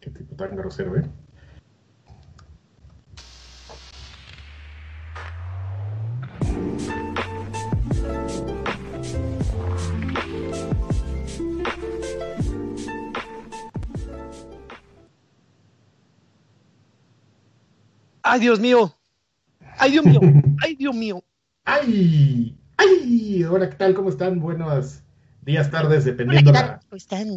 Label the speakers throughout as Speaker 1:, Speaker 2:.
Speaker 1: Qué tipo tan grosero, ¿eh?
Speaker 2: ¡Ay, Dios mío! ¡Ay, Dios mío! ¡Ay, Dios mío!
Speaker 1: ¡Ay! ¡Ay! Hola, ¿qué tal? ¿Cómo están? Buenos días, tardes, dependiendo
Speaker 2: Hola, ¿qué tal?
Speaker 1: la,
Speaker 2: ¿Cómo están?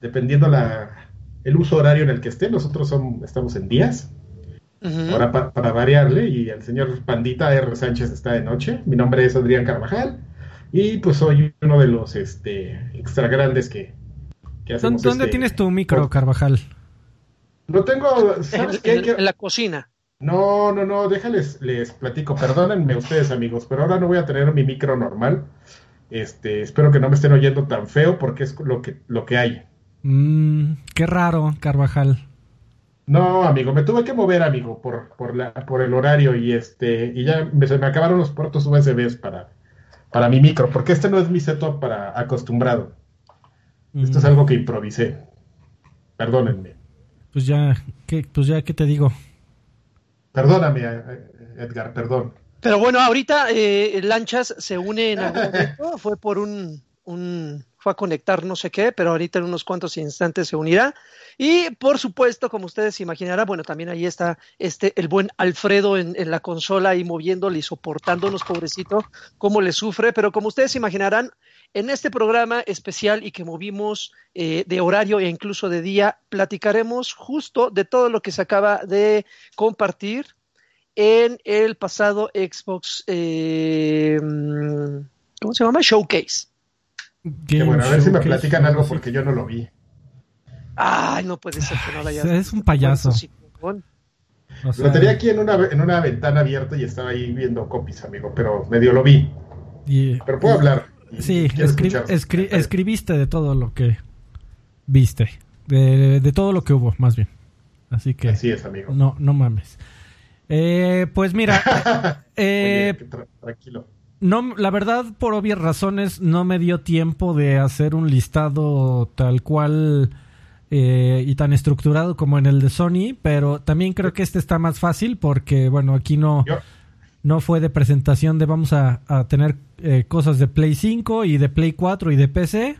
Speaker 1: dependiendo la, el uso horario en el que estén. Nosotros son, estamos en días. Ahora pa- para variarle, y el señor Pandita R. Sánchez está de noche. Mi nombre es Adrián Carvajal. Y pues soy uno de los este, extra grandes que, que hacemos.
Speaker 3: ¿Dónde
Speaker 1: este-
Speaker 3: tienes tu micro, Carvajal?
Speaker 1: No tengo. ¿Sabes
Speaker 2: En,
Speaker 1: qué?
Speaker 2: en la cocina.
Speaker 1: No, no, no, déjales, les platico. Perdónenme ustedes, amigos, pero ahora no voy a tener mi micro normal. Este, espero que no me estén oyendo tan feo porque es lo que, lo que hay.
Speaker 3: Mm, qué raro, Carvajal.
Speaker 1: No, amigo, me tuve que mover, amigo, por, por la, por el horario y este, y ya me, se me acabaron los puertos USBs para, para mi micro, porque este no es mi setup para acostumbrado. Esto es
Speaker 3: Mm,
Speaker 1: algo que improvisé. Perdónenme.
Speaker 3: Pues ya, ¿qué, pues ya, ¿qué te digo?
Speaker 1: Perdóname, eh, Edgar, perdón.
Speaker 2: Pero bueno, ahorita eh, Lanchas se une en algún momento. Fue por un, un. Fue a conectar no sé qué, pero ahorita en unos cuantos instantes se unirá. Y por supuesto, como ustedes imaginarán, bueno, también ahí está este el buen Alfredo en, la consola ahí moviéndole y soportándonos, pobrecito, cómo le sufre. Pero como ustedes imaginarán, en este programa especial y que movimos eh, de horario e incluso de día, platicaremos justo de todo lo que se acaba de compartir en el pasado Xbox, eh, ¿cómo se llama? Showcase.
Speaker 1: Que bueno, a ver si me platican algo porque yo no lo vi.
Speaker 2: Ay, no puede ser que no la hayas
Speaker 3: Es un payaso. O sea,
Speaker 1: Lo tenía aquí en una, en una ventana abierta y estaba ahí viendo copies, amigo, pero medio lo vi.
Speaker 3: y-
Speaker 1: Pero puedo hablar. y
Speaker 3: Sí, escri- escri- escribiste de todo lo que viste. De, de todo lo que hubo, más bien. Así que
Speaker 1: Así es, amigo.
Speaker 3: no, no mames. Eh, pues mira, eh,
Speaker 1: Oye, tra- tranquilo.
Speaker 3: No, la verdad, por obvias razones, no me dio tiempo de hacer un listado tal cual eh, y tan estructurado como en el de Sony, pero también creo que este está más fácil porque, bueno, aquí no, no fue de presentación de vamos a, a tener eh, cosas de Play 5 y de Play 4 y de PC.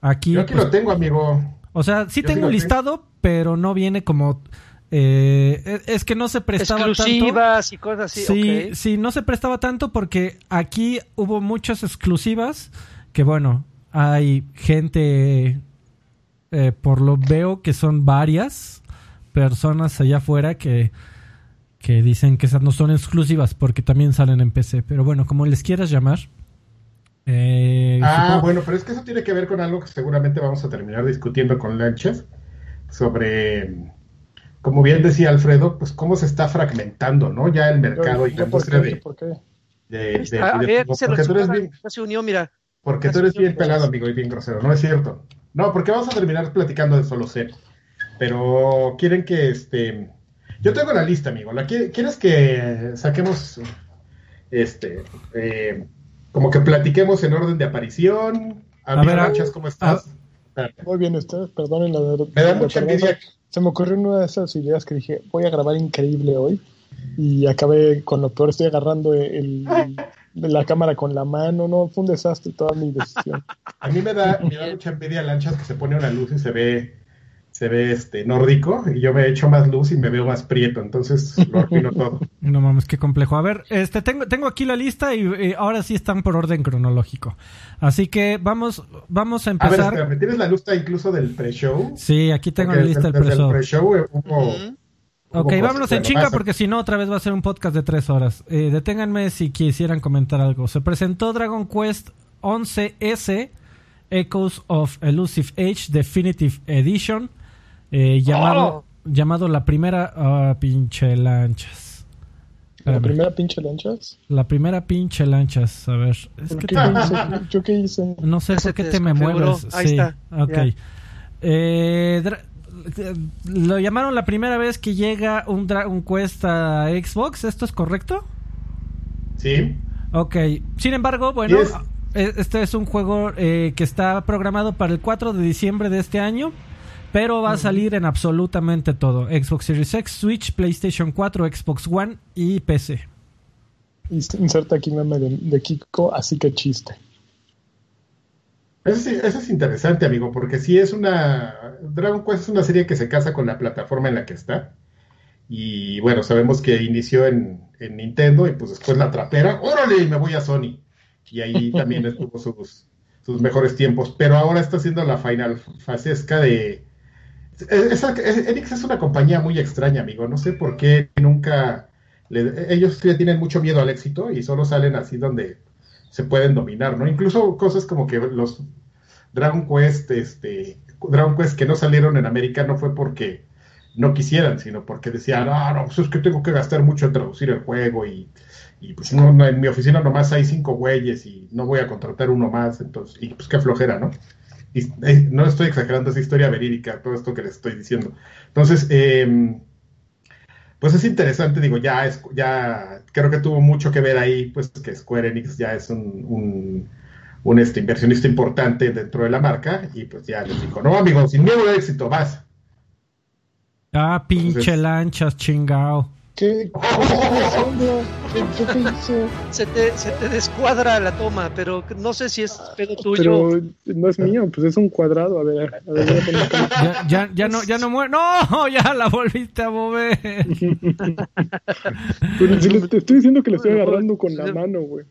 Speaker 3: Aquí,
Speaker 1: yo aquí
Speaker 3: pues,
Speaker 1: lo tengo, amigo.
Speaker 3: o sea, sí
Speaker 1: yo
Speaker 3: tengo un
Speaker 1: tengo.
Speaker 3: listado, pero no viene como... eh, es- que no se prestaba tanto.
Speaker 2: Exclusivas y cosas así.
Speaker 3: Sí, sí, no se prestaba tanto porque aquí hubo muchas exclusivas que bueno, hay gente, eh, por lo veo que son varias personas allá afuera que, que dicen que esas no son exclusivas porque también salen en PC. Pero bueno, como les quieras llamar. eh,
Speaker 1: Ah,
Speaker 3: supongo-
Speaker 1: bueno, pero es que eso tiene que ver con algo que seguramente vamos a terminar discutiendo con Lanchas sobre, como bien decía Alfredo, pues cómo se está fragmentando, ¿no? Ya el mercado y la
Speaker 4: ¿Yo por
Speaker 1: industria
Speaker 4: qué?
Speaker 1: de,
Speaker 2: ver,
Speaker 1: porque tú eres bien,
Speaker 2: se unió, mira.
Speaker 1: porque tú eres bien pelado, amigo, y bien grosero, no es cierto. No, porque vamos a terminar platicando de solo sé. Pero quieren que este yo tengo la lista, amigo. ¿La qui- quieres que saquemos este eh, como que platiquemos en orden de aparición?
Speaker 3: A
Speaker 1: Amigo
Speaker 3: ver, a-
Speaker 1: Lanchas, ¿cómo estás?
Speaker 4: Muy bien, ustedes, perdonen la.
Speaker 1: Me da mucha
Speaker 4: perdón,
Speaker 1: envidia.
Speaker 4: Se me ocurrió una de esas ideas que dije, voy a grabar increíble hoy. Y acabé con lo peor, estoy agarrando el, de la cámara con la mano. No, fue un desastre toda mi decisión.
Speaker 1: A mí me da, me da mucha envidia Lanchas que se pone una luz y se ve se ve este nórdico y yo me echo más luz y me veo más prieto, entonces lo arruino todo.
Speaker 3: No mames, qué complejo. A ver, este tengo, tengo aquí la lista y eh, ahora sí están por orden cronológico. Así que vamos, vamos a
Speaker 1: A ver,
Speaker 3: empezar.
Speaker 1: espérame, ¿tienes la lista incluso del pre-show?
Speaker 3: Sí, aquí tengo
Speaker 1: Porque
Speaker 3: la lista del
Speaker 1: pre-show eh, hubo-
Speaker 2: Ujú.
Speaker 1: hubo
Speaker 3: Ok, vámonos en chinga porque si no, otra vez va a ser un podcast de tres horas. Eh, deténganme si quisieran comentar algo. Se presentó Dragon Quest 11S Echoes of Elusive Age Definitive Edition. Eh, llamado,
Speaker 2: Oh.
Speaker 3: llamado la primera. ah, pinche lanchas.
Speaker 4: La primera pinche lanchas.
Speaker 3: La primera pinche lanchas. A ver, es
Speaker 4: ¿Por
Speaker 3: que
Speaker 4: qué
Speaker 3: te-
Speaker 4: hice? ¿Yo qué hice?
Speaker 3: no sé por qué
Speaker 2: te
Speaker 3: te me mueves.
Speaker 2: Ahí
Speaker 3: sí,
Speaker 2: está,
Speaker 3: ok. Eh, dra- lo llamaron la primera vez que llega un Dragon Quest a Xbox. ¿Esto es correcto?
Speaker 1: Sí,
Speaker 3: Ok. Sin embargo, bueno,
Speaker 1: Y es-
Speaker 3: e- este es un juego eh, que está programado para el 4 de diciembre de este año. Pero va a salir en absolutamente todo. Xbox Series X, Switch, PlayStation 4, Xbox One y PC.
Speaker 4: Inserta aquí meme de, de Kiko, así que chiste.
Speaker 1: Eso, sí- eso es interesante, amigo, porque sí es una... Dragon Quest es una serie que se casa con la plataforma en la que está. Y bueno, sabemos que inició en, en Nintendo y pues después la trapera, órale, me voy a Sony. Y ahí también estuvo sus, sus mejores tiempos. Pero ahora está haciendo la final fasesca de... Esa, Enix es una compañía muy extraña, amigo. No sé por qué nunca... le- ellos tienen mucho miedo al éxito y solo salen así donde se pueden dominar, ¿no? Incluso cosas como que los Dragon Quest, este, Dragon Quest que no salieron en América no fue porque no quisieran, sino porque decían, ah, no, pues es que tengo que gastar mucho en traducir el juego y, y pues no, en mi oficina nomás hay cinco güeyes y no voy a contratar uno más, entonces, y pues qué flojera, ¿no? Eh, no estoy exagerando, es historia verídica, todo esto que les estoy diciendo. Entonces, eh, pues es interesante, digo, ya es, ya creo que tuvo mucho que ver ahí, pues que Square Enix ya es un, un, un, este, inversionista importante dentro de la marca, y pues ya les dijo, no amigo, sin miedo al éxito, vas.
Speaker 3: Ah, pinche
Speaker 1: Entonces-
Speaker 3: lanchas, chingao.
Speaker 4: ¿Qué? ¿Qué? ¿Qué, qué, hizo?
Speaker 2: Se te, se te descuadra la toma, pero no sé si es pedo tuyo.
Speaker 4: Pero no es mío, pues es un cuadrado. A ver, a ver, voy a poner como-
Speaker 3: Ya, ya, ya no, ya no muere. ¡No! Ya la volviste a mover.
Speaker 4: Pero si le- te estoy diciendo que le estoy agarrando con la mano, güey.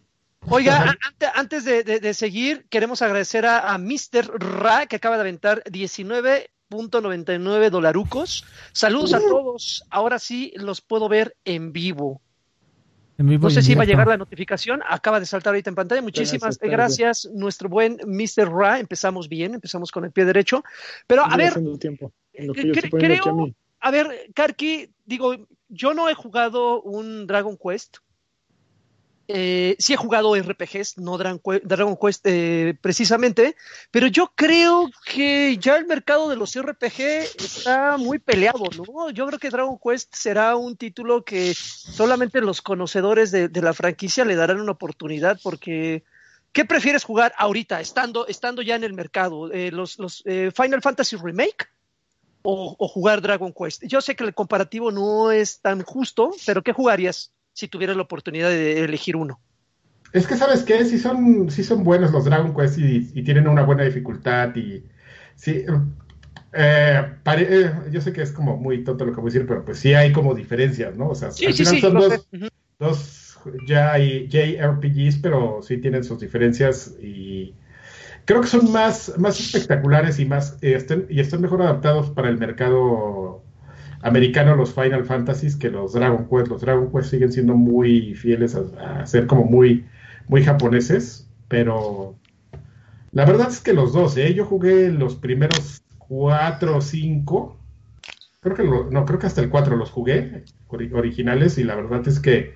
Speaker 2: Oiga, antes de, de- de seguir, queremos agradecer a, a Mr. Ra, que acaba de aventar 19.99 dolarucos. Saludos a todos. Ahora sí los puedo ver en vivo.
Speaker 3: En vivo
Speaker 2: No sé si va a llegar la notificación. Acaba de saltar ahorita en pantalla. Muchísimas gracias, nuestro buen Mr. Ra. Empezamos bien, empezamos con el pie derecho. Pero a ver,
Speaker 4: que
Speaker 2: cre-
Speaker 4: a
Speaker 2: creo-
Speaker 4: mí.
Speaker 2: a ver, Karki, digo, yo no he jugado un Dragon Quest. Eh, sí he jugado RPGs, no Dragon Que- Dragon Quest eh, precisamente, pero yo creo que ya el mercado de los RPG está muy peleado, ¿no? Yo creo que Dragon Quest será un título que solamente los conocedores de, la franquicia le darán una oportunidad porque... ¿Qué prefieres jugar ahorita, estando, estando ya en el mercado? Eh, ¿Los, los eh, Final Fantasy Remake o jugar Dragon Quest. Yo sé que el comparativo no es tan justo, pero ¿qué jugarías si tuvieras la oportunidad de elegir uno?
Speaker 1: Es que, ¿sabes qué? Sí son, sí son buenos los Dragon Quest y, y tienen una buena dificultad y sí, eh, pare- eh, yo sé que es como muy tonto lo que voy a decir, pero pues sí hay como diferencias, ¿no? O sea,
Speaker 2: Sí,
Speaker 1: al
Speaker 2: sí,
Speaker 1: final
Speaker 2: sí.
Speaker 1: son dos, dos ya hay JRPGs, pero sí tienen sus diferencias y creo que son más, más espectaculares y más eh, estén, y están mejor adaptados para el mercado americano los Final Fantasies que los Dragon Quest. Los Dragon Quest siguen siendo muy fieles a, a ser como muy, muy japoneses, pero la verdad es que los dos, ¿eh? Yo jugué los primeros cuatro o cinco. Creo que lo- no, creo que hasta el 4 los jugué ori- originales y la verdad es que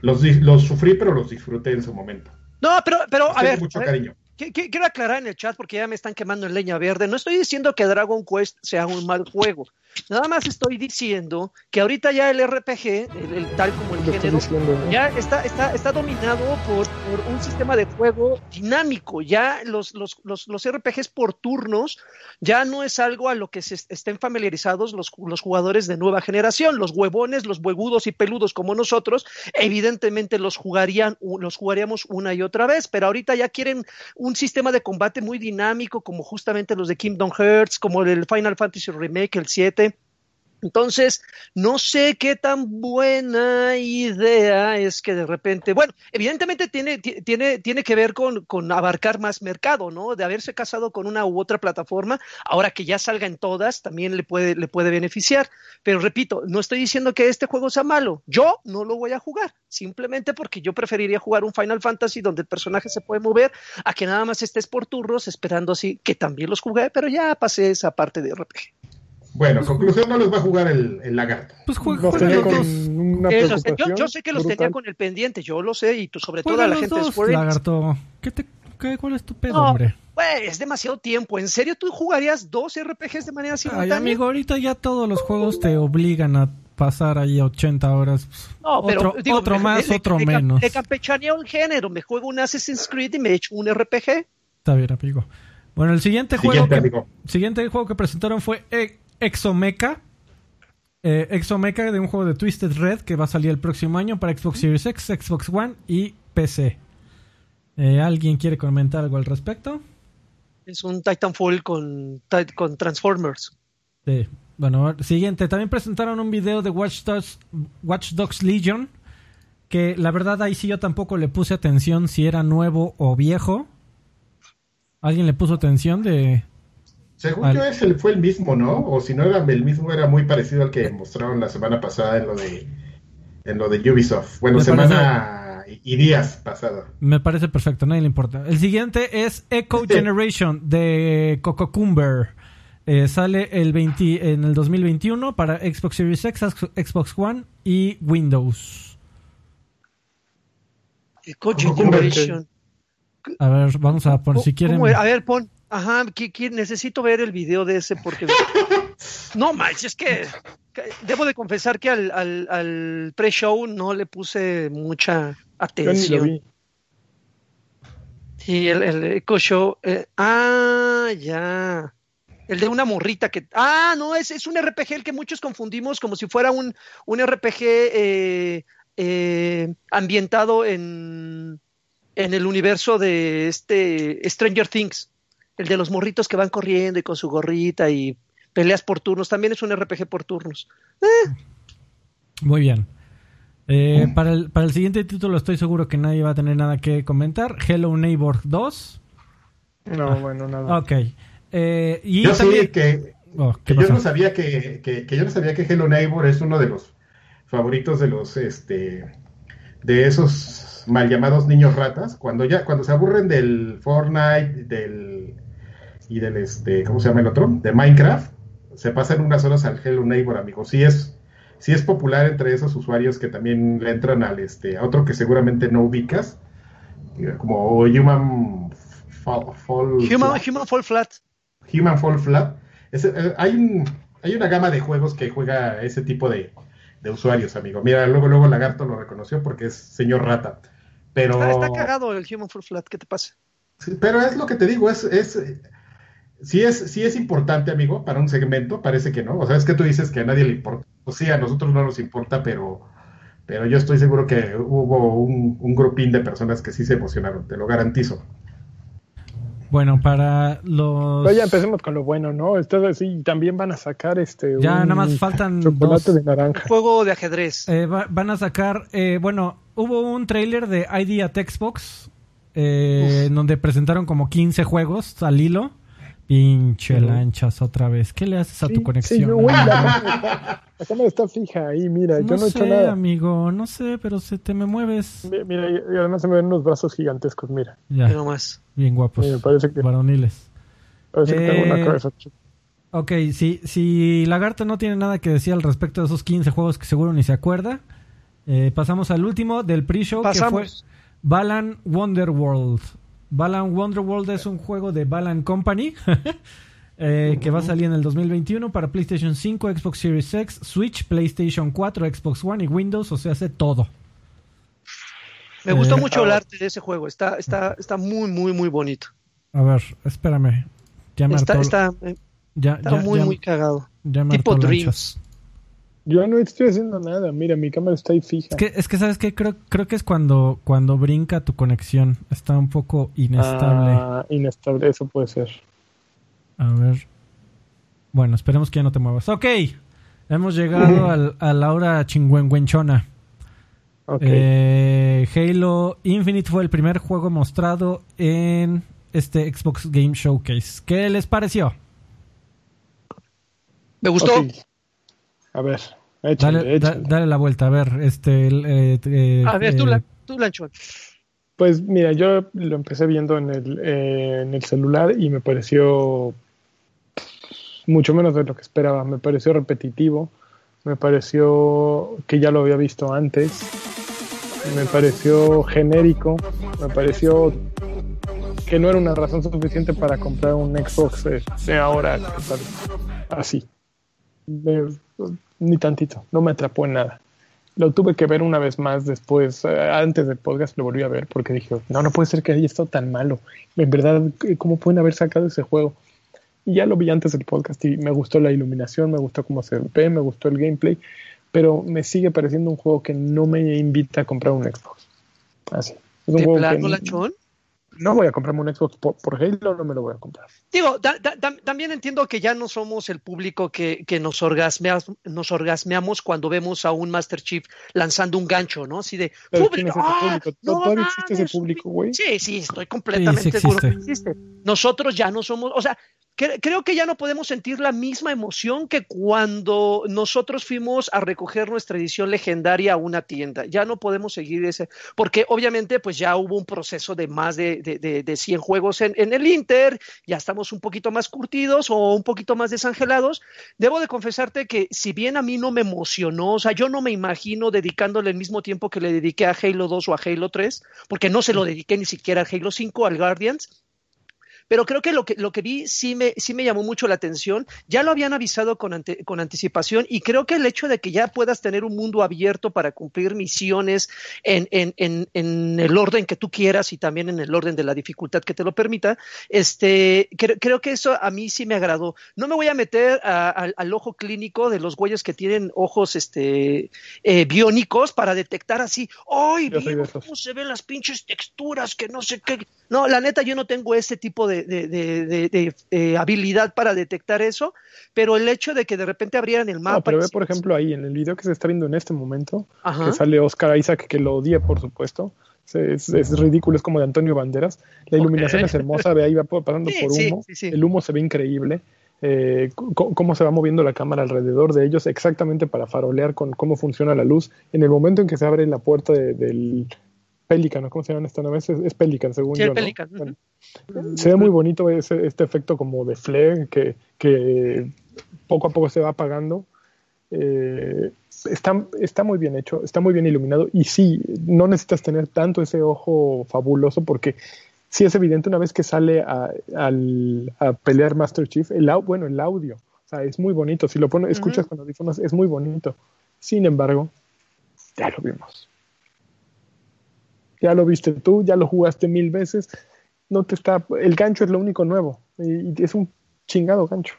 Speaker 1: los, los sufrí, pero los disfruté en su momento.
Speaker 2: No, pero, pero a ver,
Speaker 1: mucho
Speaker 2: a ver,
Speaker 1: cariño.
Speaker 2: Qu- qu- Quiero aclarar en el chat porque ya me están quemando en leña verde. No estoy diciendo que Dragon Quest sea un mal juego. Nada más estoy diciendo que ahorita ya el RPG, el, el tal como el
Speaker 4: Lo
Speaker 2: género,
Speaker 4: diciendo, ¿no?
Speaker 2: ya está, está, está dominado por, por un sistema de juego dinámico. Ya los, los, los, los RPGs por turnos ya no es algo a lo que se est- estén familiarizados los, los jugadores de nueva generación. Los huevones, los huevudos y peludos como nosotros, evidentemente los jugarían, los jugaríamos una y otra vez, pero ahorita ya quieren un sistema de combate muy dinámico, como justamente los de Kingdom Hearts, como el Final Fantasy Remake, el 7. Entonces, no sé qué tan buena idea es que de repente, bueno, evidentemente tiene, ti- tiene, tiene que ver con, con abarcar más mercado, ¿no? De haberse casado con una u otra plataforma, ahora que ya salga en todas, también le puede, le puede beneficiar. Pero repito, no estoy diciendo que este juego sea malo, yo no lo voy a jugar, simplemente porque yo preferiría jugar un Final Fantasy donde el personaje se puede mover a que nada más estés por turnos esperando así, que también los jugué, pero ya pasé esa parte de RPG.
Speaker 1: Bueno, conclusión, no los va a jugar el, el lagarto.
Speaker 3: Pues jue-
Speaker 4: Los
Speaker 3: juega
Speaker 4: con una
Speaker 2: Eh, los- yo, sé que los
Speaker 4: brutal.
Speaker 2: tenía con el pendiente, yo lo sé, y tú, sobre todo
Speaker 3: Juega
Speaker 2: a la gente de
Speaker 3: dos,
Speaker 2: Square Enix.
Speaker 3: lagarto. ¿Qué te, qué- ¿Cuál es tu pedo,
Speaker 2: No,
Speaker 3: hombre?
Speaker 2: Güey, es demasiado tiempo. ¿En serio tú jugarías dos RPGs de manera
Speaker 3: Ay,
Speaker 2: simultánea?
Speaker 3: amigo, ahorita ya todos los juegos te obligan a pasar ahí 80 horas.
Speaker 2: no, pero
Speaker 3: otro,
Speaker 2: digo,
Speaker 3: otro
Speaker 2: me-
Speaker 3: más,
Speaker 2: le-
Speaker 3: otro
Speaker 2: le-
Speaker 3: menos.
Speaker 2: Le campechaneo el género. Me juego un Assassin's Creed y me echo un RPG.
Speaker 3: Está bien, amigo. Bueno, el siguiente,
Speaker 1: Siguiente,
Speaker 3: juego, que,
Speaker 1: amigo.
Speaker 3: siguiente juego que presentaron fue E- Exomecha. Eh, Exomecha de un juego de Twisted Red que va a salir el próximo año para Xbox Series X, Xbox One y PC. Eh, ¿Alguien quiere comentar algo al respecto?
Speaker 2: Es un Titanfall con, con Transformers.
Speaker 3: Sí. Bueno, siguiente. También presentaron un video de Watch Dogs, Watch Dogs Legion. Que la verdad ahí sí yo tampoco le puse atención si era nuevo o viejo. ¿Alguien le puso atención de...?
Speaker 1: Según
Speaker 3: Al-
Speaker 1: yo, ese fue el mismo, ¿no? O si no era el mismo, era muy parecido al que mostraron la semana pasada en lo de, en lo de Ubisoft. Bueno,
Speaker 3: Me
Speaker 1: semana y, y días pasado.
Speaker 3: Me parece perfecto, nadie le importa. El siguiente es Echo Generation de Cococumber. Eh, sale el 20 en el 2021 para Xbox Series X, Xbox One y Windows.
Speaker 2: Echo
Speaker 1: ¿Cómo- cómo
Speaker 2: Generation.
Speaker 3: A ver, vamos a por si
Speaker 2: ¿Cómo-
Speaker 3: quieren.
Speaker 2: A ver, pon. Ajá, qui- necesito ver el video de ese porque. no, Max, es que. que Debo de confesar que al, al, al pre-show no le puse mucha
Speaker 4: Yo ni lo
Speaker 2: atención.
Speaker 4: vi.
Speaker 2: Sí, el, el Echo Show. eh, ah, ya. El de una morrita que. Ah, no, es, es un RPG el que muchos confundimos como si fuera un, un RPG eh, eh, ambientado en, en el universo de este Stranger Things. El de los morritos que van corriendo y con su gorrita y peleas por turnos. También es un RPG por turnos.
Speaker 3: Muy bien. Eh, para, el, para el siguiente título estoy seguro que nadie va a tener nada que comentar. Hello Neighbor 2.
Speaker 4: No, bueno, nada.
Speaker 3: Ok. Eh, y
Speaker 1: Yo
Speaker 3: también...
Speaker 1: sí que,
Speaker 3: Oh, ¿qué
Speaker 1: que yo no sabía que, que, que yo no sabía que Hello Neighbor es uno de los favoritos de los este de esos mal llamados niños ratas cuando ya cuando se aburren del Fortnite del y del este cómo se llama el otro de Minecraft se pasan unas horas al Hello Neighbor amigo sí es sí es popular entre esos usuarios que también le entran al este a otro que seguramente no ubicas como Human Fall, Fall
Speaker 2: Human, Human Fall Flat.
Speaker 1: Human Fall Flat. Es, eh, hay, un, hay una gama de juegos que juega ese tipo de, de usuarios, amigo. Mira, luego, luego Lagarto lo reconoció porque es señor rata. Pero,
Speaker 2: Está, está cagado el Human Fall Flat. ¿Qué te pasa?
Speaker 1: Pero es lo que te digo, es, es, sí es, sí es importante, amigo, para un segmento, parece que no. O sea, es que tú dices que a nadie le importa. O sí, a nosotros no nos importa, pero, pero yo estoy seguro que hubo un, un grupín de personas que sí se emocionaron, te lo garantizo.
Speaker 3: Bueno, para los...
Speaker 4: Pero ya empecemos con lo bueno, ¿no? Esto sí, también van a sacar este.
Speaker 3: Ya
Speaker 4: un
Speaker 3: nada más faltan
Speaker 4: chocolate
Speaker 3: dos.
Speaker 4: de
Speaker 2: Un
Speaker 4: naranja.
Speaker 2: juego de ajedrez.
Speaker 3: Eh, va- van a sacar, eh, bueno, hubo un trailer de ID at Xbox eh, en donde presentaron como 15 juegos al hilo. Pinche lanchas otra vez. ¿Qué le haces a tu
Speaker 4: Sí,
Speaker 3: conexión?
Speaker 4: sí, güey, la, cámara está, la cámara está fija ahí, mira,
Speaker 3: no
Speaker 4: yo no he
Speaker 3: sé,
Speaker 4: hecho nada.
Speaker 3: amigo, no sé, pero se te me mueves.
Speaker 4: Mi- Mira, y además se me ven unos brazos gigantescos, mira.
Speaker 3: Ya,
Speaker 2: No más.
Speaker 3: bien guapos.
Speaker 4: Me parece que,
Speaker 3: Varoniles.
Speaker 4: parece que tengo
Speaker 3: Eh,
Speaker 4: una cabeza.
Speaker 3: Ok, si, si Lagarto no tiene nada que decir al respecto de esos 15 juegos que seguro ni se acuerda, eh, pasamos al último del pre-show que fue
Speaker 2: Pasamos.
Speaker 3: Balan Wonderworld. Balan Wonderworld es un juego de Balan Company eh, que va a salir en el 2021 para PlayStation 5, Xbox Series X, Switch, PlayStation 4, Xbox One y Windows, o sea, hace todo.
Speaker 2: Me gustó
Speaker 3: Eh,
Speaker 2: mucho el arte de ese juego. Está, está, está muy, muy, muy bonito.
Speaker 3: A ver, espérame. Ya me
Speaker 2: Está, está,
Speaker 3: ya,
Speaker 2: está
Speaker 3: ya-
Speaker 2: muy,
Speaker 3: ya-
Speaker 2: muy cagado. tipo Dreams.
Speaker 4: Yo no estoy haciendo nada, mira, mi cámara está ahí fija.
Speaker 3: Es que, es que ¿sabes qué? Creo, creo que es cuando, cuando brinca tu conexión. Está un poco inestable.
Speaker 4: Ah, inestable, eso puede ser.
Speaker 3: A ver. Bueno, esperemos que ya no te muevas. Ok. Hemos llegado al- a la hora chingüengüenchona.
Speaker 4: Ok.
Speaker 3: Eh, Halo Infinite fue el primer juego mostrado en este Xbox Game Showcase. ¿Qué les pareció?
Speaker 2: Me gustó.
Speaker 4: Ok. A ver, échale,
Speaker 3: Dale, da- dale la vuelta. A ver, este... el, eh, eh,
Speaker 2: A ver, tú, la, tú Lanchón.
Speaker 4: Pues mira, yo lo empecé viendo en el, eh, en el celular y me pareció mucho menos de lo que esperaba. Me pareció repetitivo, me pareció que ya lo había visto antes, me pareció genérico, me pareció que no era una razón suficiente para comprar un Xbox eh, de ahora, así. Ni tantito, no me atrapó en nada. lo tuve que ver una vez más después, eh, antes del podcast lo volví a ver porque dije, no, no puede ser que haya estado tan malo. En verdad, ¿cómo pueden haber sacado ese juego? Y ya lo vi antes del podcast y me gustó la iluminación, me gustó cómo se ve, me gustó el gameplay, pero me sigue pareciendo un juego que no me invita a comprar un Xbox. Así.
Speaker 2: Es un juego que, Lachón?
Speaker 4: No voy a comprarme un Xbox por, Halo, no me lo voy a comprar.
Speaker 2: Digo, también entiendo que ya no somos el público que, nos, nos orgasmeamos cuando vemos a un Master Chief lanzando un gancho, ¿no? Así de
Speaker 4: público. ¡Ah! ¿Todavía existe ese público, güey?
Speaker 2: Sí, sí, estoy completamente seguro que existe. Nosotros ya no somos, o sea, creo que ya no podemos sentir la misma emoción que cuando nosotros fuimos a recoger nuestra edición legendaria a una tienda. Ya no podemos seguir ese, porque obviamente pues ya hubo un proceso de más de, de, de 100 juegos en, en, el Inter, ya estamos un poquito más curtidos o un poquito más desangelados. Debo de confesarte que si bien a mí no me emocionó, o sea, yo no me imagino dedicándole el mismo tiempo que le dediqué a Halo 2 o a Halo 3, porque no se lo dediqué ni siquiera a Halo 5, al Guardians pero creo que lo que, lo que vi sí me, sí me llamó mucho la atención. Ya lo habían avisado con, con anticipación y creo que el hecho de que ya puedas tener un mundo abierto para cumplir misiones en, en, en, en el orden que tú quieras y también en el orden de la dificultad que te lo permita, este, creo que eso a mí sí me agradó. No me voy a meter al ojo clínico de los güeyes que tienen ojos este, eh, biónicos para detectar así, ¡ay, cómo se ven las pinches texturas! Que no sé qué. No, la neta, yo no tengo ese tipo de de, eh, habilidad para detectar eso, pero el hecho de que de repente abrieran el mapa.
Speaker 4: pero ve, por ejemplo, ahí en el video que se está viendo en este momento, que sale Oscar Isaac, que lo odia, por supuesto. Es, ridículo, es como de Antonio Banderas. La iluminación es hermosa, ve ahí va pasando por humo. el humo se ve increíble. Eh, cómo se va moviendo la cámara alrededor de ellos, exactamente para farolear con cómo funciona la luz. En el momento en que se abre la puerta del, Pelican, ¿cómo se llama esta nave? Es, Pelican, según yo. se ve muy bonito ese, este efecto como de flare que, poco a poco se va apagando. Eh, está, está muy bien hecho, está muy bien iluminado y sí, no necesitas tener tanto ese ojo fabuloso porque sí es evidente una vez que sale a, pelear Master Chief, el, bueno, el audio, o sea, es muy bonito, si lo pones, escuchas con audífonos, es muy bonito. Sin embargo, ya lo vimos ya lo viste tú, ya lo jugaste mil veces, no te está, el gancho es lo único nuevo y, es un chingado gancho.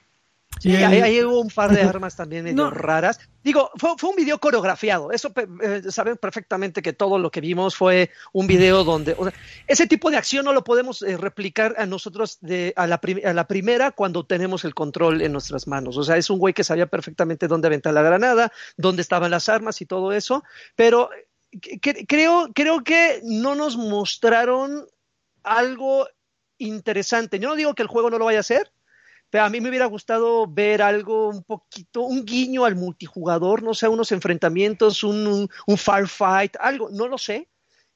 Speaker 2: Sí, ahí, hubo un par de armas también medio raras. Digo, fue, fue, un video coreografiado. Eso eh, saben perfectamente que todo lo que vimos fue un video donde. O sea, ese tipo de acción no lo podemos eh, replicar a nosotros de, a, la a, la primera cuando tenemos el control en nuestras manos. O sea, es un güey que sabía perfectamente dónde aventar la granada, dónde estaban las armas y todo eso. Pero creo, creo que no nos mostraron algo interesante. Yo no digo que el juego no lo vaya a hacer, pero a mí me hubiera gustado ver algo un poquito, un guiño al multijugador, no sé, unos enfrentamientos, un, un, firefight, algo, no lo sé.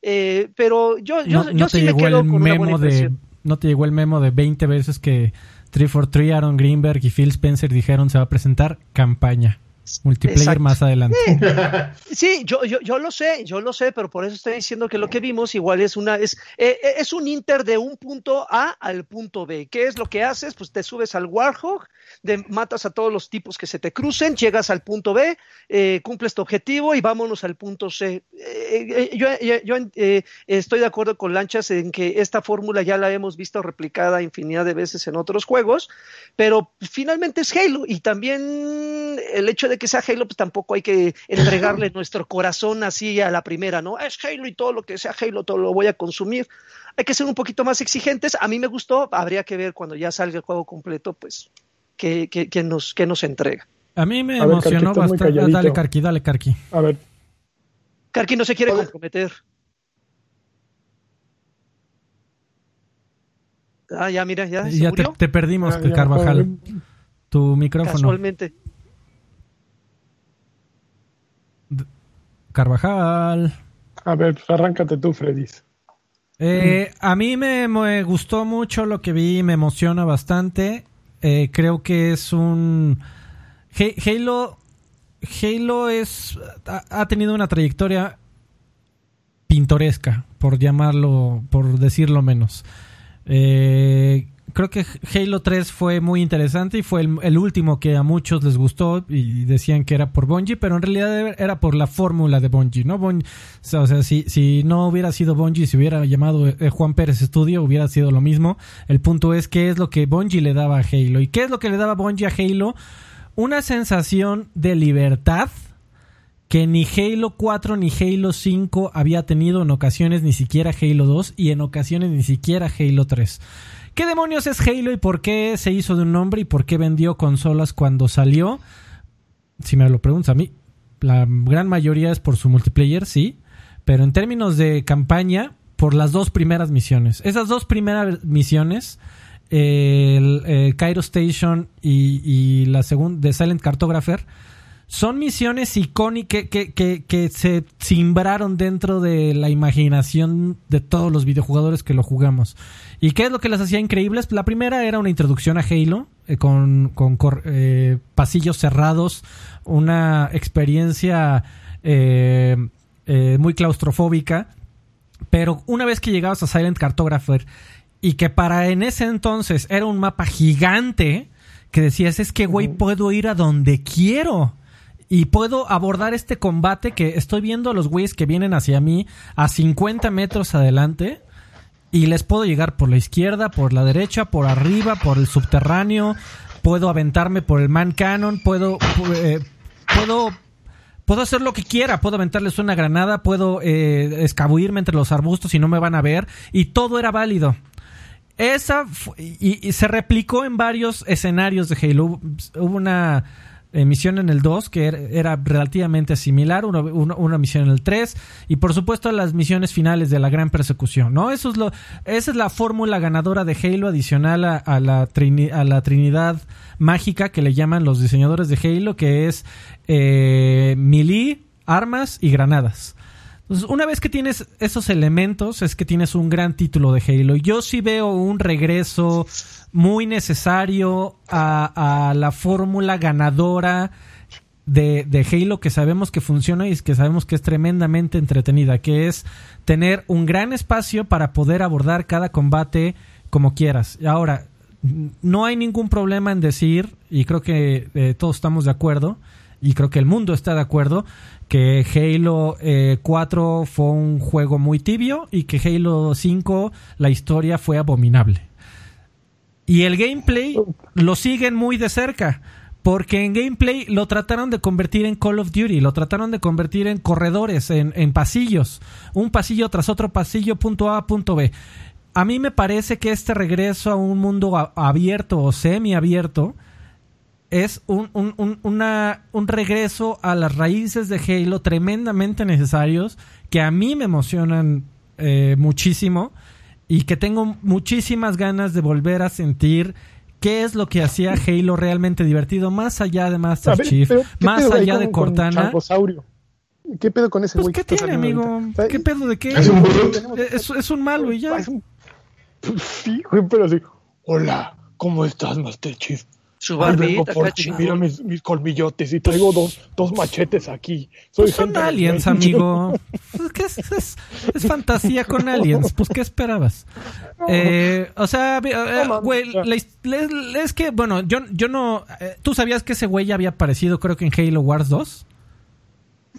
Speaker 2: Eh, pero yo, yo,
Speaker 3: no,
Speaker 2: sí me quedo con una buena
Speaker 3: de, No te llegó el memo de 20 veces que 343, Aaron Greenberg y Phil Spencer dijeron se va a presentar campaña multiplayer más adelante.
Speaker 2: Sí, yo, yo, yo, lo sé, yo lo sé, pero por eso estoy diciendo que lo que vimos igual es una es, eh, eh, es un inter de un punto A al punto B. ¿Qué es lo que haces? Pues te subes al Warhog, de, matas a todos los tipos que se te crucen, llegas al punto B, eh, cumples tu objetivo y vámonos al punto C. yo, yo estoy de acuerdo con Lanchas en que esta fórmula ya la hemos visto replicada infinidad de veces en otros juegos, pero finalmente es Halo y también el hecho de que sea Halo, pues tampoco hay que entregarle nuestro corazón así a la primera, ¿no? Es Halo y todo lo que sea Halo, todo lo voy a consumir. Hay que ser un poquito más exigentes. A mí me gustó, habría que ver cuando ya salga el juego completo, pues, qué, nos, qué nos entrega.
Speaker 3: A mí me emocionó bastante. dale, Karki, dale, Karki.
Speaker 4: A ver.
Speaker 2: Karki no se quiere comprometer. Ah, ya, mira, ya.
Speaker 3: ya te, perdimos, ah, Carvajal. tu micrófono.
Speaker 2: Casualmente.
Speaker 3: Carvajal.
Speaker 4: A ver, pues arráncate tú, Freddy.
Speaker 3: Eh, a mí me, gustó mucho lo que vi, me emociona bastante. Eh, creo que es un... Halo... Halo es... Ha, tenido una trayectoria pintoresca, por llamarlo, por decirlo menos. Eh, creo que Halo 3 fue muy interesante y fue el, último que a muchos les gustó y decían que era por Bungie, pero en realidad era por la fórmula de Bungie, ¿no? o sea, si, si no hubiera sido Bungie, si hubiera llamado eh, Juan Pérez Studio, hubiera sido lo mismo. El punto es qué es lo que Bungie le daba a Halo. ¿Y qué es lo que le daba Bungie a Halo? Una sensación de libertad que ni Halo 4 ni Halo 5 había tenido en ocasiones ni siquiera Halo 2 y en ocasiones ni siquiera Halo 3. ¿Qué demonios es Halo y por qué se hizo de un nombre y por qué vendió consolas cuando salió? Si me lo preguntas a mí, la gran mayoría es por su multiplayer, sí, pero en términos de campaña, por las dos primeras misiones. Esas dos primeras misiones, el, eh, Cairo Station y, y la segunda de Silent Cartographer, son misiones icónicas que, que, que, se simbraron dentro de la imaginación de todos los videojugadores que lo jugamos. ¿Y qué es lo que las hacía increíbles? La primera era una introducción a Halo, eh, con, con eh, pasillos cerrados, una experiencia muy claustrofóbica. Pero una vez que llegabas a Silent Cartographer y que para en ese entonces era un mapa gigante, que decías, es que, güey, puedo ir a donde quiero y puedo abordar este combate que estoy viendo a los güeyes que vienen hacia mí a 50 metros adelante y les puedo llegar por la izquierda, por la derecha, por arriba, por el subterráneo, puedo aventarme por el man cannon, puedo eh, puedo puedo hacer lo que quiera, puedo aventarles una granada, puedo eh, escabuirme entre los arbustos y no me van a ver y todo era válido. Esa y se replicó en varios escenarios de Halo. Hubo una misión en el 2 que era, relativamente similar, una, misión en el 3 y por supuesto las misiones finales de la gran persecución, ¿no? Eso es lo, esa es la fórmula ganadora de Halo adicional a, la, a la trinidad mágica que le llaman los diseñadores de Halo, que es eh, armas y granadas. Entonces, una vez que tienes esos elementos, es que tienes un gran título de Halo. Yo sí veo un regreso muy necesario a, la fórmula ganadora de, de, Halo que sabemos que funciona y que sabemos que es tremendamente entretenida, que es tener un gran espacio para poder abordar cada combate como quieras. Ahora, no hay ningún problema en decir, y creo que eh, todos estamos de acuerdo, y creo que el mundo está de acuerdo, que Halo 4 eh, fue un juego muy tibio y que Halo 5 la historia fue abominable. Y el gameplay lo siguen muy de cerca. Porque en gameplay lo trataron de convertir en Call of Duty, lo trataron de convertir en corredores, en, pasillos, un pasillo tras otro pasillo, punto A, punto B. A mí me parece que este regreso a un mundo abierto o semiabierto es un, un, una, un regreso a las raíces de Halo tremendamente necesarios que a mí me emocionan eh, muchísimo y que tengo muchísimas ganas de volver a sentir qué es lo que hacía Halo realmente divertido, más allá de Master Chief, más allá de Cortana.
Speaker 4: ¿Qué pedo con ese
Speaker 3: pues, güey? ¿Qué tiene, amigo? ¿Qué pedo de qué? Es un, malo y ya.
Speaker 4: Sí, güey, pero sí. Hola, ¿cómo estás, Master Chief?
Speaker 2: Su barbita,
Speaker 4: Mira mis, mis, colmillotes y traigo dos, dos machetes aquí. Soy
Speaker 3: pues son aliens, amigo. ¿Qué es, es, fantasía con aliens. Pues, ¿qué esperabas? Eh, o sea, eh, güey, es que, bueno, yo, yo no... Eh, ¿Tú sabías que ese güey ya había aparecido, creo que en Halo Wars 2?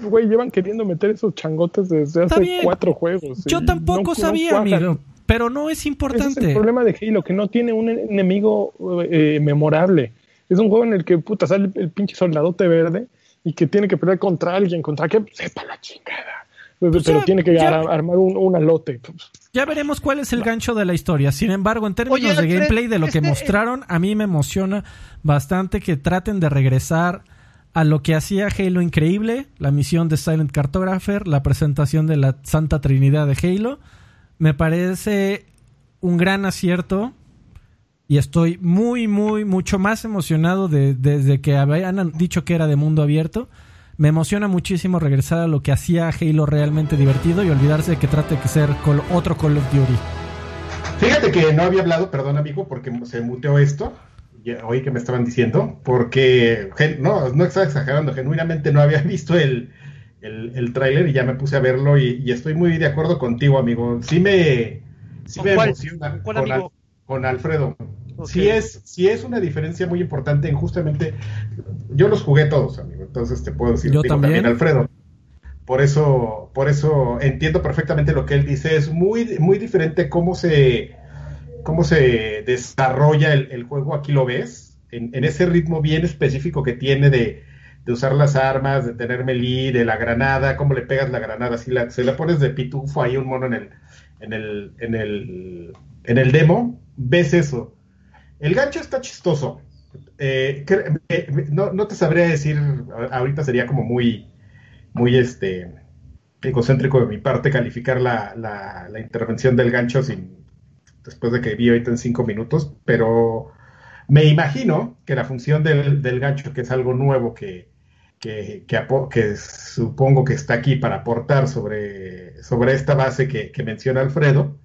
Speaker 4: Güey, llevan queriendo meter esos changotes desde hace cuatro juegos.
Speaker 3: Yo tampoco sabía, amigo pero no es importante.
Speaker 4: Ese es el problema de Halo, que no tiene un enemigo eh, memorable. Es un juego en el que puta sale el, pinche soldadote verde y que tiene que pelear contra alguien, contra que sepa la chingada. Pues pero tiene que armar un, un, alote.
Speaker 3: Ya veremos cuál es el gancho de la historia. Sin embargo, en términos de gameplay, de lo que mostraron, a mí me emociona bastante que traten de regresar a lo que hacía Halo increíble, la misión de Silent Cartographer, la presentación de la Santa Trinidad de Halo me parece un gran acierto y estoy muy, muy, mucho más emocionado de, desde que habían dicho que era de mundo abierto. Me emociona muchísimo regresar a lo que hacía Halo realmente divertido y olvidarse de que trate de ser otro Call of Duty.
Speaker 1: Fíjate que no había hablado, perdón amigo, porque se muteó esto, oí que me estaban diciendo, porque, no, no estaba exagerando, genuinamente no había visto el, el, el tráiler y ya me puse a verlo y, estoy muy de acuerdo contigo, amigo. Sí me, sí me emociona.
Speaker 2: ¿Con, amigo?
Speaker 1: con Alfredo. Sí, es, sí es una diferencia muy importante en justamente. Yo los jugué todos, amigo. Entonces te puedo decir
Speaker 3: Yo
Speaker 1: digo,
Speaker 3: también.
Speaker 1: Alfredo. Por eso, por eso entiendo perfectamente lo que él dice. Es muy, muy diferente cómo se, cómo se desarrolla el, el juego. Aquí lo ves, en, en, ese ritmo bien específico que tiene de, de, usar las armas, de tener melee, de la granada, cómo le pegas la granada. Si la, se la pones de pitufo ahí un mono en el, en el, en el, en el demo, ves eso. El gancho está chistoso. Eh, no, no, te sabría decir, ahorita sería como muy, muy este, egocéntrico de mi parte calificar la, la, la, intervención del gancho sin, después de que vi ahorita en cinco minutos, pero me imagino que la función del, del gancho, que es algo nuevo que, que, que, que, supongo que está aquí para aportar sobre, sobre esta base que, que menciona Alfredo,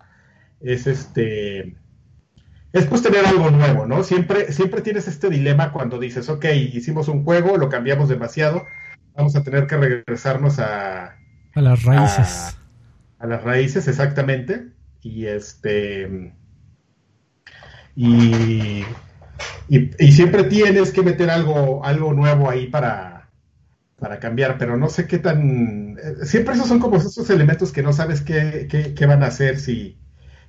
Speaker 1: es este es pues tener algo nuevo, ¿no? Siempre, siempre tienes este dilema cuando dices, ok, hicimos un juego, lo cambiamos demasiado, vamos a tener que regresarnos a...
Speaker 3: A las raíces.
Speaker 1: A, a las raíces, exactamente. Y este... Y, y, y, siempre tienes que meter algo, algo nuevo ahí para, para cambiar, pero no sé qué tan... Siempre esos son como esos elementos que no sabes qué, qué, qué van a hacer si,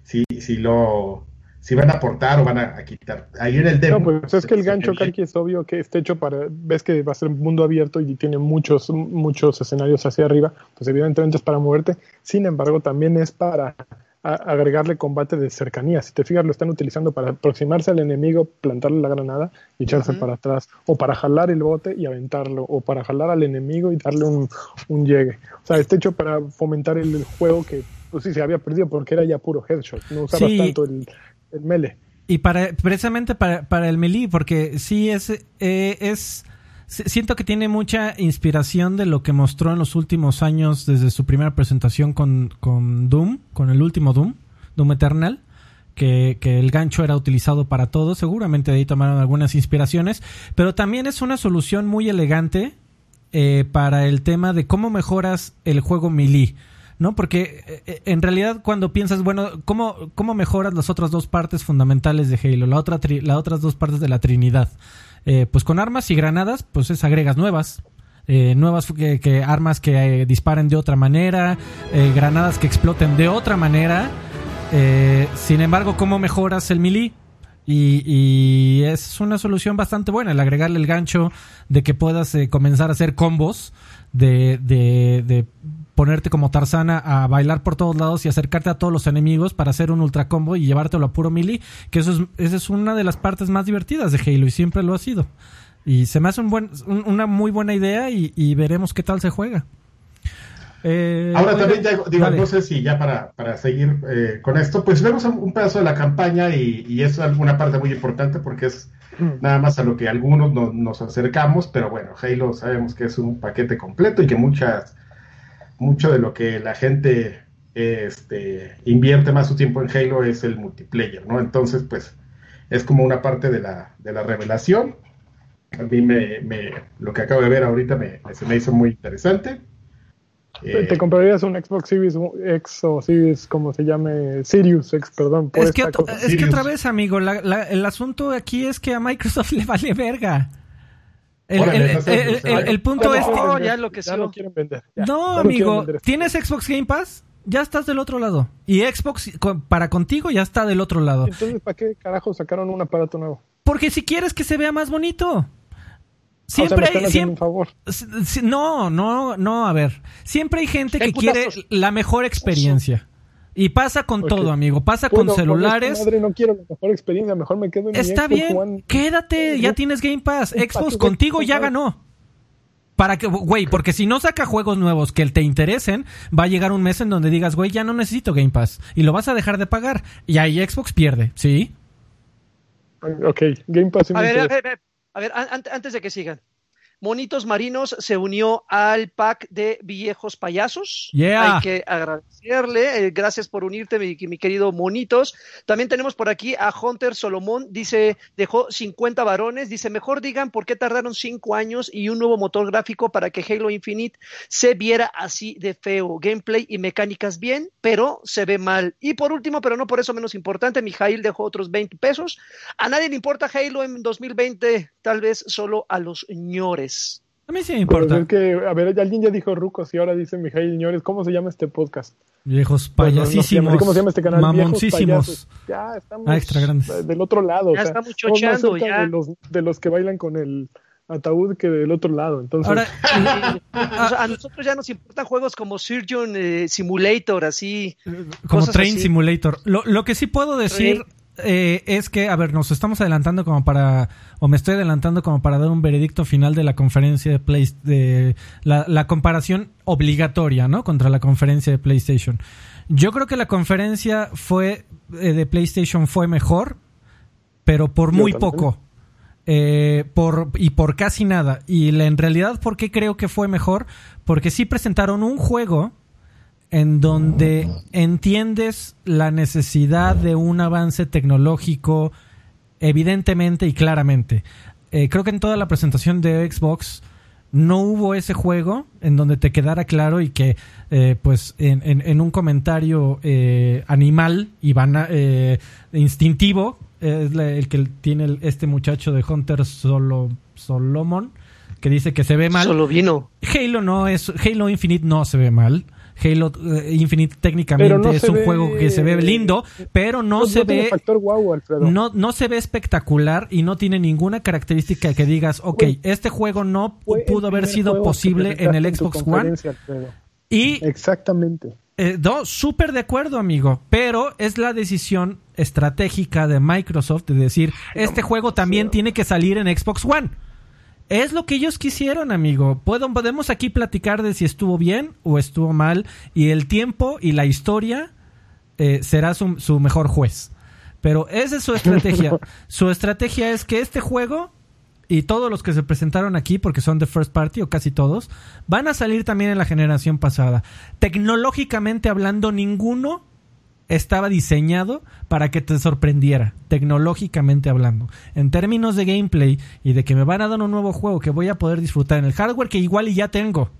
Speaker 1: si, si lo si van a aportar o van a, a, quitar. Ahí en el demo.
Speaker 4: No, pues es que el gancho, Karki, es obvio que está hecho para. Ves que va a ser mundo abierto y tiene muchos, muchos escenarios hacia arriba. Pues evidentemente es para moverte. Sin embargo, también es para a, agregarle combate de cercanía. Si te fijas, lo están utilizando para aproximarse al enemigo, plantarle la granada y echarse uh -huh. para atrás. O para jalar el bote y aventarlo. O para jalar al enemigo y darle un, un llegue. O sea, está hecho para fomentar el, el juego que pues sí se había perdido porque era ya puro headshot. No usabas
Speaker 3: sí.
Speaker 4: tanto el el melee.
Speaker 3: Y para, precisamente para, para el melee, porque sí es, eh, es, siento que tiene mucha inspiración de lo que mostró en los últimos años desde su primera presentación con, con Doom, con el último Doom, Doom Eternal. Que, que, el gancho era utilizado para todo, seguramente de ahí tomaron algunas inspiraciones, pero también es una solución muy elegante eh, para el tema de cómo mejoras el juego melee. ¿no? Porque eh, en realidad cuando piensas, bueno, ¿cómo, ¿cómo mejoras las otras dos partes fundamentales de Halo? La otra tri las otras dos partes de la Trinidad. Eh, pues con armas y granadas, pues es agregas nuevas. Eh, nuevas que, armas que disparen de otra manera, granadas que exploten de otra manera. sin embargo, ¿cómo mejoras el melee? Y, y, es una solución bastante buena el agregarle el gancho de que puedas comenzar a hacer combos de, de ponerte como Tarzana a bailar por todos lados y acercarte a todos los enemigos para hacer un ultra combo y llevártelo a puro melee, que eso es, esa es una de las partes más divertidas de Halo y siempre lo ha sido. Y se me hace un buen, un, una muy buena idea y, y, veremos qué tal se juega.
Speaker 1: Eh, Ahora oiga, también, ya, digo, no sé si ya para, para seguir eh, con esto, pues vemos un pedazo de la campaña y, y es una parte muy importante porque es nada más a lo que algunos no, nos acercamos, pero bueno, Halo sabemos que es un paquete completo y que muchas mucho de lo que la gente este, invierte más su tiempo en Halo es el multiplayer, ¿no? Entonces, pues, es como una parte de la, de la revelación. A mí me, me, lo que acabo de ver ahorita me, se me hizo muy interesante.
Speaker 4: ¿Te, ¿Te comprarías un Xbox Series X o Series, como se llame, Sirius X, perdón?
Speaker 3: es, que, es que otra vez, amigo, la, la, el asunto aquí es que a Microsoft le vale verga. El, el, el, el, punto es que
Speaker 2: no, ya lo que
Speaker 4: ya lo quieren vender. Ya,
Speaker 3: no,
Speaker 4: ya
Speaker 3: amigo,
Speaker 4: vender.
Speaker 3: ¿tienes Xbox Game Pass? Ya estás del otro lado. Y Xbox para contigo ya está del otro lado.
Speaker 4: Entonces, ¿para qué carajo sacaron un aparato nuevo?
Speaker 3: Porque si quieres que se vea más bonito. Siempre
Speaker 4: o sea,
Speaker 3: hay siempre,
Speaker 4: favor.
Speaker 3: No, no, no, a ver. Siempre hay gente que quiere la mejor experiencia. Y pasa con okay. todo, amigo. Pasa
Speaker 4: bueno,
Speaker 3: con celulares.
Speaker 4: Madre, no quiero la mejor experiencia. Mejor me quedo en
Speaker 3: Está
Speaker 4: mi
Speaker 3: bien.
Speaker 4: One.
Speaker 3: Quédate. Ya tienes Game Pass. Xbox contigo ya ganó. Para que, güey, porque si no saca juegos nuevos que te interesen, va a llegar un mes en donde digas, güey, ya no necesito Game Pass. Y lo vas a dejar de pagar. Y ahí Xbox pierde, ¿sí?
Speaker 4: Ok, Game Pass.
Speaker 2: A ver, a ver, a ver, a ver, antes de que sigan. Monitos Marinos se unió al pack de viejos payasos.
Speaker 3: Yeah.
Speaker 2: Hay que agradecerle. eh, gracias por unirte, mi, mi querido Monitos. También tenemos por aquí a Hunter Solomón. Dice, dejó 50 varones. Dice, mejor digan por qué tardaron 5 años y un nuevo motor gráfico para que Halo Infinite se viera así de feo. Gameplay y mecánicas bien, pero se ve mal. Y por último, pero no por eso menos importante, Mijail dejó otros 20 pesos. A nadie le importa Halo en 2020, tal vez solo a los ñores.
Speaker 3: A mí sí me importa.
Speaker 4: es que, a ver, alguien ya dijo Rucos y ahora dice Mijail Ñores, ¿cómo se llama este podcast?
Speaker 3: Viejos payasísimos.
Speaker 4: así, ¿Cómo se llama este canal?
Speaker 3: Mamoncísimos.
Speaker 4: Ya estamos
Speaker 3: Ah, extra grandes.
Speaker 4: eh, del otro lado.
Speaker 2: Ya
Speaker 4: o sea,
Speaker 2: estamos
Speaker 4: cerca
Speaker 2: ya.
Speaker 4: De los, de los que bailan con el ataúd que del otro lado. Entonces,
Speaker 3: Ahora,
Speaker 2: sea, a nosotros ya nos importan juegos como Surgeon eh, Simulator, así.
Speaker 3: como
Speaker 2: cosas
Speaker 3: Train
Speaker 2: así.
Speaker 3: Simulator. Lo, lo que sí puedo decir eh, es que, a ver, nos estamos adelantando como para, o me estoy adelantando como para dar un veredicto final de la conferencia de Play, de la, la comparación obligatoria, ¿no? Contra la conferencia de PlayStation. Yo creo que la conferencia fue eh, de PlayStation fue mejor, pero por muy poco. Eh, por, y por casi nada. Y la- en realidad, ¿por qué creo que fue mejor? Porque sí presentaron un juego en donde entiendes la necesidad de un avance tecnológico evidentemente y claramente. Eh, creo que en toda la presentación de Xbox no hubo ese juego en donde te quedara claro y que eh, pues en, en- en un comentario eh, animal y bana- eh, instintivo es la- el que tiene el- este muchacho de Hunter Solo, Solomon que dice que se ve mal
Speaker 2: Solo vino.
Speaker 3: Halo no es Halo Infinite no se ve mal. Halo eh, Infinite técnicamente
Speaker 4: no
Speaker 3: es un
Speaker 4: ve-
Speaker 3: juego que se ve lindo, pero no, se ve
Speaker 4: factor wow, Alfredo.
Speaker 3: no, no se ve espectacular y no tiene ninguna característica que digas, ok, este juego no pudo haber sido posible en el Xbox One.
Speaker 4: Alfredo.
Speaker 3: Y
Speaker 4: Exactamente.
Speaker 3: eh, no, súper de acuerdo, amigo. Pero es la decisión estratégica de Microsoft de decir, este juego también tiene que salir en Xbox One. Es lo que ellos quisieron, amigo. Puedo- podemos aquí platicar de si estuvo bien o estuvo mal. Y el tiempo y la historia eh, será su, su mejor juez. Pero esa es su estrategia. su estrategia es que este juego y todos los que se presentaron aquí, porque son de first party o casi todos, van a salir también en la generación pasada. Tecnológicamente hablando, ninguno estaba diseñado para que te sorprendiera, tecnológicamente hablando. En términos de gameplay y de que me van a dar un nuevo juego que voy a poder disfrutar en el hardware que igual y ya tengo.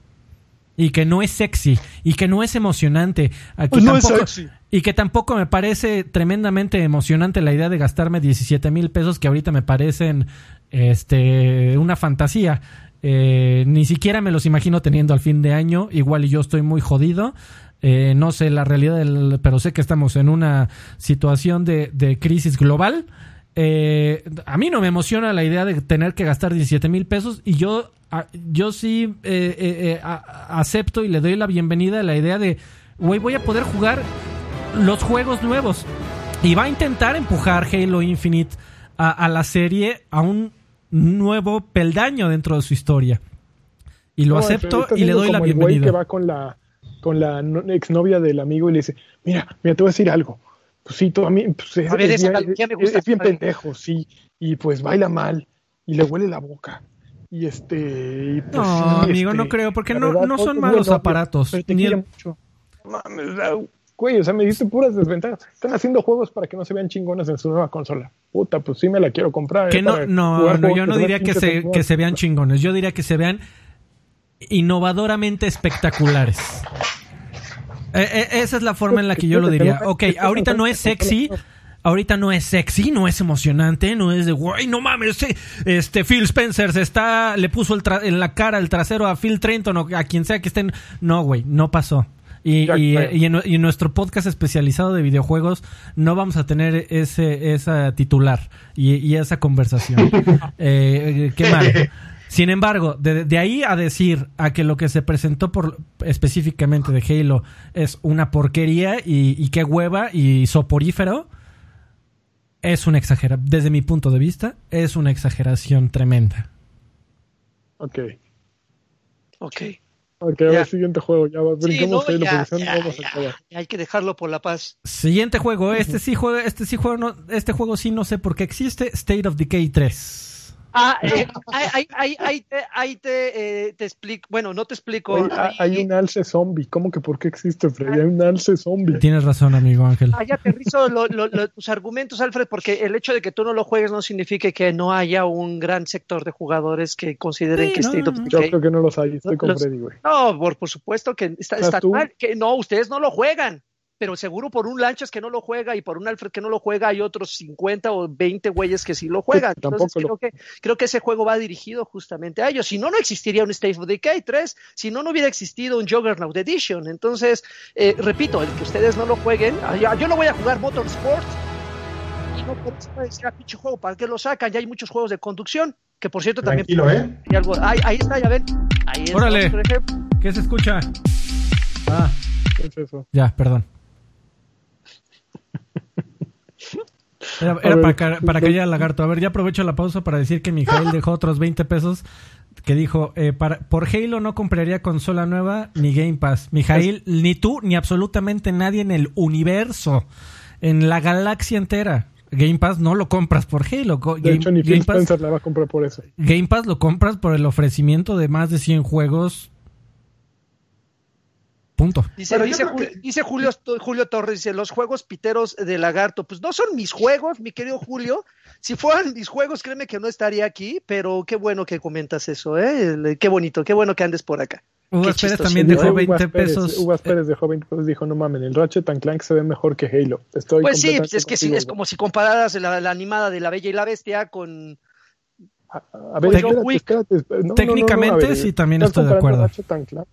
Speaker 3: Y que no es sexy, y que no es emocionante. Aquí
Speaker 4: No es
Speaker 3: tampoco,
Speaker 4: sexy.
Speaker 3: y que tampoco me parece tremendamente emocionante la idea de gastarme 17 mil pesos que ahorita me parecen este una fantasía. Eh, ni siquiera me los imagino teniendo al fin de año. Igual y yo estoy muy jodido. Eh, no sé la realidad, del- pero sé que estamos en una situación de, de crisis global. Eh, a mí no me emociona la idea de tener que gastar 17 mil pesos y yo, a- yo sí eh, eh, eh, a- acepto y le doy la bienvenida a la idea de, güey, voy a poder jugar los juegos nuevos y va a intentar empujar Halo Infinite a, a la serie a un nuevo peldaño dentro de su historia. Y lo
Speaker 4: No,
Speaker 3: acepto y le doy la
Speaker 4: güey que
Speaker 3: bienvenida.
Speaker 4: va con la, con la no- exnovia del amigo y le dice, mira, mira, te voy a decir algo. Pues sí, tú a mí, pues es,
Speaker 2: A ver,
Speaker 4: es
Speaker 2: esa
Speaker 4: bien,
Speaker 2: me gusta.
Speaker 4: es pendejo, sí. Y pues baila mal y le huele la boca. Y este... y, pues,
Speaker 3: No,
Speaker 4: sí,
Speaker 3: amigo,
Speaker 4: este,
Speaker 3: no creo, porque no-
Speaker 4: verdad,
Speaker 3: no son malos aparatos,
Speaker 4: pero te
Speaker 3: ni el-
Speaker 4: mucho. Mames, güey, o sea, me diste puras desventajas. Están haciendo juegos para que no se vean chingones en su nueva consola. Puta, pues sí me la quiero comprar.
Speaker 3: Que
Speaker 4: eh,
Speaker 3: no, no, no, yo no diría que se, que se vean chingones, yo diría que se vean innovadoramente espectaculares. Eh, eh, esa es la forma en la que yo lo diría. Ok, ahorita no es sexy, ahorita no es sexy, no es emocionante, no es de, güey, no mames, este Phil Spencer se está, le puso el tra- en la cara el trasero a Phil Trenton o a quien sea que estén. No, güey, no pasó. Y, en, y en nuestro podcast especializado de videojuegos no vamos a tener ese esa titular y, y esa conversación. Eh, qué mal. Sin embargo, de, de ahí a decir a que lo que se presentó por específicamente de Halo es una porquería y, y qué hueva y soporífero, es una exageración. Desde mi punto de vista, es una exageración tremenda.
Speaker 4: Ok.
Speaker 2: Ok.
Speaker 4: Ok, a
Speaker 2: Ya.
Speaker 4: ver, siguiente juego. Ya va,
Speaker 2: Sí,
Speaker 4: brincamos
Speaker 2: no,
Speaker 4: Halo,
Speaker 2: ya, ya,
Speaker 4: no vamos a
Speaker 2: ya.
Speaker 4: acabar.
Speaker 2: Hay que dejarlo por la paz.
Speaker 3: Siguiente juego, este sí juego, este sí juego, no, este juego sí no sé por qué existe, State of Decay 3.
Speaker 2: Ah, eh, ahí, ahí, ahí, te, ahí te, eh, te explico, bueno, no te explico.
Speaker 4: Oye,
Speaker 2: ahí-
Speaker 4: hay un alce zombie. ¿Cómo que por qué existe, Freddy? Hay un alce zombie.
Speaker 3: Tienes razón, amigo Ángel.
Speaker 2: Ahí aterrizo lo- lo- lo- tus argumentos, Alfred, porque el hecho de que tú no lo juegues no significa que no haya un gran sector de jugadores que consideren
Speaker 3: Sí,
Speaker 2: que
Speaker 3: no,
Speaker 2: State of.
Speaker 4: Yo creo que no los hay. Estoy con
Speaker 2: Los-
Speaker 4: Freddy, güey.
Speaker 2: No, por, por supuesto que está,
Speaker 4: ¿Estás
Speaker 2: está
Speaker 4: tú?
Speaker 2: mal, que no, ustedes no lo juegan, pero seguro por un Lanchas que no lo juega y por un Alfred que no lo juega hay otros 50 o 20 güeyes que sí lo juegan.
Speaker 4: Sí, tampoco
Speaker 2: Entonces creo
Speaker 4: lo-
Speaker 2: que, creo que ese juego va dirigido justamente a ellos. Si no, no existiría un State of Decay 3, si no, no hubiera existido un Juggernaut Edition. Entonces, eh, repito, el que ustedes no lo jueguen, ah, yo no voy a jugar Motorsport y no por eso decir, ah, pinche juego, ¿para qué lo sacan? Ya hay muchos juegos de conducción, que por cierto también...
Speaker 1: Tranquilo, ¿eh?
Speaker 2: hay algo- ahí, ahí está, ya ven. Ahí está,
Speaker 3: Órale.
Speaker 2: por ejemplo.
Speaker 3: ¿Qué se escucha? Ah,
Speaker 4: ¿Qué es eso?
Speaker 3: ya, perdón. Era, era
Speaker 4: ver,
Speaker 3: para, para callar al lagarto. A ver, ya aprovecho la pausa para decir que Mijael dejó otros 20 pesos que dijo, eh, para, por Halo no compraría consola nueva ni Game Pass. Mijail, ni tú ni absolutamente nadie en el universo, en la galaxia entera. Game Pass no lo compras por Halo. Co-
Speaker 4: De
Speaker 3: Game,
Speaker 4: hecho, ni
Speaker 3: Game Pass,
Speaker 4: la va a comprar por eso.
Speaker 3: Game Pass lo compras por el ofrecimiento de más de 100 juegos. Punto.
Speaker 2: Dice, dice, Julio,
Speaker 1: que-
Speaker 2: dice Julio, Julio Torres, dice, los juegos piteros de lagarto, pues no son mis juegos, mi querido Julio. Si fueran mis juegos, créeme que no estaría aquí, pero qué bueno que comentas eso, ¿eh? El- Qué bonito, qué bueno que andes por acá.
Speaker 3: Hugo
Speaker 2: Qué
Speaker 3: Pérez también dejó
Speaker 4: Uvas
Speaker 3: 20
Speaker 4: Pérez-
Speaker 3: pesos.
Speaker 4: Uvas Pérez dejó 20 pesos. Dijo, no mames, el Ratchet and Clank se ve mejor que Halo. Estoy
Speaker 2: Pues sí, pues es que sí, es como si compararas la, la animada de La Bella y la Bestia con...
Speaker 4: A, a ver, espérate,
Speaker 2: Wick.
Speaker 4: espérate, espérate. No, no, no,
Speaker 3: Técnicamente,
Speaker 4: no, a ver,
Speaker 3: sí, también estoy de acuerdo.
Speaker 4: Ratchet and Clank,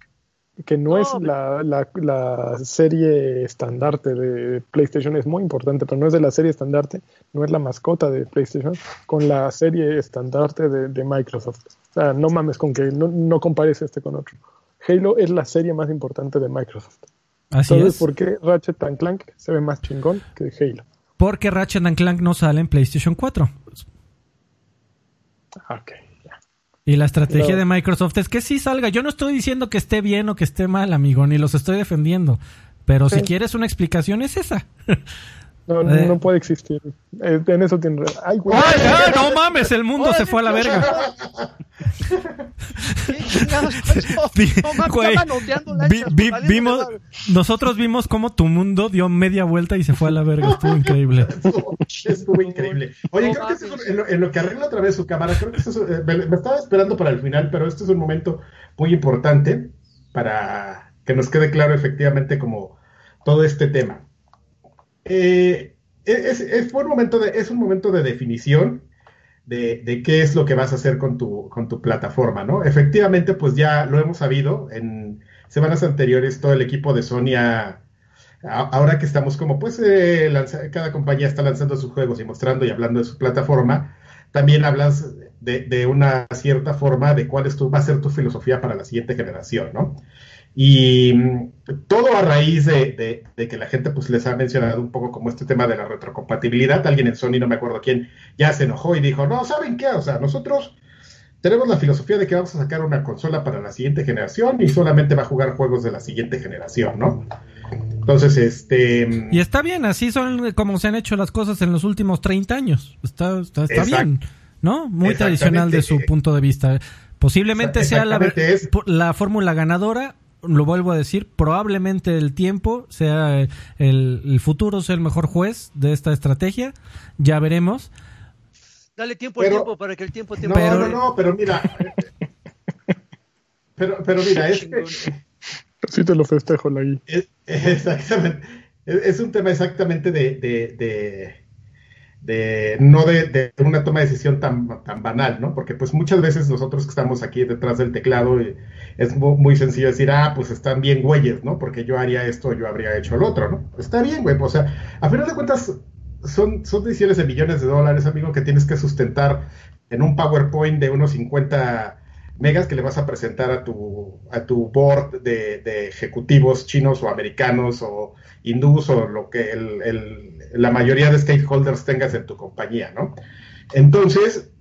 Speaker 4: que no,
Speaker 2: No,
Speaker 4: es la, la, la serie estandarte de PlayStation, es muy importante, pero no es de la serie estandarte, no es la mascota de PlayStation, con la serie estandarte de, de Microsoft. O sea, no mames con que no, no compares este con otro. Halo es la serie más importante de Microsoft.
Speaker 3: Así
Speaker 4: Entonces,
Speaker 3: es.
Speaker 4: ¿por qué Ratchet and Clank se ve más chingón que Halo?
Speaker 3: Porque Ratchet and Clank no sale en PlayStation 4.
Speaker 4: Ah, Ok.
Speaker 3: Y la estrategia de Microsoft es que sí salga. Yo no estoy diciendo que esté bien o que esté mal, amigo, ni los estoy defendiendo. Pero si quieres una explicación, es esa.
Speaker 4: No,
Speaker 3: Eh.
Speaker 4: no puede existir. Eh, en eso tiene razón. Ay, güey.
Speaker 3: ¡Ay, ay, no mames! El mundo se fue a la verga. Vimos, nosotros vimos cómo tu mundo dio media vuelta y se fue a la verga. Estuvo increíble.
Speaker 1: Estuvo, estuvo increíble. Oye,
Speaker 2: No
Speaker 1: creo que eso es
Speaker 2: mames.
Speaker 1: un- en, lo, en lo que arregla otra vez su cámara, creo que eso es, eh, me, me estaba esperando para el final, pero este es un momento muy importante para que nos quede claro efectivamente como todo este tema. Eh, es, es- fue un momento de, es un momento de definición de, qué es lo que vas a hacer con tu, con tu plataforma, ¿no? Efectivamente, pues ya lo hemos sabido en semanas anteriores, todo el equipo de Sony ahora que estamos como pues eh, cada compañía está lanzando sus juegos y mostrando y hablando de su plataforma, también hablas de, de una cierta forma de cuál es tu, va a ser tu filosofía para la siguiente generación, ¿no? Y mm, todo a raíz de, de- de que la gente pues les ha mencionado un poco como este tema de la retrocompatibilidad. Alguien en Sony, no me acuerdo quién, ya se enojó y dijo, no, ¿saben qué? O sea, nosotros tenemos la filosofía de que vamos a sacar una consola para la siguiente generación y solamente va a jugar juegos de la siguiente generación, ¿no? Entonces, este...
Speaker 3: Y está bien, así son como se han hecho las cosas en los últimos 30 años. Está, está, está bien, ¿no? Muy tradicional de su punto de vista. Posiblemente sea la, la fórmula ganadora, lo vuelvo a decir, probablemente el tiempo sea el, el futuro sea el mejor juez de esta estrategia. Ya veremos.
Speaker 2: Dale tiempo al
Speaker 1: Pero-
Speaker 2: tiempo para que el tiempo
Speaker 1: No,
Speaker 2: tiempo.
Speaker 3: Pero-
Speaker 1: no, no, pero mira... Pero, pero mira, es que...
Speaker 4: Sí te lo festejo, Lagui.
Speaker 1: Es, exactamente. Es, es un tema exactamente de, de, de, de- no de, una toma de decisión tan, tan banal, ¿no? Porque pues muchas veces nosotros que estamos aquí detrás del teclado eh, es mu- muy, sencillo decir, ah, pues están bien güeyes, ¿no? Porque yo haría esto, yo habría hecho lo otro, ¿no? Está bien, güey. O sea, a final de cuentas son, son decisiones de millones de dólares, amigo, que tienes que sustentar en un PowerPoint de unos 50 megas que le vas a presentar a tu, a tu board de, de ejecutivos chinos o americanos o hindús o lo que el- la mayoría de stakeholders tengas en tu compañía, ¿no? Entonces,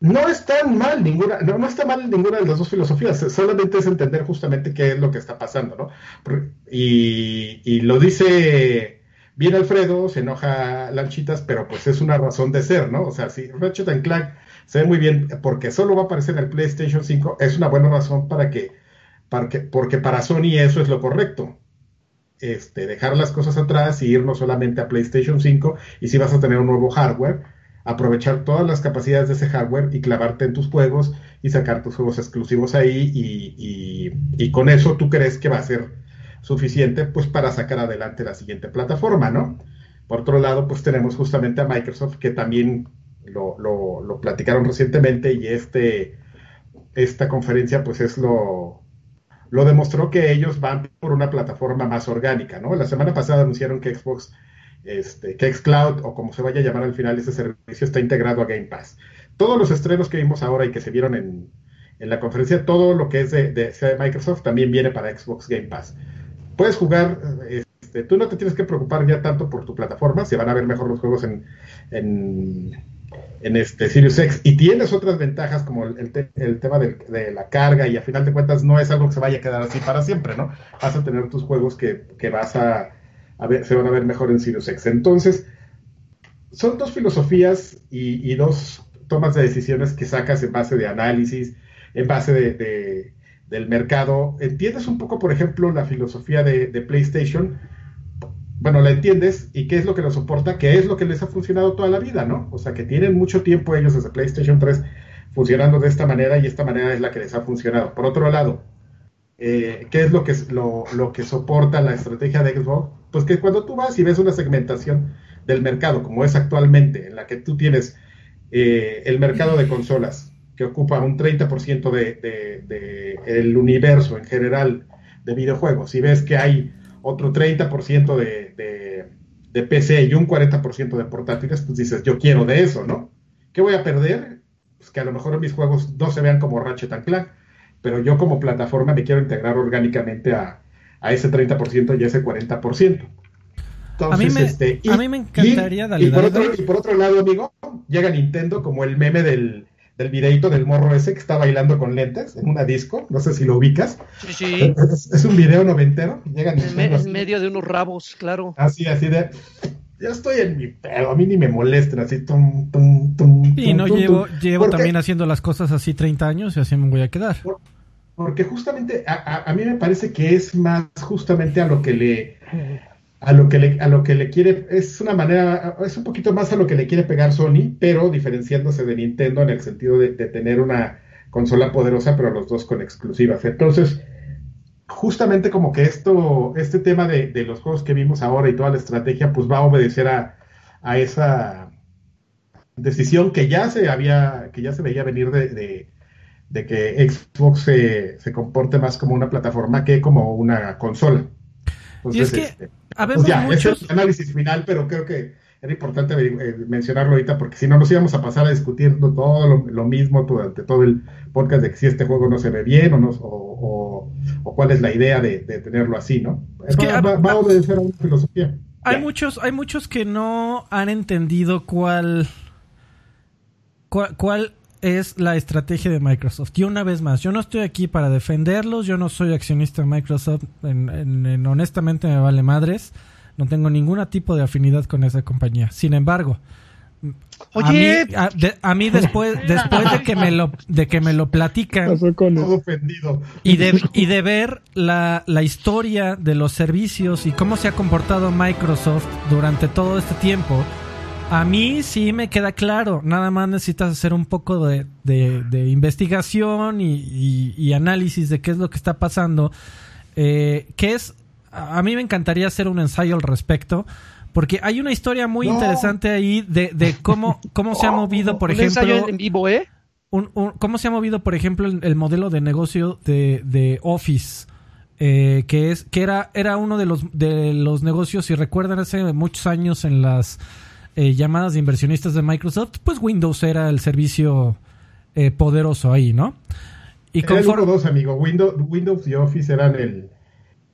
Speaker 1: no está mal ninguna, no, no está mal ninguna de las dos filosofías, solamente es entender justamente qué es lo que está pasando, ¿no? Y, y lo dice bien Alfredo, se enoja Lanchitas, pero pues es una razón de ser, ¿no? O sea, si Ratchet and Clank se ve muy bien, porque solo va a aparecer en el PlayStation 5, es una buena razón para que, para que porque para Sony eso es lo correcto. Este, dejar las cosas atrás y irnos solamente a PlayStation 5 y si vas a tener un nuevo hardware, aprovechar todas las capacidades de ese hardware y clavarte en tus juegos y sacar tus juegos exclusivos ahí y, y, con eso tú crees que va a ser suficiente pues para sacar adelante la siguiente plataforma, ¿no? Por otro lado, pues tenemos justamente a Microsoft que también lo, lo, lo platicaron recientemente y este, esta conferencia pues es lo, lo demostró que ellos van por una plataforma más orgánica, ¿no? La semana pasada anunciaron que Xbox, este, que Xcloud, o como se vaya a llamar al final, ese servicio está integrado a Game Pass. Todos los estrenos que vimos ahora y que se vieron en, la conferencia, todo lo que es de, Microsoft también viene para Xbox Game Pass. Puedes jugar, este, tú no te tienes que preocupar ya tanto por tu plataforma, se van a ver mejor los juegos en, en en este Sirius X y tienes otras ventajas como el, tema de, la carga y a final de cuentas no es algo que se vaya a quedar así para siempre, ¿no? Vas a tener tus juegos que, vas a, ver, se van a ver mejor en Sirius X. Entonces, son dos filosofías y, dos tomas de decisiones que sacas en base de análisis, en base de, del mercado. ¿Entiendes un poco, por ejemplo, la filosofía de PlayStation? Bueno, la entiendes y qué es lo que lo soporta, qué es lo que les ha funcionado toda la vida, ¿no? O sea, que tienen mucho tiempo ellos desde PlayStation 3 funcionando de esta manera y esta manera es la que les ha funcionado. Por otro lado, eh, ¿qué es lo que, lo, lo que soporta la estrategia de Xbox? Pues que cuando tú vas y ves una segmentación del mercado, como es actualmente, en la que tú tienes eh, el mercado de consolas, que ocupa un 30% de, de, de el universo en general de videojuegos, y ves que hay otro 30% de, de, PC y un 40% de portátiles, pues dices, yo quiero de eso, ¿no? ¿Qué voy a perder? Pues que a lo mejor mis juegos no se vean como Ratchet Clank, pero yo como plataforma me quiero integrar orgánicamente a, ese 30% y ese 40%.
Speaker 3: a, mí me, este, a mí me encantaría
Speaker 1: y, por otro, y por otro lado, amigo, llega Nintendo como el meme del, del videito del morro ese que está bailando con lentes en una disco, no sé si lo ubicas.
Speaker 2: Sí, sí.
Speaker 1: Es, un video noventero.
Speaker 2: en, medio de unos rabos, claro.
Speaker 1: Así, así de... Ya estoy en mi pedo, a mí ni me molesten así. Tum, tum, tum,
Speaker 3: y no llevo, llevo también haciendo las cosas así 30 años y así me voy a quedar.
Speaker 1: porque justamente a, a, mí me parece que es más justamente a lo que le a lo que le, a lo que le quiere, es una manera, es un poquito más a lo que le quiere pegar Sony, pero diferenciándose de Nintendo en el sentido de, tener una consola poderosa, pero los dos con exclusivas. Entonces, justamente como que esto, este tema de, los juegos que vimos ahora y toda la estrategia, pues va a obedecer a, a esa decisión que ya se había, que ya se veía venir de, de, que Xbox se, se, comporte más como una plataforma que como una consola.
Speaker 3: Y es que este, pues ya,
Speaker 1: ese es el análisis final, pero creo que era importante eh, mencionarlo ahorita porque si no nos íbamos a pasar a discutir todo lo, mismo durante todo el podcast de que si este juego no se ve bien o, no, o, cuál es la idea de, tenerlo así, ¿no? va, a obedecer a una filosofía.
Speaker 3: Hay muchos, hay muchos que no han entendido cuál, cuál, cuál es la estrategia de Microsoft. Y una vez más, yo no estoy aquí para defenderlos, yo no soy accionista de Microsoft, en, honestamente me vale madres, no tengo ningún tipo de afinidad con esa compañía. Sin embargo,
Speaker 2: Oye,
Speaker 3: a mí, después, después de que me lo, de que me lo platican y de, y de ver la, la historia de los servicios y cómo se ha comportado Microsoft durante todo este tiempo, a mí sí me queda claro, nada más necesitas hacer un poco de, investigación y, análisis de qué es lo que está pasando. Eh, que es, a mí me encantaría hacer un ensayo al respecto, porque hay una historia muy interesante ahí de, cómo, cómo se ha movido, por ejemplo...
Speaker 2: Ensayo en vivo, ¿eh?
Speaker 3: ¿Cómo se ha movido, por ejemplo, el, modelo de negocio de, Office? Eh, que es que era era uno de los de los negocios si recuerdan hace muchos años en las eh, llamadas de inversionistas de Microsoft, pues Windows era el servicio eh, poderoso ahí, ¿no?
Speaker 1: Y conforme... dos, amigo. Windows, Windows y Office eran el,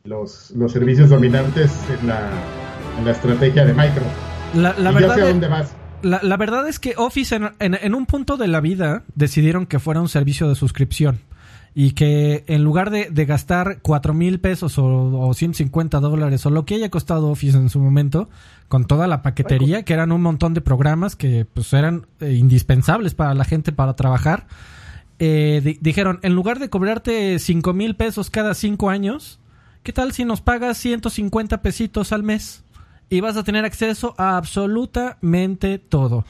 Speaker 1: los, los servicios dominantes en la, en la estrategia de Microsoft.
Speaker 3: La, la verdad ya sé dónde vas. La, la, verdad es que Office en, en, un punto de la vida decidieron que fuera un servicio de suscripción. Y que en lugar de, de gastar cuatro mil pesos o, o 150 dólares o lo que haya costado Office en su momento, con toda la paquetería, que eran un montón de programas que pues eran eh, indispensables para la gente para trabajar, eh, di- dijeron, en lugar de cobrarte cinco mil pesos cada cinco años, ¿qué tal si nos pagas 150 pesitos al mes? Y vas a tener acceso a absolutamente todo.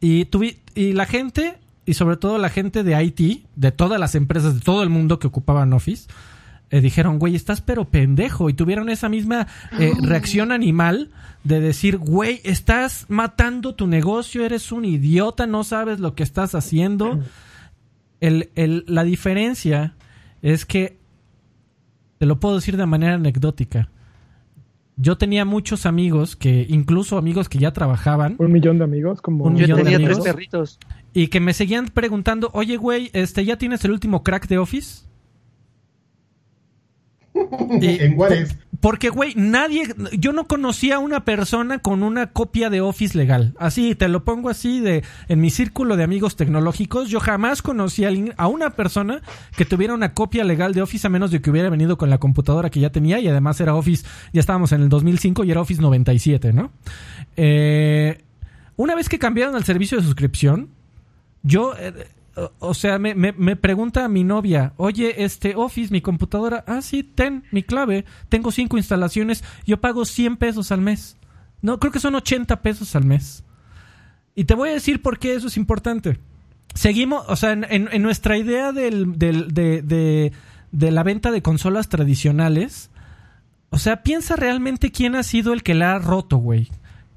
Speaker 3: Y, y la gente, y sobre todo la gente de IT, de todas las empresas de todo el mundo que ocupaban Office, eh, dijeron, güey, estás pero pendejo. Y tuvieron esa misma eh, reacción animal de decir, güey, estás matando tu negocio, eres un idiota, no sabes lo que estás haciendo. El, el- la diferencia es que, te lo puedo decir de manera anecdótica, yo tenía muchos amigos que, incluso amigos que ya trabajaban,
Speaker 4: Un millón de amigos, como
Speaker 3: Un
Speaker 2: Yo
Speaker 3: millón de
Speaker 2: tenía tres
Speaker 3: amigos.
Speaker 2: perritos.
Speaker 3: Y que me seguían preguntando, oye, güey, este, ¿ya tienes el último crack de Office? Y-
Speaker 1: en Juárez.
Speaker 3: Porque, güey, nadie, yo no conocía a una persona con una copia de Office legal. Así, te lo pongo así de, en mi círculo de amigos tecnológicos, yo jamás conocí a una persona que tuviera una copia legal de Office a menos de que hubiera venido con la computadora que ya tenía y además era Office, ya estábamos en el 2005 y era Office 97, ¿no? Eh, una vez que cambiaron al servicio de suscripción, yo, eh, o- o sea, me, pregunta mi novia, oye, este Office, mi computadora, ah, sí, ten mi clave, tengo cinco instalaciones, yo pago 100 pesos al mes. No, creo que son 80 pesos al mes. Y te voy a decir por qué eso es importante. Seguimos, o sea, en, en- en nuestra idea del, del- de, de- de la venta de consolas tradicionales, o sea, piensa realmente quién ha sido el que la ha roto, güey.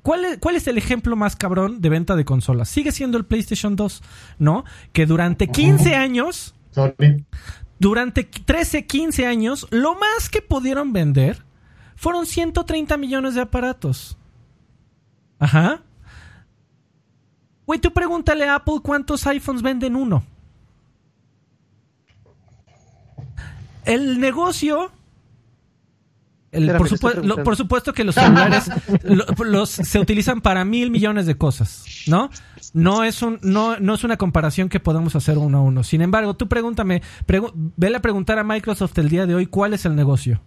Speaker 3: ¿Cuál es, ¿Cuál es el ejemplo más cabrón de venta de consolas? Sigue siendo el PlayStation 2, ¿no? Que durante 15 años,
Speaker 1: Sony.
Speaker 3: durante 13, 15 años, lo más que pudieron vender fueron 130 millones de aparatos. Ajá. Güey, tú pregúntale a Apple cuántos iPhones venden uno. El negocio. El- por, lo- supuesto que los celulares lo- los, se utilizan para mil millones de cosas, ¿no? No es, un, no, no es una comparación que podamos hacer uno a uno. Sin embargo, tú pregúntame, pregu- vele a preguntar a Microsoft el día de hoy cuál es el negocio.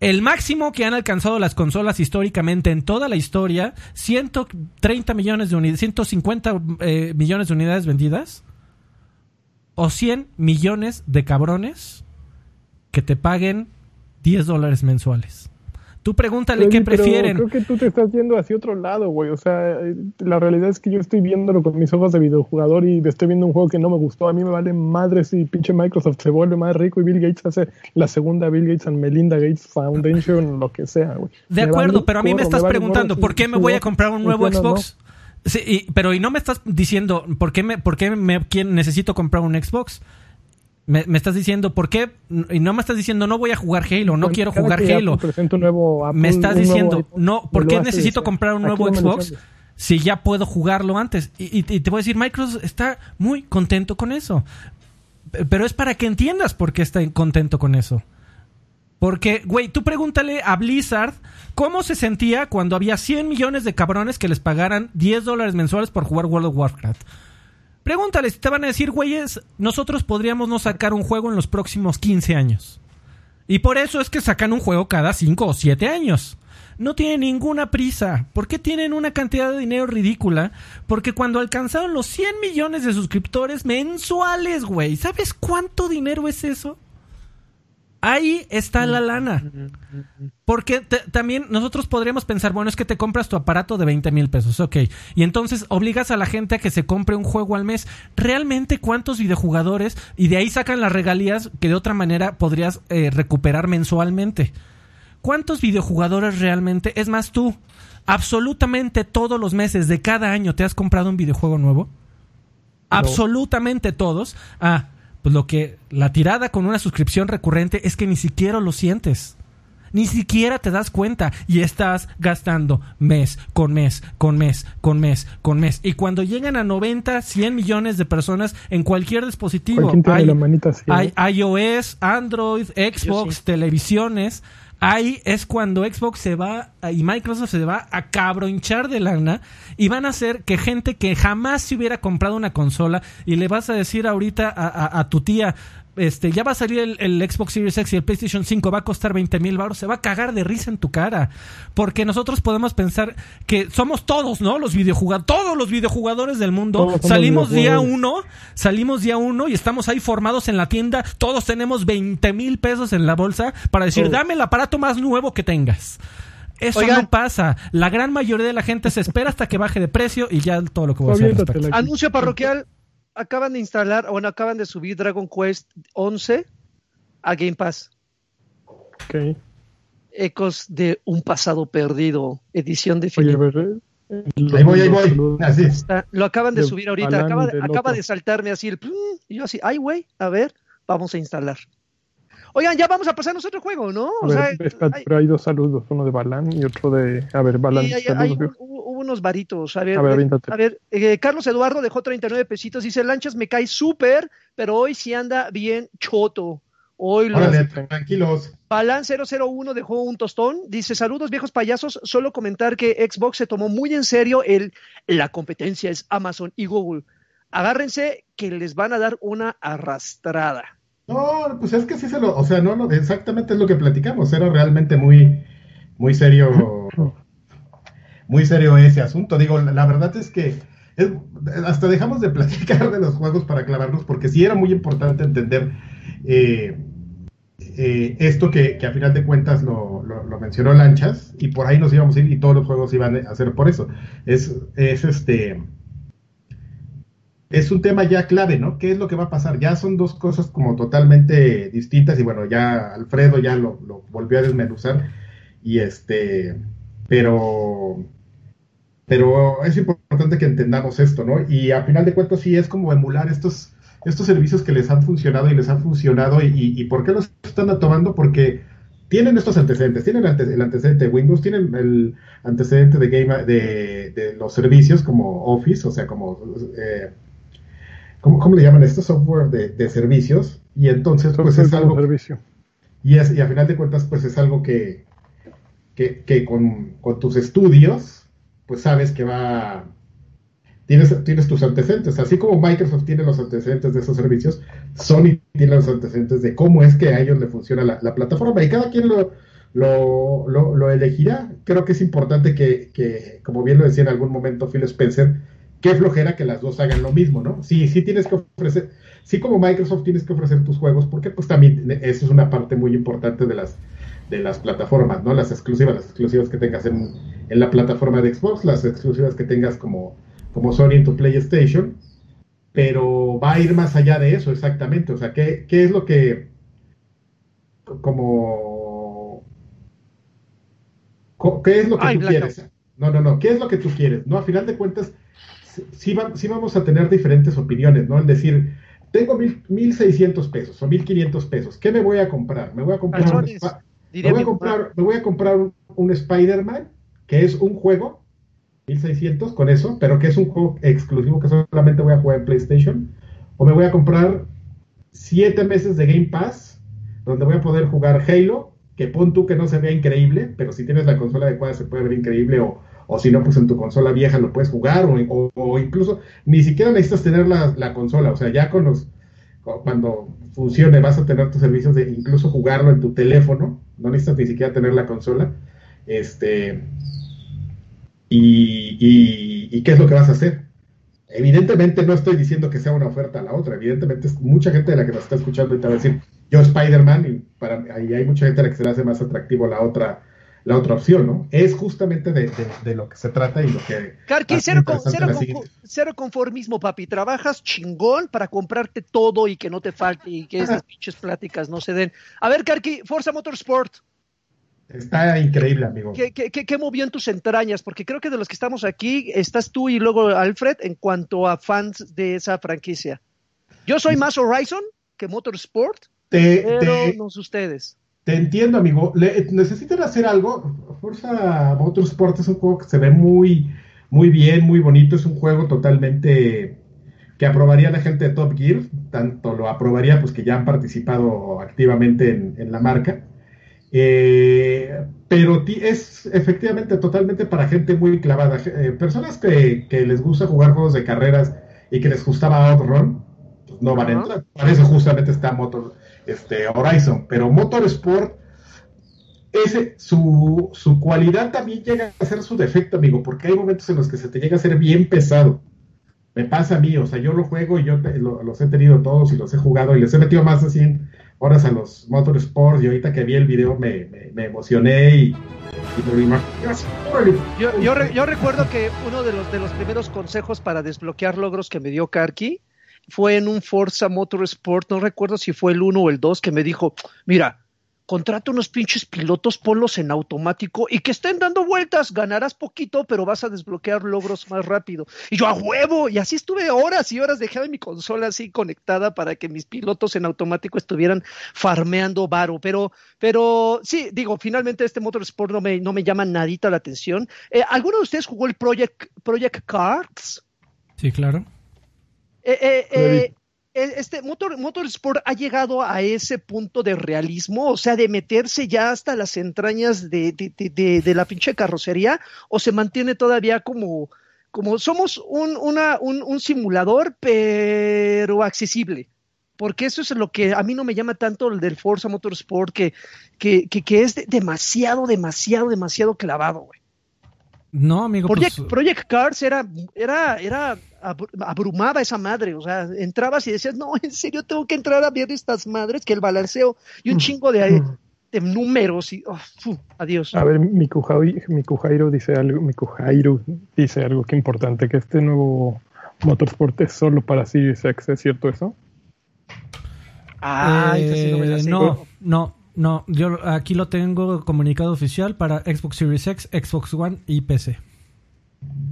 Speaker 3: El máximo que han alcanzado las consolas históricamente en toda la historia, 130 millones de unidades, 150 eh, millones de unidades vendidas, o 100 millones de cabrones que te paguen 10 dólares mensuales. Tú pregúntale
Speaker 4: Oye,
Speaker 3: qué prefieren.
Speaker 4: Creo que tú te estás yendo hacia otro lado, güey. O sea, eh, la realidad es que yo estoy viéndolo con mis ojos de videojugador y estoy viendo un juego que no me gustó. A mí me vale madre si pinche Microsoft se vuelve más rico y Bill Gates hace la segunda Bill Gates and Melinda Gates Foundation, lo que sea, güey.
Speaker 3: De
Speaker 4: Me
Speaker 3: acuerdo,
Speaker 4: vale
Speaker 3: pero a mí me estás
Speaker 4: vale
Speaker 3: preguntando, ¿por qué me voy a comprar un nuevo
Speaker 4: no.
Speaker 3: Xbox? Sí, y- pero y no me estás diciendo, ¿por qué me, por qué me quién- necesito comprar un Xbox? Me, me estás diciendo, ¿por qué? Y no me estás diciendo, no voy a jugar Halo, no quiero jugar Halo.
Speaker 4: Un nuevo Apple,
Speaker 3: Me estás
Speaker 4: un nuevo
Speaker 3: diciendo,
Speaker 4: iPhone,
Speaker 3: no, ¿por qué necesito comprar un nuevo Xbox si ya puedo jugarlo antes? Y, y- y te voy a decir, Microsoft está muy contento con eso. Pero es para que entiendas por qué está contento con eso. Porque, güey, tú pregúntale a Blizzard cómo se sentía cuando había 100 millones de cabrones que les pagaran 10 dólares mensuales por jugar World of Warcraft. Pregúntales, te van a decir, güeyes, nosotros podríamos no sacar un juego en los próximos 15 años. Y por eso es que sacan un juego cada 5 o 7 años. No tienen ninguna prisa. ¿Por qué tienen una cantidad de dinero ridícula? Porque cuando alcanzaron los 100 millones de suscriptores mensuales, güey, ¿sabes cuánto dinero es eso? Ahí está la lana. Porque te- también nosotros podríamos pensar, bueno, es que te compras tu aparato de 20 mil pesos, ok. Y entonces obligas a la gente a que se compre un juego al mes. ¿Realmente cuántos videojugadores? Y de ahí sacan las regalías que de otra manera podrías eh, recuperar mensualmente. ¿Cuántos videojugadores realmente? Es más, tú, absolutamente todos los meses de cada año te has comprado un videojuego nuevo. Absolutamente todos. Ah, pues lo que la tirada con una suscripción recurrente es que ni siquiera lo sientes. Ni siquiera te das cuenta y estás gastando mes con mes, con mes, con mes, con mes. Y cuando llegan a 90, 100 millones de personas en cualquier dispositivo,
Speaker 4: ¿Quién tiene
Speaker 3: hay-
Speaker 4: la manita así?
Speaker 3: hay
Speaker 4: eh?
Speaker 3: iOS, Android, Xbox,
Speaker 2: sí.
Speaker 3: televisiones. Ahí es cuando Xbox se va y Microsoft se va a cabrohinchar de lana y van a hacer que gente que jamás se hubiera comprado una consola y le vas a decir ahorita a- a tu tía, este, ya va a salir el, el, Xbox Series X y el PlayStation 5 va a costar 20 mil baros, se va a cagar de risa en tu cara. Porque nosotros podemos pensar que somos todos, ¿no? Los videojugadores, todos los videojugadores del mundo. salimos día uno, salimos día uno y estamos ahí formados en la tienda. Todos tenemos 20 mil pesos en la bolsa para decir, dame el aparato más nuevo que tengas. Eso no pasa. La gran mayoría de la gente se espera hasta que baje de precio y ya todo lo que voy a hacer.
Speaker 2: Anuncio parroquial. Acaban de instalar, o bueno, acaban de subir Dragon Quest 11 a Game Pass.
Speaker 4: Ok.
Speaker 2: Ecos de un pasado perdido, edición definitiva.
Speaker 1: ahí voy, ahí voy. Así.
Speaker 2: lo acaban de, subir ahorita. Acaba, acaba de saltarme así el. Y yo así, ay, güey, a ver, vamos a instalar. Oigan, ya vamos a pasarnos otro juego, ¿no?
Speaker 4: O sea, pero hay dos saludos, uno de Balán y otro de... A ver, Balán. Sí,
Speaker 2: hubo, unos varitos. A ver, a ver, a ver eh, Carlos Eduardo dejó 39 pesitos. Dice, Lanchas me cae súper, pero hoy sí anda bien choto. Hoy
Speaker 1: los... Órale, tranquilos.
Speaker 2: Balán 001 dejó un tostón. Dice, saludos viejos payasos. Solo comentar que Xbox se tomó muy en serio el la competencia es Amazon y Google. Agárrense que les van a dar una arrastrada.
Speaker 1: No, pues es que sí se lo, o sea, no, exactamente es lo que platicamos, era realmente muy, muy serio, muy serio ese asunto. Digo, la verdad es que hasta dejamos de platicar de los juegos para clavarnos, porque sí era muy importante entender eh, eh, esto que, a final de cuentas lo, lo, mencionó Lanchas, y por ahí nos íbamos a ir y todos los juegos iban a ser por eso. Es, es este es un tema ya clave, ¿no? ¿Qué es lo que va a pasar? Ya son dos cosas como totalmente distintas y bueno, ya Alfredo ya lo, volvió a desmenuzar y este, pero, pero es importante que entendamos esto, ¿no? Y a final de cuentas sí es como emular estos, estos servicios que les han funcionado y les han funcionado y, y, ¿por qué los están tomando? Porque tienen estos antecedentes, tienen el antecedente de Windows, tienen el antecedente de, game, de, de los servicios como Office, o sea, como... Eh, ¿cómo, le llaman esto? Software de, servicios. Y entonces, pues es algo...
Speaker 4: Servicio.
Speaker 1: Y, es, y a final de cuentas, pues es algo que, que, con, tus estudios, pues sabes que va... Tienes, tienes tus antecedentes, así como Microsoft tiene los antecedentes de esos servicios, Sony tiene los antecedentes de cómo es que a ellos le funciona la, plataforma y cada quien lo, lo, lo, elegirá. Creo que es importante que, que, como bien lo decía en algún momento Phil Spencer, qué flojera que las dos hagan lo mismo, ¿no? Sí, sí tienes que ofrecer, sí como Microsoft tienes que ofrecer tus juegos, porque pues también eso es una parte muy importante de las de las plataformas, ¿no? Las exclusivas, las exclusivas que tengas en, en la plataforma de Xbox, las exclusivas que tengas como, como Sony en tu PlayStation, pero va a ir más allá de eso, exactamente. O sea, ¿qué, qué es lo que como ¿qué es lo que tú quieres? No, no, no, ¿qué es lo que tú quieres? No, a final de cuentas, sí, vamos a tener diferentes opiniones, ¿no? Es decir, tengo mil, 1.600 pesos o 1.500 pesos, ¿qué me voy a comprar? Me voy a comprar, un, me voy a comprar, me voy a comprar un, Spider-Man, que es un juego, 1.600 con eso, pero que es un juego exclusivo que solamente voy a jugar en PlayStation, o me voy a comprar 7 meses de Game Pass, donde voy a poder jugar Halo, que pon tú que no se vea increíble, pero si tienes la consola adecuada se puede ver increíble, o o si no, pues en tu consola vieja lo puedes jugar, o, incluso ni siquiera necesitas tener la, consola, o sea, ya con los, cuando funcione vas a tener tus servicios de incluso jugarlo en tu teléfono, no necesitas ni siquiera tener la consola, este, y, y, qué es lo que vas a hacer. Evidentemente no estoy diciendo que sea una oferta a la otra, evidentemente mucha gente de la que nos está escuchando ahorita va a decir, yo Spider-Man, y para ahí hay mucha gente a la que se le hace más atractivo la otra la otra opción, ¿no? Es justamente de, de, lo que se trata y lo que...
Speaker 2: Carqui, cero, cero, conformismo, papi. Trabajas chingón para comprarte todo y que no te falte y que esas pinches pláticas no se den. A ver, Carqui, Forza Motorsport.
Speaker 1: Está increíble, amigo.
Speaker 2: ¿Qué, qué, qué, movió en tus entrañas? Porque creo que de los que estamos aquí, estás tú y luego Alfred en cuanto a fans de esa franquicia. Yo soy más Horizon que Motorsport, pero no sé ustedes.
Speaker 1: Te entiendo, amigo. necesitan hacer algo. Forza Motorsport es un juego que se ve muy, muy bien, muy bonito. Es un juego totalmente que aprobaría la gente de Top Gear. Tanto lo aprobaría, pues que ya han participado activamente en, la marca. Eh, pero es efectivamente totalmente para gente muy clavada. Eh, personas que, les gusta jugar juegos de carreras y que les gustaba Outrun, no van a entrar. Para eso justamente está Motor, este, Horizon. Pero Motorsport, ese, su, su cualidad también llega a ser su defecto, amigo, porque hay momentos en los que se te llega a ser bien pesado. Me pasa a mí, o sea, yo lo juego y yo los he tenido todos y los he jugado y les he metido más de 100 horas a los Motorsports y ahorita que vi el video me, me, emocioné y,
Speaker 2: yo, yo, yo, recuerdo que uno de los, de los primeros consejos para desbloquear logros que me dio Karki fue en un Forza Motorsport, no recuerdo si fue el 1 o el 2, que me dijo, mira, contrata unos pinches pilotos, ponlos en automático y que estén dando vueltas, ganarás poquito, pero vas a desbloquear logros más rápido. Y yo a huevo, y así estuve horas y horas, dejaba mi consola así conectada para que mis pilotos en automático estuvieran farmeando varo, pero, pero sí, digo, finalmente este Motorsport no me, no me llama nadita la atención. Eh, ¿Alguno de ustedes jugó el Project, Project Cars?
Speaker 3: Sí, claro.
Speaker 2: Eh, eh, eh este Motor, Motorsport ha llegado a ese punto de realismo, o sea, de meterse ya hasta las entrañas de, de, la pinche carrocería, o se mantiene todavía como, como somos un, una, un, simulador, pero accesible. Porque eso es lo que a mí no me llama tanto el del Forza Motorsport, que, que, que, es demasiado, demasiado, demasiado clavado, güey.
Speaker 3: No, amigo.
Speaker 2: Project, pues, Project Cars era, era, era abrumaba esa madre, o sea, entrabas y decías, no, en serio tengo que entrar a ver estas madres, que el balanceo y un mm. chingo de, mm. de números y oh, adiós.
Speaker 4: A ver, mi Jairo dice algo, mi Jairo dice algo que importante, que este nuevo Motorsport es solo para Series X, ¿es cierto eso?
Speaker 3: Ah, no, no, no, yo aquí lo tengo comunicado oficial para Xbox Series X, Xbox One y PC.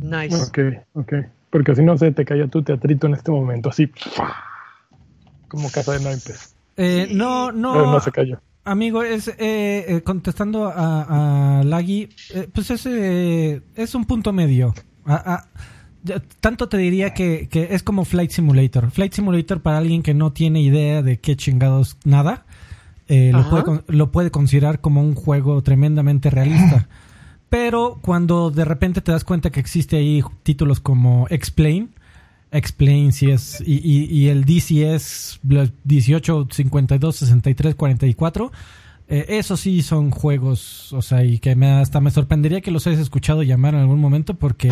Speaker 2: Nice.
Speaker 4: Ok, ok. Porque si no se te cayó tu teatrito en este momento, así. Como casa de naipes.
Speaker 3: Eh, no, no.
Speaker 4: Pero no se cayó.
Speaker 3: Amigo, es eh, eh, contestando a, a Lagui, pues ese es un punto medio. tanto te diría que, que, es como Flight Simulator. Flight Simulator para alguien que no tiene idea de qué chingados nada, lo, puede, lo puede considerar como un juego tremendamente realista. Pero cuando de repente te das cuenta que existe ahí títulos como Explain, Explain si es, y, y, y el DCS 18, 52, 63, 44, eh, esos sí son juegos, o sea, y que me, hasta me sorprendería que los hayas escuchado llamar en algún momento porque,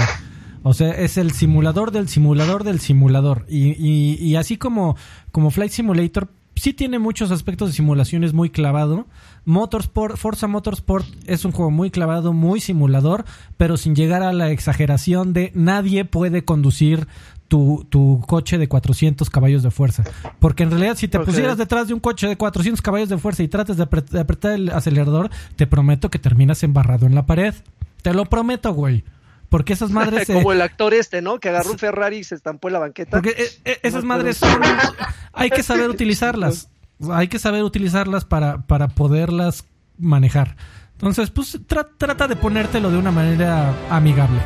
Speaker 3: o sea, es el simulador del simulador del simulador. Y, y, y así como, como Flight Simulator, sí tiene muchos aspectos de simulaciones muy clavado. Motorsport, Forza Motorsport es un juego muy clavado, muy simulador, pero sin llegar a la exageración de nadie puede conducir tu, tu coche de 400 caballos de fuerza. Porque en realidad si te pusieras detrás de un coche de 400 caballos de fuerza y tratas de, apretar el acelerador, te prometo que terminas embarrado en la pared. Te lo prometo, güey. Porque esas madres.
Speaker 2: Como el actor este, ¿no? Que agarró un Ferrari y se estampó en la banqueta.
Speaker 3: Porque eh, eh, esas madres son. Hay que saber utilizarlas. Hay que saber utilizarlas para, para poderlas manejar. Entonces, pues trata de ponértelo de una manera amigable.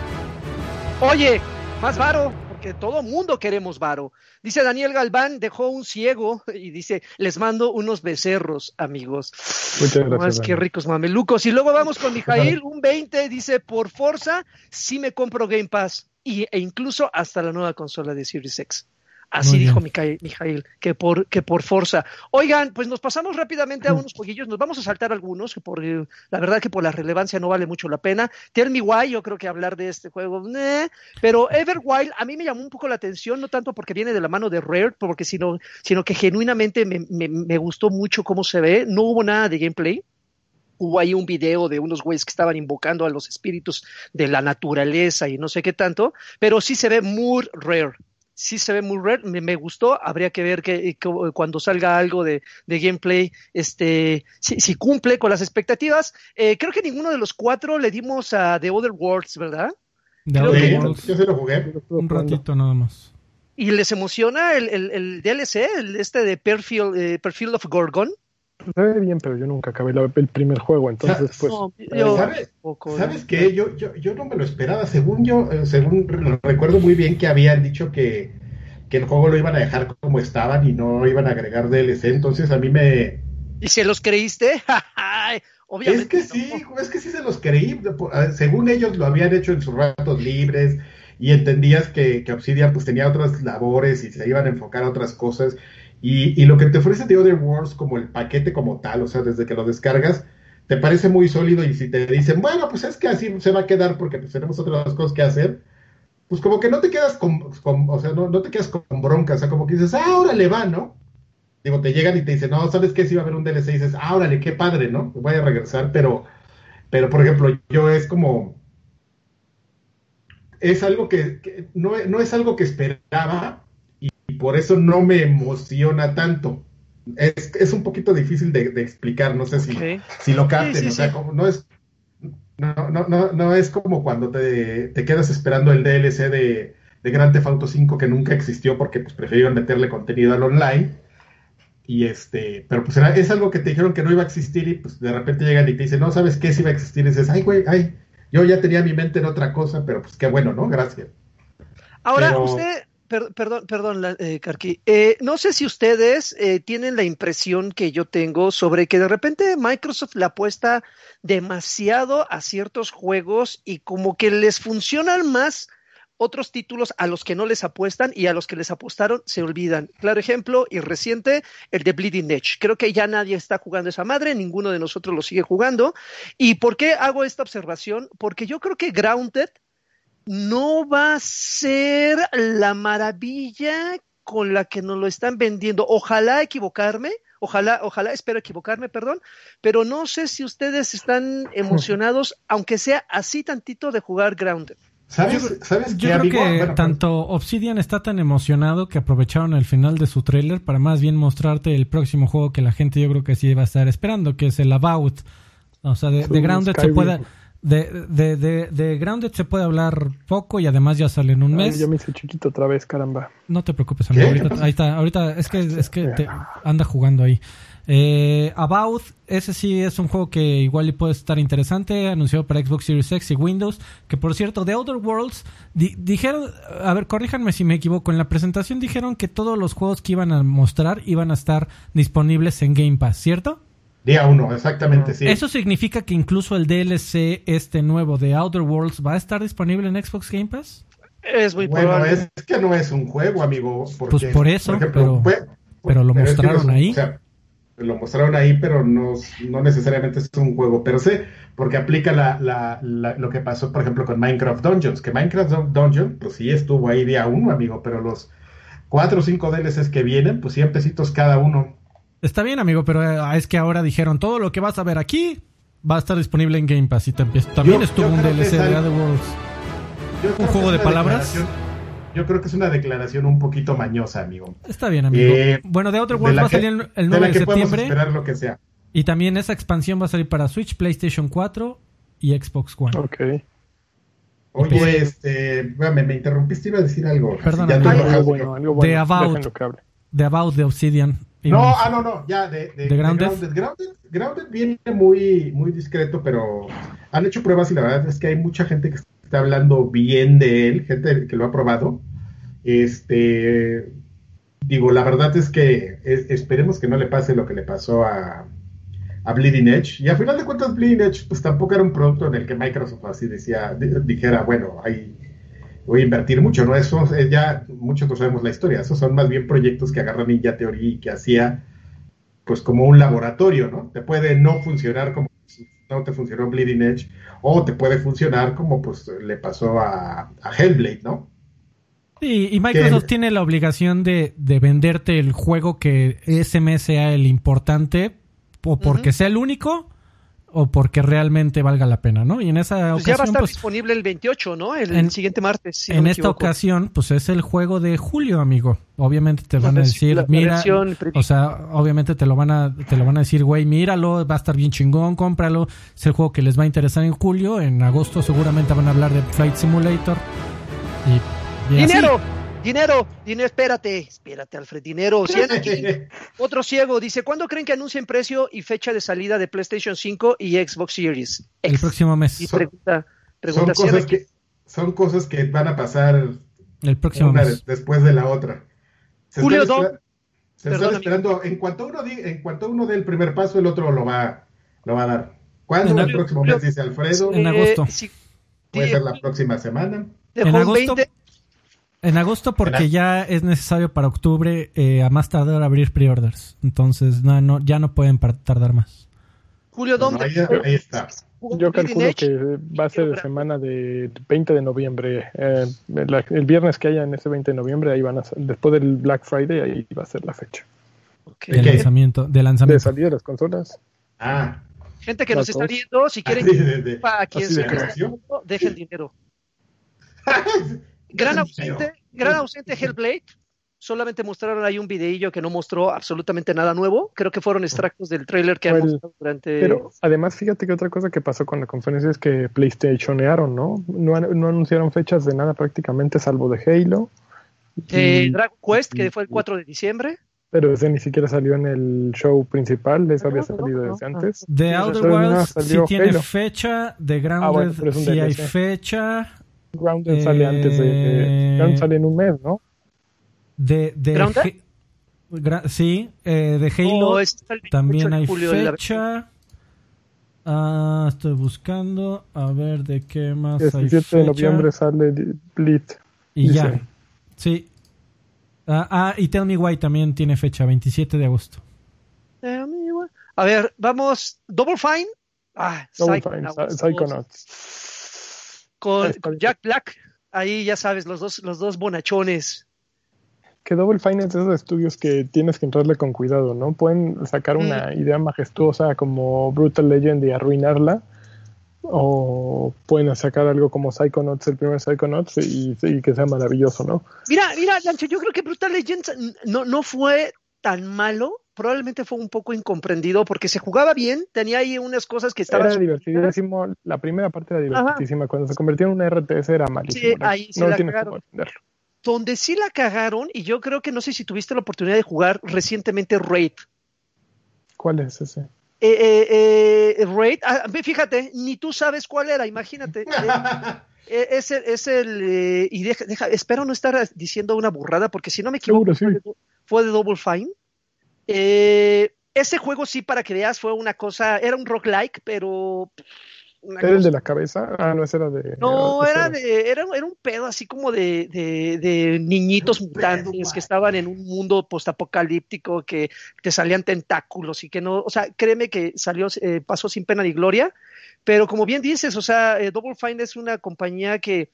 Speaker 2: Oye, más varo que todo mundo queremos varo. Dice Daniel Galván, dejó un ciego y dice, les mando unos becerros, amigos.
Speaker 4: Muchas gracias. Más
Speaker 2: que ricos mamelucos. Y luego vamos con Mijail, un 20, dice, por fuerza, sí me compro Game Pass. Y, e incluso hasta la nueva consola de Series X. Así dijo Mijail, que por, que por fuerza. Oigan, pues nos pasamos rápidamente a unos jueguillos, nos vamos a saltar algunos, que por la verdad que por la relevancia no vale mucho la pena. Tell Me Why, yo creo que hablar de este juego, pero Everwild a mí me llamó un poco la atención, no tanto porque viene de la mano de Rare, porque sino, sino que genuinamente me, me, me gustó mucho cómo se ve, no hubo nada de gameplay, hubo ahí un video de unos güeyes que estaban invocando a los espíritus de la naturaleza y no sé qué tanto, pero sí se ve muy rare sí se ve muy red, me, gustó, habría que ver que, cuando salga algo de, gameplay, este, si, cumple con las expectativas. Eh, creo que ninguno de los cuatro le dimos a The Other Worlds, ¿verdad?
Speaker 1: Yo se lo jugué.
Speaker 3: Un ratito nada más.
Speaker 2: ¿Y les emociona el, el, DLC, el este de Perfil, eh, Perfil of Gorgon?
Speaker 4: Se ve bien, pero yo nunca acabé el primer juego, entonces pues...
Speaker 1: ¿Sabes, ¿sabes qué? Yo, yo, yo no me lo esperaba. Según yo, eh, según recuerdo muy bien que habían dicho que, que el juego lo iban a dejar como estaban y no iban a agregar DLC, entonces a mí me...
Speaker 2: ¿Y se los creíste?
Speaker 1: Obviamente. Es que sí, es que sí se los creí. Según ellos lo habían hecho en sus ratos libres y entendías que, que Obsidian pues tenía otras labores y se iban a enfocar a otras cosas. Y, y lo que te ofrece The Other Worlds como el paquete como tal, o sea, desde que lo descargas, te parece muy sólido y si te dicen, bueno, pues es que así se va a quedar porque pues tenemos otras cosas que hacer, pues como que no te quedas con, con o sea, no, no, te quedas con bronca, o sea, como que dices, ah, órale, va, ¿no? Digo, te llegan y te dicen, no, ¿sabes qué? Si va a haber un DLC y dices, ah, órale, qué padre, ¿no? Voy a regresar, pero, pero por ejemplo, yo es como, es algo que, que no, no, es algo que esperaba por eso no me emociona tanto. Es, es un poquito difícil de, de explicar, no sé si, okay. si lo capten, sí, sí, o sea, como, no es no, no, no, no es como cuando te, te quedas esperando el DLC de, de Grand Theft Auto 5 que nunca existió porque pues prefirieron meterle contenido al online. Y este, pero pues era, es algo que te dijeron que no iba a existir y pues de repente llegan y te dicen, no, ¿sabes qué? Si iba a existir. Y dices, ay, güey, ay, yo ya tenía mi mente en otra cosa, pero pues qué bueno, ¿no? Gracias.
Speaker 2: Ahora, pero... usted, per, perdón, perdón, eh, eh, no sé si ustedes eh, tienen la impresión que yo tengo sobre que de repente Microsoft le apuesta demasiado a ciertos juegos y como que les funcionan más otros títulos a los que no les apuestan y a los que les apostaron se olvidan. Claro ejemplo y reciente, el de Bleeding Edge. Creo que ya nadie está jugando esa madre, ninguno de nosotros lo sigue jugando. ¿Y por qué hago esta observación? Porque yo creo que Grounded no va a ser la maravilla con la que nos lo están vendiendo. Ojalá equivocarme, ojalá, ojalá, espero equivocarme, perdón, pero no sé si ustedes están emocionados, aunque sea así tantito de jugar Grounded.
Speaker 3: ¿Sabes, yo, ¿sabes yo creo que bueno, tanto Obsidian está tan emocionado que aprovecharon el final de su tráiler para más bien mostrarte el próximo juego que la gente yo creo que sí va a estar esperando, que es el About. O sea, de, de Grounded se puede... De, de, de, de, Grounded se puede hablar poco y además ya sale en un mes.
Speaker 4: Yo me hice chiquito otra vez, caramba.
Speaker 3: No te preocupes, amigo. Ahorita, ahí está. Ahorita es que, es que te anda jugando ahí. Eh, About, ese sí es un juego que igual y puede estar interesante, anunciado para Xbox Series X y Windows, que por cierto, The Outer Worlds, di dijeron, a ver, corríjanme si me equivoco, en la presentación dijeron que todos los juegos que iban a mostrar iban a estar disponibles en Game Pass, ¿cierto?
Speaker 1: Día uno, exactamente, sí.
Speaker 3: ¿Eso significa que incluso el DLC este nuevo de Outer Worlds va a estar disponible en Xbox Game Pass?
Speaker 2: Es muy
Speaker 1: bueno,
Speaker 2: probable.
Speaker 1: es que no es un juego, amigo. Porque,
Speaker 3: pues por eso, por ejemplo, pero, fue, pero lo pero mostraron es
Speaker 1: no,
Speaker 3: ahí.
Speaker 1: O sea, lo mostraron ahí, pero no, no, necesariamente es un juego per se, porque aplica la, la, la, lo que pasó, por ejemplo, con Minecraft Dungeons, que Minecraft Dungeons, pues sí estuvo ahí día uno, amigo, pero los cuatro o cinco DLCs que vienen, pues 100 pesitos cada uno.
Speaker 3: Está bien, amigo, pero eh, es que ahora dijeron todo lo que vas a ver aquí va a estar disponible en Game Pass y también yo, estuvo un DLC de Other Worlds. Un juego de palabras.
Speaker 1: Yo creo que es una declaración un poquito mañosa, amigo.
Speaker 3: Está bien, amigo. Eh, bueno, de Outer Worlds va a salir el, el 9 de, de septiembre.
Speaker 1: esperar lo que sea.
Speaker 3: Y también esa expansión va a salir para Switch, PlayStation 4 y Xbox One.
Speaker 4: Ok.
Speaker 1: Oye, este, me, me interrumpiste, iba a decir algo.
Speaker 3: Perdón, algo
Speaker 4: bueno, algo bueno.
Speaker 3: De About, de About de Obsidian.
Speaker 1: No, ah, no, no, ya, de, de,
Speaker 3: ¿De Grounded?
Speaker 1: Grounded. Grounded. Grounded viene muy, muy discreto, pero han hecho pruebas y la verdad es que hay mucha gente que está hablando bien de él, gente que lo ha probado. Este, digo, la verdad es que es, esperemos que no le pase lo que le pasó a, a Bleeding Edge. Y a final de cuentas, Bleeding Edge, pues tampoco era un producto en el que Microsoft así decía, dijera, bueno, hay, voy a invertir mucho, ¿no? Eso es ya, muchos no sabemos la historia, esos son más bien proyectos que agarran Ninja Theory y que hacía, pues como un laboratorio, ¿no? Te puede no funcionar como no te funcionó Bleeding Edge, o te puede funcionar como pues le pasó a, a Hellblade, ¿no?
Speaker 3: Sí, y Microsoft que... tiene la obligación de, de, venderte el juego que ese mes sea el importante, o porque uh -huh. sea el único, o porque realmente valga la pena, ¿no? Y en esa
Speaker 2: pues
Speaker 3: ocasión.
Speaker 2: Ya va a estar
Speaker 3: pues,
Speaker 2: disponible el 28, ¿no? El, en, el siguiente martes. Si
Speaker 3: en
Speaker 2: no
Speaker 3: esta ocasión, pues es el juego de julio, amigo. Obviamente te van a decir,
Speaker 2: la,
Speaker 3: mira, o sea, obviamente te lo van a, te lo van a decir, güey, míralo, va a estar bien chingón, cómpralo. Es el juego que les va a interesar en julio. En agosto seguramente van a hablar de Flight Simulator. Y, y
Speaker 2: ¡Dinero!
Speaker 3: Así.
Speaker 2: Dinero, dinero, espérate, espérate, Alfred, dinero. Otro ciego dice, ¿cuándo creen que anuncien precio y fecha de salida de PlayStation 5 y Xbox Series?
Speaker 3: El próximo mes.
Speaker 2: Y pregunta, pregunta
Speaker 1: son, cosas que, son cosas que van a pasar
Speaker 3: el próximo
Speaker 1: una
Speaker 3: mes.
Speaker 1: después de la otra.
Speaker 2: Se Julio 2.
Speaker 1: Se están esperando, en cuanto, uno di, en cuanto uno dé el primer paso, el otro lo va, lo va a dar. ¿Cuándo? En el próximo mes, dice Alfredo.
Speaker 3: En agosto.
Speaker 2: Eh,
Speaker 1: Puede ser la próxima semana.
Speaker 2: De
Speaker 3: En agosto,
Speaker 2: 20,
Speaker 3: en agosto porque
Speaker 1: En
Speaker 3: ya es necesario para octubre eh, a más tardar abrir pre-orders. Entonces no, no, ya no pueden tardar más.
Speaker 2: Julio
Speaker 1: Bueno,
Speaker 2: Dom,
Speaker 1: ahí, ahí está.
Speaker 4: Yo calculo que va a ser de semana de 20 de noviembre. Eh, la- el viernes que haya en ese 20 de noviembre, ahí van a después del Black Friday, ahí va a ser la fecha.
Speaker 3: De
Speaker 1: ¿De
Speaker 3: lanzamiento. De
Speaker 4: De
Speaker 3: lanzamiento.
Speaker 4: salida de las consolas.
Speaker 1: Ah,
Speaker 2: Gente que nos está viendo, si quieren
Speaker 1: de- de-
Speaker 2: para quien
Speaker 4: de
Speaker 2: sea
Speaker 1: creación.
Speaker 2: dejen dinero. Gran ausente, gran ausente Hellblade. Solamente mostraron ahí un videillo que no mostró absolutamente nada nuevo. Creo que fueron extractos del trailer que han mostrado durante.
Speaker 4: Pero además, fíjate que otra cosa que pasó con la conferencia es que PlayStationearon, ¿no? No, no anunciaron fechas de nada prácticamente, salvo de Halo.
Speaker 2: Eh,
Speaker 4: Y-
Speaker 2: Dragon Quest, que fue el 4 de diciembre.
Speaker 4: pero ese ni siquiera salió en el show principal, eso
Speaker 2: No,
Speaker 4: había salido
Speaker 2: no,
Speaker 4: desde
Speaker 2: no.
Speaker 4: antes.
Speaker 3: De
Speaker 4: Sí,
Speaker 3: Outer Wilds sí
Speaker 4: salió
Speaker 3: tiene fecha. De Grounded
Speaker 4: Ah, bueno,
Speaker 3: sí hay fecha.
Speaker 4: Grounded sale antes de.
Speaker 3: Eh,
Speaker 4: Grounded sale en un mes, ¿no?
Speaker 3: De, de
Speaker 2: ¿Grounded?
Speaker 3: Gra- sí, eh, de Halo
Speaker 2: Oh, es el 28
Speaker 3: también
Speaker 2: de
Speaker 3: hay
Speaker 2: julio de la-
Speaker 3: fecha. Ah, estoy buscando a ver de qué más
Speaker 4: El
Speaker 3: hay
Speaker 4: 17
Speaker 3: fecha.
Speaker 4: de noviembre sale Blitz.
Speaker 3: Y
Speaker 4: dice.
Speaker 3: ya. Sí. Ah, ah, y Tell Me Why también tiene fecha, 27 de agosto.
Speaker 2: Eh, amigo. A ver, vamos. Double Fine. Ah,
Speaker 4: Double
Speaker 2: Psychonauts
Speaker 4: Fine. Psychonauts.
Speaker 2: Con. Jack Black. Ahí ya sabes, los dos, los dos bonachones.
Speaker 4: Que Double Fine es de esos estudios que tienes que entrarle con cuidado, ¿no? Pueden sacar una idea majestuosa como Brutal Legend y arruinarla. O pueden sacar algo como Psychonauts, el primer Psychonauts, y, y que sea maravilloso, ¿no?
Speaker 2: Mira, mira, Lancho, yo creo que Brutal Legends no, no fue tan malo. Probablemente fue un poco incomprendido porque se jugaba bien, tenía ahí unas cosas que estaban.
Speaker 4: Era divertidísimo, la primera parte era divertidísima. Cuando se convirtió en un RTS era malísimo.
Speaker 2: Sí, ahí
Speaker 4: no
Speaker 2: la
Speaker 4: tienes
Speaker 2: cagaron.
Speaker 4: cómo entenderlo.
Speaker 2: Donde sí la cagaron, y yo creo que no sé si tuviste la oportunidad de jugar recientemente Raid.
Speaker 4: ¿Cuál es ese?
Speaker 2: Eh, eh, eh, Raid, ah, fíjate, ni tú sabes cuál era, imagínate. Eh, eh, es el, es el eh, y deja, deja, espero no estar diciendo una burrada, porque si no me equivoco,
Speaker 4: Seguro, sí.
Speaker 2: Fue, de, Double Fine. Eh, ese juego sí, para que veas, fue una cosa, era un roguelike, pero...
Speaker 4: ¿Era el de la cabeza? Ah, no, ese era de.
Speaker 2: No, era, de, era, era un pedo así como de, de, de niñitos mutantes que estaban en un mundo postapocalíptico, que te salían tentáculos y que no, o sea, créeme que salió, eh, pasó sin pena ni gloria, pero como bien dices, o sea, eh, Double Fine es una compañía que,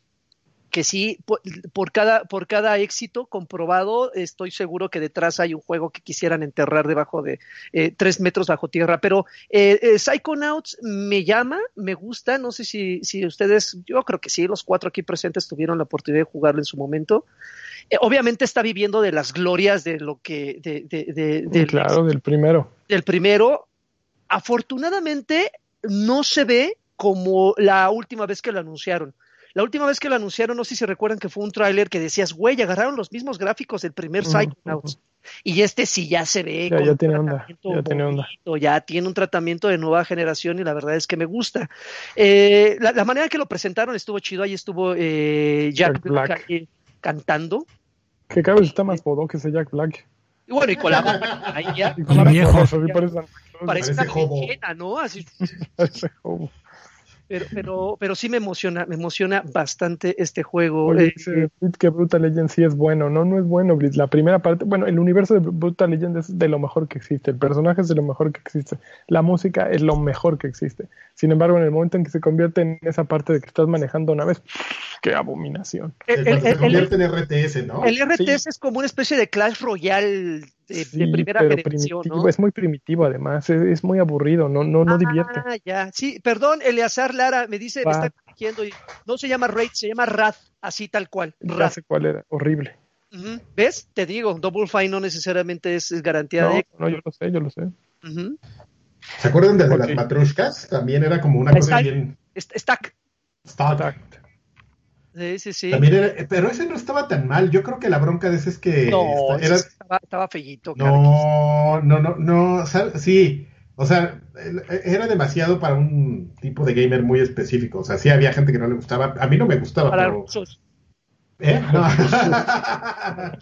Speaker 2: que sí, por, por cada, por cada éxito comprobado, estoy seguro que detrás hay un juego que quisieran enterrar debajo de eh, tres metros bajo tierra. Pero eh, eh, Psychonauts me llama, me gusta, no sé si, si ustedes, yo creo que sí, los cuatro aquí presentes tuvieron la oportunidad de jugarlo en su momento. Eh, obviamente está viviendo de las glorias de lo que, de, de, de,
Speaker 4: Claro, del primero.
Speaker 2: del primero. Afortunadamente no se ve como la última vez que lo anunciaron. La última vez que lo anunciaron, no sé si recuerdan que fue un tráiler que decías, güey, agarraron los mismos gráficos del primer Psychonauts. Y este sí ya se ve.
Speaker 4: Ya-
Speaker 2: con
Speaker 4: ya
Speaker 2: un
Speaker 4: tiene onda, ya tiene onda.
Speaker 2: Ya tiene un tratamiento de nueva generación y la verdad es que me gusta. Eh, la, la manera que lo presentaron estuvo chido. Ahí estuvo eh, Jack,
Speaker 4: Jack Black.
Speaker 2: Black, eh, cantando.
Speaker 4: Que cada vez está más bodo que ese Jack Black.
Speaker 2: Y bueno, y con la ahí ya.
Speaker 4: Y
Speaker 3: con la
Speaker 4: viejo. parece
Speaker 2: una ¿no? Así,
Speaker 4: parece hobo.
Speaker 2: Pero, pero, pero sí me emociona, me emociona bastante este juego.
Speaker 4: Oye,
Speaker 2: Eh,
Speaker 4: dice Blitz que Brutal Legend sí es bueno. No, no es bueno, Blitz. La primera parte, bueno, el universo de Brutal Legend es de lo mejor que existe. El personaje es de lo mejor que existe. La música es lo mejor que existe. Sin embargo, en el momento en que se convierte en esa parte de que estás manejando naves, ¡qué abominación!
Speaker 2: el,
Speaker 1: se
Speaker 2: el-
Speaker 1: convierte en RTS, ¿no?
Speaker 2: el RTS
Speaker 4: Sí.
Speaker 2: es como una especie de Clash Royale de,
Speaker 4: Sí,
Speaker 2: de primera
Speaker 4: pero
Speaker 2: generación, ¿no?
Speaker 4: es muy primitivo además, es, es muy aburrido, no, no, no divierte.
Speaker 2: Ah, ya. Sí, perdón, Eleazar Lara me dice, me está corrigiendo, y no se llama Raid, se llama Wrath, así tal cual. Wrath.
Speaker 4: sé cuál era, horrible.
Speaker 2: ¿Ves? Te digo, Double Fine no necesariamente es, es garantía
Speaker 4: No,
Speaker 2: de.
Speaker 4: no, yo lo sé, yo lo sé.
Speaker 1: ¿Se acuerdan de, de las matrushkas? También era como una cosa bien...
Speaker 2: Stack.
Speaker 1: Stack.
Speaker 2: Sí, sí, sí.
Speaker 1: También era- pero ese no estaba tan mal. Yo creo que la bronca de ese es que
Speaker 2: no,
Speaker 1: esta- era,
Speaker 2: estaba, estaba fellito.
Speaker 1: no, no, no, no, o sea, sí, o sea, era demasiado para un tipo de gamer muy específico. O sea, sí había gente que no le gustaba. A mí no me gustaba,
Speaker 2: Para
Speaker 1: pero,
Speaker 2: rusos.
Speaker 1: ¿eh? No.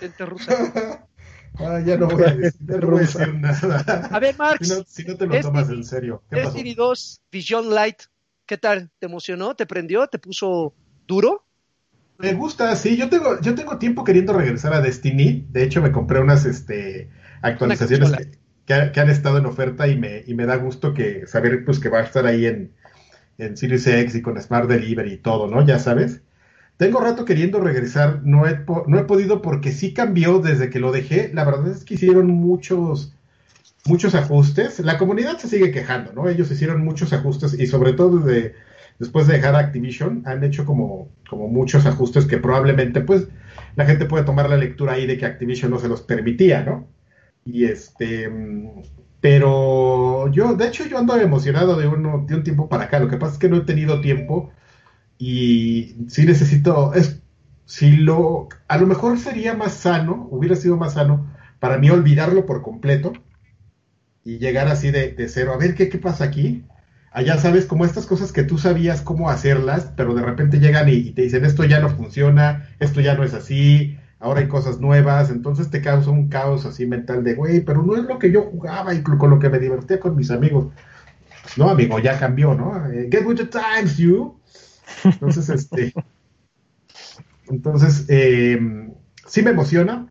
Speaker 2: Gente rusa.
Speaker 1: Ah, ya no voy a decir, no voy a decir nada.
Speaker 2: A ver, Marx.
Speaker 1: Si no, si no te lo tomas en serio. ¿Qué pasó?
Speaker 2: Destiny 2, Vision Light. ¿Qué tal? ¿Te emocionó? ¿Te prendió? ¿Te puso duro?
Speaker 1: Me gusta, sí. Yo tengo, yo tengo tiempo queriendo regresar a Destiny. De hecho, me compré unas este, actualizaciones que, que, han estado en oferta y me, y me da gusto que saber pues, que va a estar ahí en, en Series X y con Smart Delivery y todo, ¿no? Ya sabes. Tengo rato queriendo regresar, no he, no he podido porque sí cambió desde que lo dejé. La verdad es que hicieron muchos, muchos ajustes. La comunidad se sigue quejando, ¿no? Ellos hicieron muchos ajustes y sobre todo desde, después de dejar Activision han hecho como, como muchos ajustes que probablemente pues la gente puede tomar la lectura ahí de que Activision no se los permitía, ¿no? Y este, pero yo, de hecho yo ando emocionado de, uno, de un tiempo para acá. Lo que pasa es que no he tenido tiempo y sí necesito, es, si lo, a lo mejor sería más sano, hubiera sido más sano para mí olvidarlo por completo y llegar así de, cero, a ver qué, qué pasa aquí. Allá sabes, como estas cosas que tú sabías cómo hacerlas, pero de repente llegan y, te dicen esto ya no funciona, esto ya no es así, ahora hay cosas nuevas, entonces te causa un caos así mental de, güey, pero no es lo que yo jugaba y con lo que me divertía con mis amigos. no, amigo, ya cambió, ¿no? Eh, get with the times, you. Entonces, este. Entonces, eh, sí me emociona.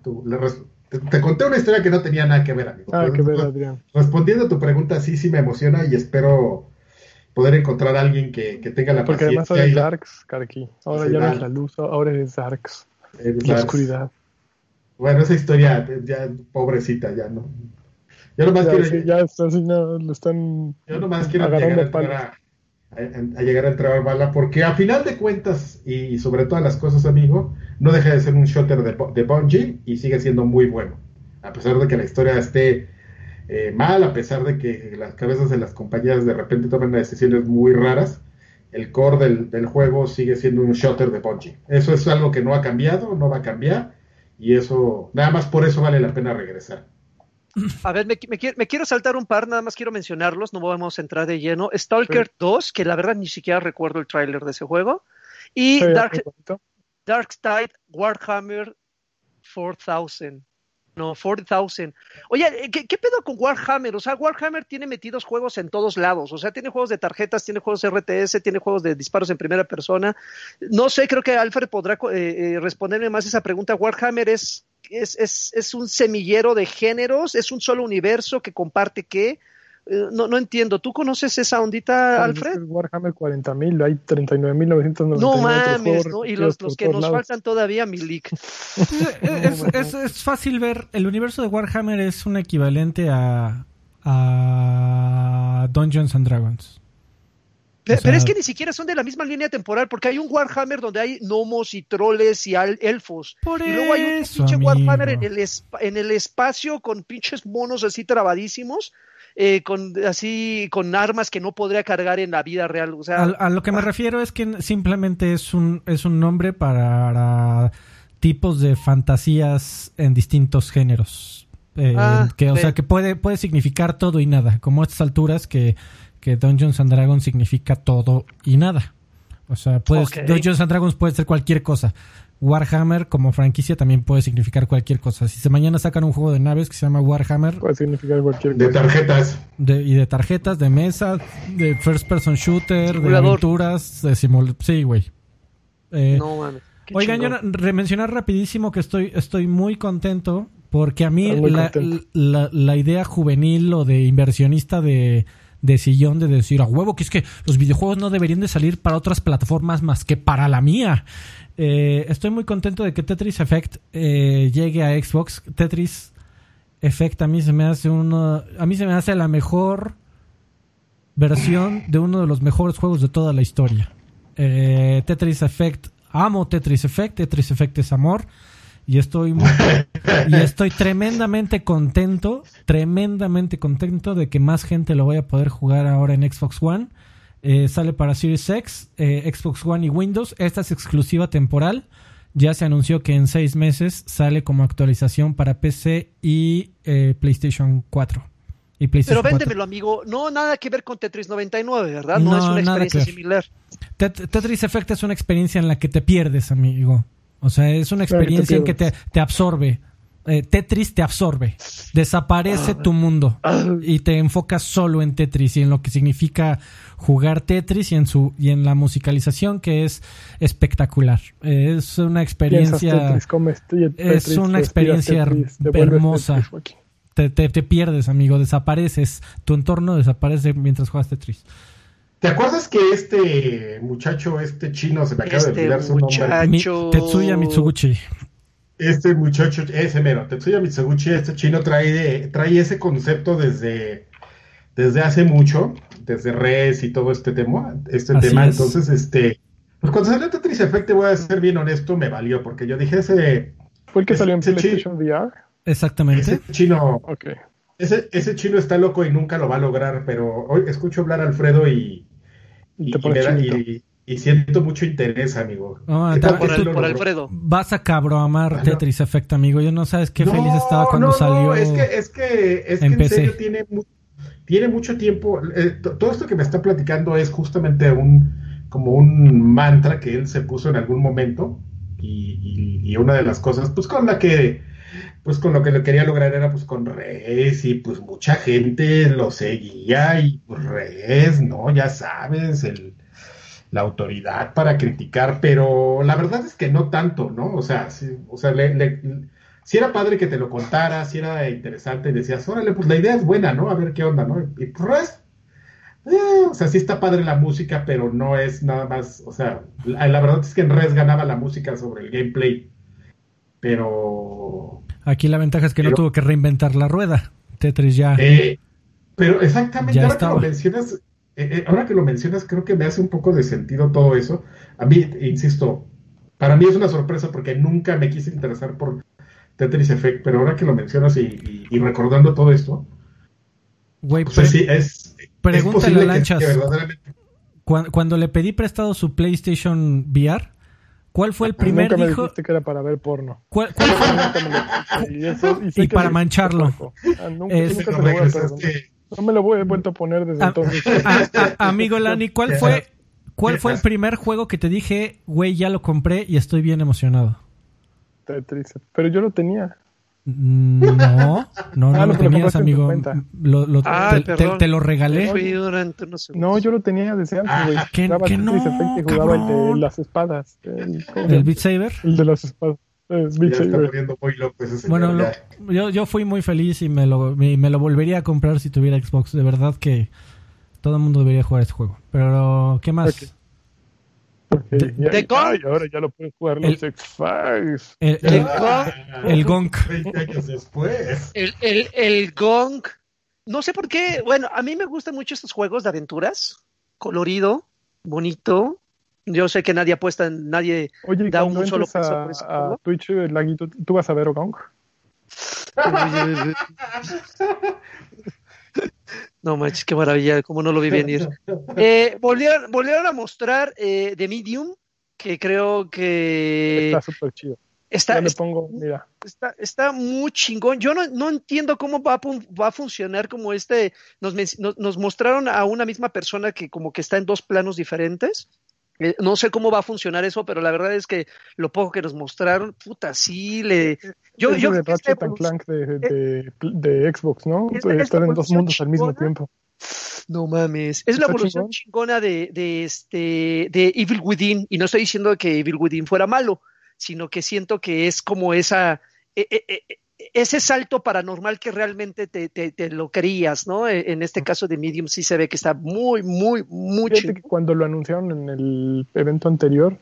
Speaker 1: Te, conté una historia que no tenía nada que ver, amigo.
Speaker 4: Ah, que ver, Adrián.
Speaker 1: Respondiendo a tu pregunta, sí, sí me emociona y espero poder encontrar a alguien que, tenga la
Speaker 4: Porque además ahora es Darks, Karki. Ahora ya no es la luz, ahora es Darks. la oscuridad.
Speaker 1: Bueno, esa historia, ya pobrecita, ya no. Yo nomás
Speaker 4: ya, quiero. ya está lo están.
Speaker 1: Yo nomás quiero llegar a, llegar a entrar bala, porque a final de cuentas, y, sobre todas las cosas, amigo, no deja de ser un shooter de, de Bungie y sigue siendo muy bueno. A pesar de que la historia esté eh, mal, a pesar de que las cabezas de las compañías de repente toman decisiones muy raras, el core del, del, juego sigue siendo un shooter de Bungie. Eso es algo que no ha cambiado, no va a cambiar, y eso, nada más por eso vale la pena regresar.
Speaker 2: A ver, me, quiero saltar un par, nada más quiero mencionarlos, no vamos a entrar de lleno. Stalker 2, que la verdad ni siquiera recuerdo el tráiler de ese juego. Y Dark, Darkseid Warhammer 4000. No, 4000. Oye, ¿qué, ¿qué, pedo con Warhammer? O sea, Warhammer tiene metidos juegos en todos lados. O sea, tiene juegos de tarjetas, tiene juegos RTS, tiene juegos de disparos en primera persona. No sé, creo que Alfred podrá eh, eh, responderme más esa pregunta. Warhammer es es, es, es, un semillero de géneros, es un solo universo que comparte qué. Eh, no, no entiendo. ¿Tú conoces esa ondita, Alfred?
Speaker 4: Warhammer 40.000, hay 39.999.
Speaker 2: No mames, ¿no? Y los, los que nos faltan todavía, Milik.
Speaker 3: es, es, es, fácil ver, el universo de Warhammer es un equivalente a, a Dungeons and Dragons.
Speaker 2: Pero, es que ni siquiera son de la misma línea temporal, porque hay un Warhammer donde hay gnomos y troles y elfos. y luego hay un pinche Warhammer en el, en el espacio con pinches monos así trabadísimos. Eh, con así con armas que no podría cargar en la vida real. O sea,
Speaker 3: a, lo que me ah. refiero es que simplemente es un, es un nombre para tipos de fantasías en distintos géneros. Eh, ah, que, o sea, que puede, puede significar todo y nada, como a estas alturas que que Dungeons and Dragons significa todo y nada. O sea, puedes, Dungeons and Dragons puede ser cualquier cosa. Warhammer como franquicia también puede significar cualquier cosa. Si se mañana sacan un juego de naves que se llama Warhammer.
Speaker 4: Puede significar cualquier cosa.
Speaker 1: De tarjetas.
Speaker 3: y de tarjetas, de mesa, de first person shooter, de aventuras, de simul... Sí, güey. Eh, no, man. Oigan, yo mencionar rapidísimo que estoy, estoy muy contento porque a mí la, la, la idea juvenil o de inversionista de de sillón de decir a huevo que es que los videojuegos no deberían de salir para otras plataformas más que para la mía. Eh, estoy muy contento de que Tetris Effect eh, llegue a Xbox. Tetris Effect a mí se me hace uno, a mí se me hace la mejor versión de uno de los mejores juegos de toda la historia. Eh, Tetris Effect, amo Tetris Effect, Tetris Effect es amor y estoy y estoy tremendamente contento, tremendamente contento de que más gente lo vaya a poder jugar ahora en Xbox One. Eh, sale para Series X, eh, Xbox One y Windows. Esta es exclusiva temporal. Ya se anunció que en seis meses sale como actualización para PC y eh, PlayStation 4. Y
Speaker 2: Pero véndemelo, amigo. No, nada que ver con Tetris 99, ¿verdad? No, es una experiencia similar.
Speaker 3: Tetris Effect es una experiencia en la que te pierdes, amigo. O sea, es una experiencia en que te, te absorbe. eh, Tetris te absorbe, desaparece tu mundo y te enfocas solo en Tetris y en lo que significa jugar Tetris y en su y en la musicalización que es espectacular. Eh, es una experiencia es una experiencia hermosa. Te, te, te, pierdes, amigo, desapareces, tu entorno desaparece mientras juegas Tetris.
Speaker 1: ¿Te acuerdas que este muchacho, este chino, se me acaba de este olvidar su nombre?
Speaker 3: Tetsuya Mitsuguchi
Speaker 1: este muchacho, ese mero, Tetsuya Mitsuguchi, este chino trae, trae ese concepto desde, desde hace mucho, desde Res y todo este tema, este tema. Entonces, este, pues cuando salió Tetris Effect, voy a ser bien honesto, me valió, porque yo dije ese.
Speaker 4: ¿Fue el que salió en PlayStation VR?
Speaker 3: Exactamente.
Speaker 1: Ese chino. Ese, ese chino está loco y nunca lo va a lograr, pero hoy escucho hablar a Alfredo y, y, y, y siento mucho interés, amigo.
Speaker 2: por, Alfredo.
Speaker 3: Vas a cabroamar Tetris Effect, amigo. Yo no sabes qué feliz estaba cuando no, salió.
Speaker 1: No, es que, es que, es que en serio tiene, tiene mucho tiempo. Eh, todo esto que me está platicando es justamente un como un mantra que él se puso en algún momento. Y, y, una de las cosas, pues con la que, pues con lo que le quería lograr era pues con Res y pues mucha gente lo seguía y pues Res, ¿no? Ya sabes, el la autoridad para criticar, pero la verdad es que no tanto, ¿no? O sea, o sea, si era padre que te lo contara, si era interesante y decías, órale, pues la idea es buena, ¿no? A ver qué onda, ¿no? Y pues, eh, o sea, sí está padre la música, pero no es nada más, o sea, la, verdad es que en Res ganaba la música sobre el gameplay, pero...
Speaker 3: Aquí la ventaja es que no tuvo que reinventar la rueda, Tetris ya...
Speaker 1: Eh, pero exactamente, ahora que lo mencionas, eh, eh, ahora que lo mencionas, creo que me hace un poco de sentido todo eso. A mí, insisto, para mí es una sorpresa porque nunca me quise interesar por Tetris Effect, pero ahora que lo mencionas y, recordando todo esto,
Speaker 3: Güey, sí, es, pregúntale a Lanchas. cuando, le pedí prestado su PlayStation VR, ¿cuál fue el primer
Speaker 4: nunca me dijiste que era para ver porno.
Speaker 3: ¿Cuál, y, para mancharlo.
Speaker 4: Ah, nunca, no me lo he vuelto a poner desde ah, entonces.
Speaker 3: Ah, amigo Lani, ¿cuál fue, cuál fue el primer juego que te dije, güey, ya lo compré y estoy bien emocionado?
Speaker 4: Tetris, pero yo lo tenía.
Speaker 3: Mm, no, no, no lo tenías, amigo. Lo, lo, te, lo regalé.
Speaker 4: No, yo lo tenía desde antes, güey. ¿Qué, no, jugaba el de las espadas.
Speaker 3: El, ¿El Beat Saber?
Speaker 4: El de las espadas
Speaker 3: bueno, yo, yo fui muy feliz y me lo, me, lo volvería a comprar si tuviera Xbox. De verdad que todo el mundo debería jugar este juego. Pero, ¿qué más?
Speaker 4: Okay. Ahora ya lo pueden jugar los X-Files.
Speaker 3: El, el, el, Gong.
Speaker 2: El, el, el Gong. No sé por qué. Bueno, a mí me gustan mucho estos juegos de aventuras. Colorido, bonito. Yo sé que nadie apuesta, nadie
Speaker 4: Oye, da un solo peso a, por ese a Twitch, Laguito, ¿tú vas a ver Ogong?
Speaker 2: No manches, qué maravilla, cómo no lo vi venir. Eh, volvieron, volvieron, a mostrar eh, The Medium, que creo que...
Speaker 4: Está súper chido.
Speaker 2: Está,
Speaker 4: le pongo, mira.
Speaker 2: Está, está, muy chingón. Yo no, no entiendo cómo va a, va a funcionar como este. Nos, nos, nos, mostraron a una misma persona que como que está en dos planos diferentes. Eh, no sé cómo va a funcionar eso, pero la verdad es que lo poco que nos mostraron, puta, sí le.
Speaker 4: Yo, yo de Ratchet Clank de, de, de, Xbox, ¿no? Estar en dos mundos al mismo tiempo.
Speaker 2: No mames. Es la evolución chingona de, de, este, de Evil Within. Y no estoy diciendo que Evil Within fuera malo, sino que siento que es como esa. Eh, eh, ese salto paranormal que realmente te, te, lo querías, ¿no? E, en este caso de Medium sí se ve que está muy, muy, muy
Speaker 4: que cuando lo anunciaron en el evento anterior,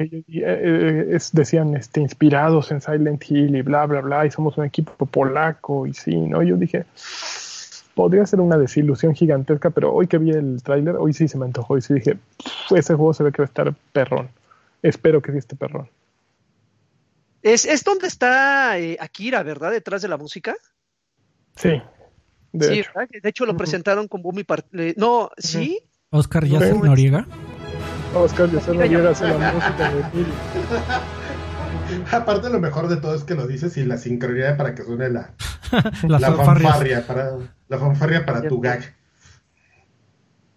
Speaker 4: eh, eh, decían este, inspirados en Silent Hill y bla, bla, bla, y somos un equipo polaco y sí, ¿no? Yo dije, podría ser una desilusión gigantesca, pero hoy que vi el tráiler, hoy sí se me antojó y sí dije, ese juego se ve que va a estar perrón. Espero que sí esté perrón.
Speaker 2: Es, es donde está eh, Akira, ¿verdad? Detrás de la música.
Speaker 4: Sí.
Speaker 2: De sí, hecho. De hecho lo presentaron con boom y No, ¿sí?
Speaker 3: Oscar Yacel Noriega.
Speaker 4: Oscar Noriega hace la música de
Speaker 1: Aparte lo mejor de todo es que lo dices y la sincronía para que suene la, la fanfarria para la fanfarria para tu gag.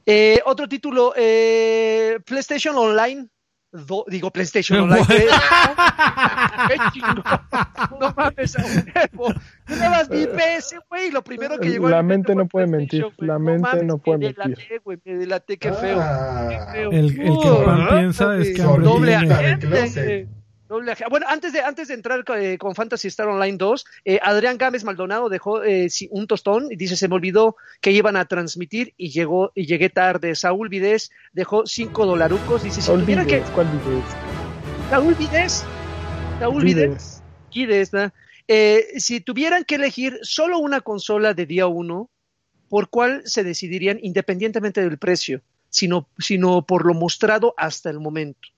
Speaker 2: Eh, otro título, eh, PlayStation Online do- digo PlayStation Online. ¿Qué. No mames, a. Yo nada más vi PS, güey, lo primero que llegó
Speaker 4: La
Speaker 2: mi
Speaker 4: mente no puede
Speaker 2: PlayStation,
Speaker 4: mentir, la mente no puede
Speaker 2: me
Speaker 4: mentir.
Speaker 2: delaté, güey, me delaté, qué feo.
Speaker 1: Ah,
Speaker 2: qué feo.
Speaker 3: El- el que
Speaker 2: Uh,
Speaker 3: pan
Speaker 2: ¿verdad?
Speaker 3: piensa es que
Speaker 2: doble agente. Bueno, antes de, antes de entrar eh, con Fantasy Star Online 2, eh, Adrián Gámez Maldonado dejó eh, un tostón y dice, se me olvidó que iban a transmitir y llegó y llegué tarde. Saúl Vidés dejó cinco dolarucos. Dice, si tuviera que...
Speaker 4: ¿cuál vides?
Speaker 2: Saúl Vidés. Saúl.
Speaker 4: Vides.
Speaker 2: Guides, ¿no? Eh, si tuvieran que elegir solo una consola de día uno, ¿por cuál se decidirían independientemente del precio, sino, sino por lo mostrado hasta el momento?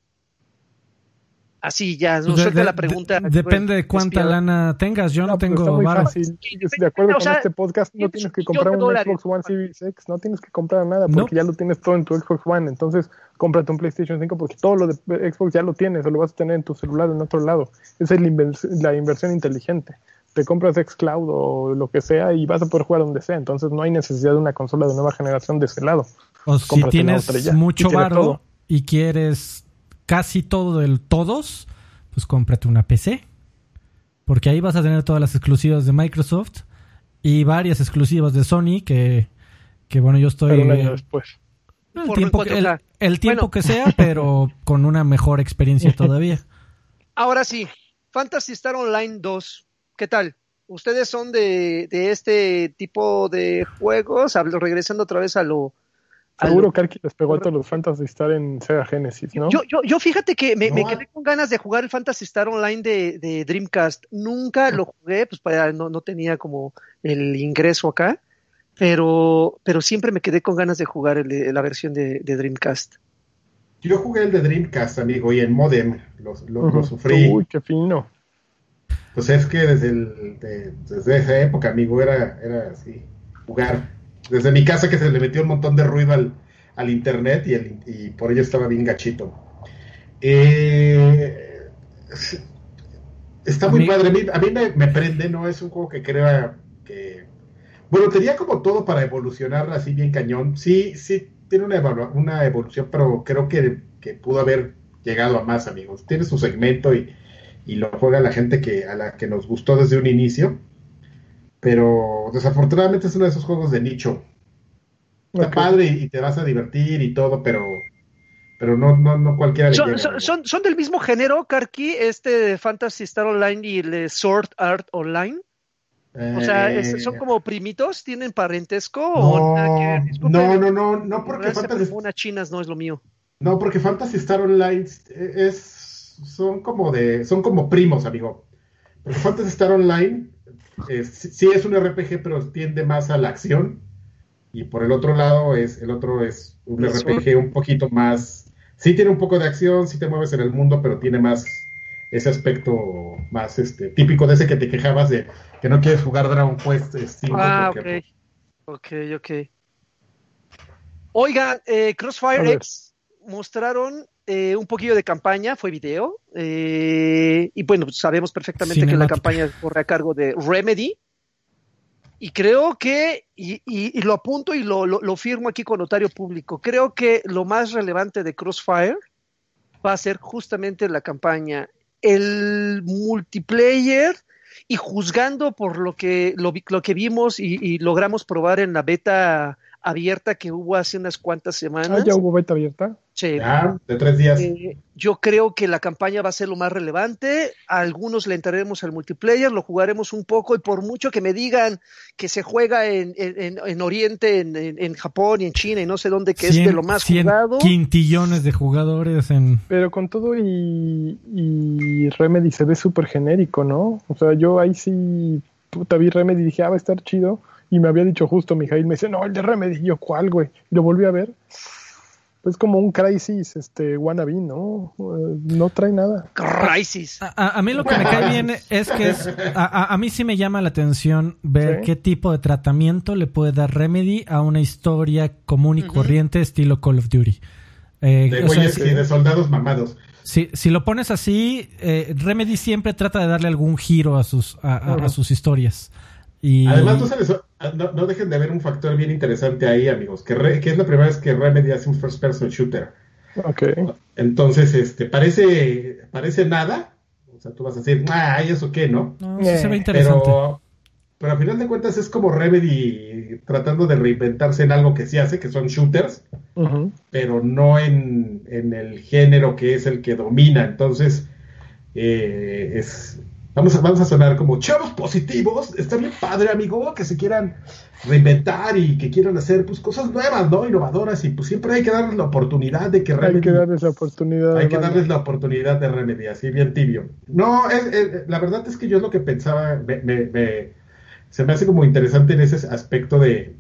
Speaker 2: Así ya, no
Speaker 3: Pues de-
Speaker 2: suelta
Speaker 3: de-
Speaker 2: la pregunta.
Speaker 3: de- depende de cuánta
Speaker 2: Despiadada.
Speaker 3: lana tengas. Yo no,
Speaker 4: pues
Speaker 3: tengo
Speaker 4: fácil. De acuerdo
Speaker 2: O
Speaker 4: con
Speaker 2: sea,
Speaker 4: este podcast, no
Speaker 2: tienes
Speaker 4: que comprar un
Speaker 2: dólares.
Speaker 4: Xbox One Series X, no tienes que comprar nada
Speaker 3: No.
Speaker 4: porque ya lo tienes todo en tu Xbox One. Entonces, cómprate un PlayStation 5 porque todo lo de Xbox ya lo tienes o lo vas a tener en tu celular en otro lado. Esa es la, invers- la inversión inteligente. Te compras Xcloud o lo que sea y vas a poder jugar donde sea. Entonces, no hay necesidad de una consola de nueva generación de ese lado.
Speaker 3: O si tienes mucho varo y quieres casi todo del todos, pues cómprate una PC. Porque ahí vas a tener todas las exclusivas de Microsoft y varias exclusivas de Sony que, que bueno, yo estoy...
Speaker 4: Pero un año después.
Speaker 3: el tiempo, que, el,
Speaker 2: 4K.
Speaker 3: el tiempo
Speaker 2: Bueno.
Speaker 3: que sea, pero con una mejor experiencia todavía.
Speaker 2: Ahora sí, Fantasy Star Online 2, ¿qué tal? ¿Ustedes son de, de este tipo de juegos? Hablo- regresando otra vez a lo...
Speaker 4: Seguro
Speaker 2: lo-
Speaker 4: que Arki les pegó a todos los Fantasy Star en Sega Genesis, ¿no?
Speaker 2: Yo, yo, yo fíjate que me, quedé con ganas de jugar el Fantasy Star Online de, de Dreamcast. Nunca lo jugué, pues para, no, no tenía como el ingreso acá, pero, pero siempre me quedé con ganas de jugar el de- la versión de, de Dreamcast.
Speaker 1: Yo jugué el de Dreamcast, amigo, y en Modem lo, lo- sufrí.
Speaker 4: Uy, qué fino.
Speaker 1: Pues es que desde, el, de- desde esa época, amigo, era, era así, jugar. Desde mi casa que se le metió un montón de ruido al, al internet y, el, y por ello estaba bien gachito. Eh, está muy padre, a mí, a mí me, me prende, ¿no? Es un juego que crea que... Bueno, tenía como todo para evolucionar así bien cañón. Sí, sí, tiene una, una evolución, pero creo que, que pudo haber llegado a más, amigos. Tiene su segmento y, y lo juega la gente que a la que nos gustó desde un inicio. Pero desafortunadamente es uno de esos juegos de nicho. Está padre y, y te vas a divertir y todo, pero pero no no no cualquiera
Speaker 2: Son,
Speaker 1: llega,
Speaker 2: son, del mismo género, Karki, este de Fantasy Star Online y el de Sword Art Online. O sea,
Speaker 1: Eh,
Speaker 2: es- ¿son como primitos? ¿Tienen parentesco?
Speaker 1: no,
Speaker 2: o nada que ver? Disculpen,
Speaker 1: no, no, no, no, porque Fantasy,
Speaker 2: chinas no es lo mío.
Speaker 1: no, porque Fantasy Star Online es son como de son como primos, amigo. Porque Fantasy Star Online eh, sí es un RPG, pero tiende más a la acción. Y por el otro lado es el otro es un. RPG un poquito más sí tiene un poco de acción, sí te mueves en el mundo, pero tiene más ese aspecto más este típico de ese que te quejabas de que no quieres jugar Dragon Quest 5
Speaker 2: Ah,
Speaker 1: porque
Speaker 2: ok. Ok, ok. Oigan, eh, Crossfire. X mostraron eh, un poquillo de campaña, fue video, eh, y bueno, sabemos perfectamente que la campaña corre a cargo de Remedy, y creo que, y, y- y lo apunto y lo, lo- lo firmo aquí con notario público, creo que lo más relevante de Crossfire va a ser justamente la campaña, el multiplayer, y juzgando por lo que, lo, vi- lo que vimos y, y logramos probar en la beta abierta que hubo hace unas cuantas
Speaker 4: Ah,
Speaker 2: semanas,
Speaker 4: ya hubo beta abierta.
Speaker 2: Sí,
Speaker 1: ya de tres días.
Speaker 2: eh, yo creo que la campaña va a ser lo más relevante. A algunos le entraremos al multiplayer, lo jugaremos un poco y por mucho que me digan que se juega en, en, en- en Oriente, en, en- en Japón y en China y no sé dónde, que es de lo más
Speaker 3: 100
Speaker 2: jugado.
Speaker 3: quintillones de jugadores en...
Speaker 4: Pero con todo y, y Remedy se ve súper genérico, ¿no? O sea, yo ahí sí, puta, vi Remedy y dije, ah, va a estar chido. Y me había dicho justo, Mijail, me dice, no, el de Remedy. Y yo, ¿cuál, güey? Y lo volví a ver. Pues como un Crisis, este, wannabe, ¿no? Eh, no trae nada.
Speaker 2: Crisis.
Speaker 3: A, a- a mí lo que me cae bien es que es, a, a- mí sí me llama la atención ver
Speaker 4: Sí.
Speaker 3: qué tipo de tratamiento le puede dar Remedy a una historia común y corriente estilo Call of Duty. Eh,
Speaker 1: de
Speaker 3: o sea,
Speaker 1: güeyes y de soldados mamados.
Speaker 3: si, si lo pones así, eh, Remedy siempre trata de darle algún giro a sus, a, a- a
Speaker 4: Ujú.
Speaker 3: sus historias. Y
Speaker 1: Además, no, se les- no, no dejen de ver un factor bien interesante ahí, amigos, que, Re- que es la primera vez que Remedy hace un first person shooter.
Speaker 4: Ok.
Speaker 1: Entonces, este, parece, parece nada. O sea, tú vas a decir, ay, ¿eso qué, no?
Speaker 3: No, sí se ve
Speaker 4: Eh,
Speaker 3: interesante.
Speaker 1: Pero, pero a final de cuentas es como Remedy tratando de reinventarse en algo que sí hace, que son shooters, pero no en, en el género que es el que domina. Entonces, eh, es, vamos, a, vamos a sonar como chavos positivos. Está bien padre, amigo, que se quieran reinventar y que quieran hacer pues cosas nuevas, ¿no? Innovadoras y pues siempre hay que darles la oportunidad de que
Speaker 4: Hay
Speaker 1: Remedy
Speaker 4: que darles la oportunidad.
Speaker 1: hay que darles la oportunidad de Remedy, así bien tibio. No, es- es- la verdad es que yo es lo que pensaba, me- me- me- se me hace como interesante en ese aspecto de,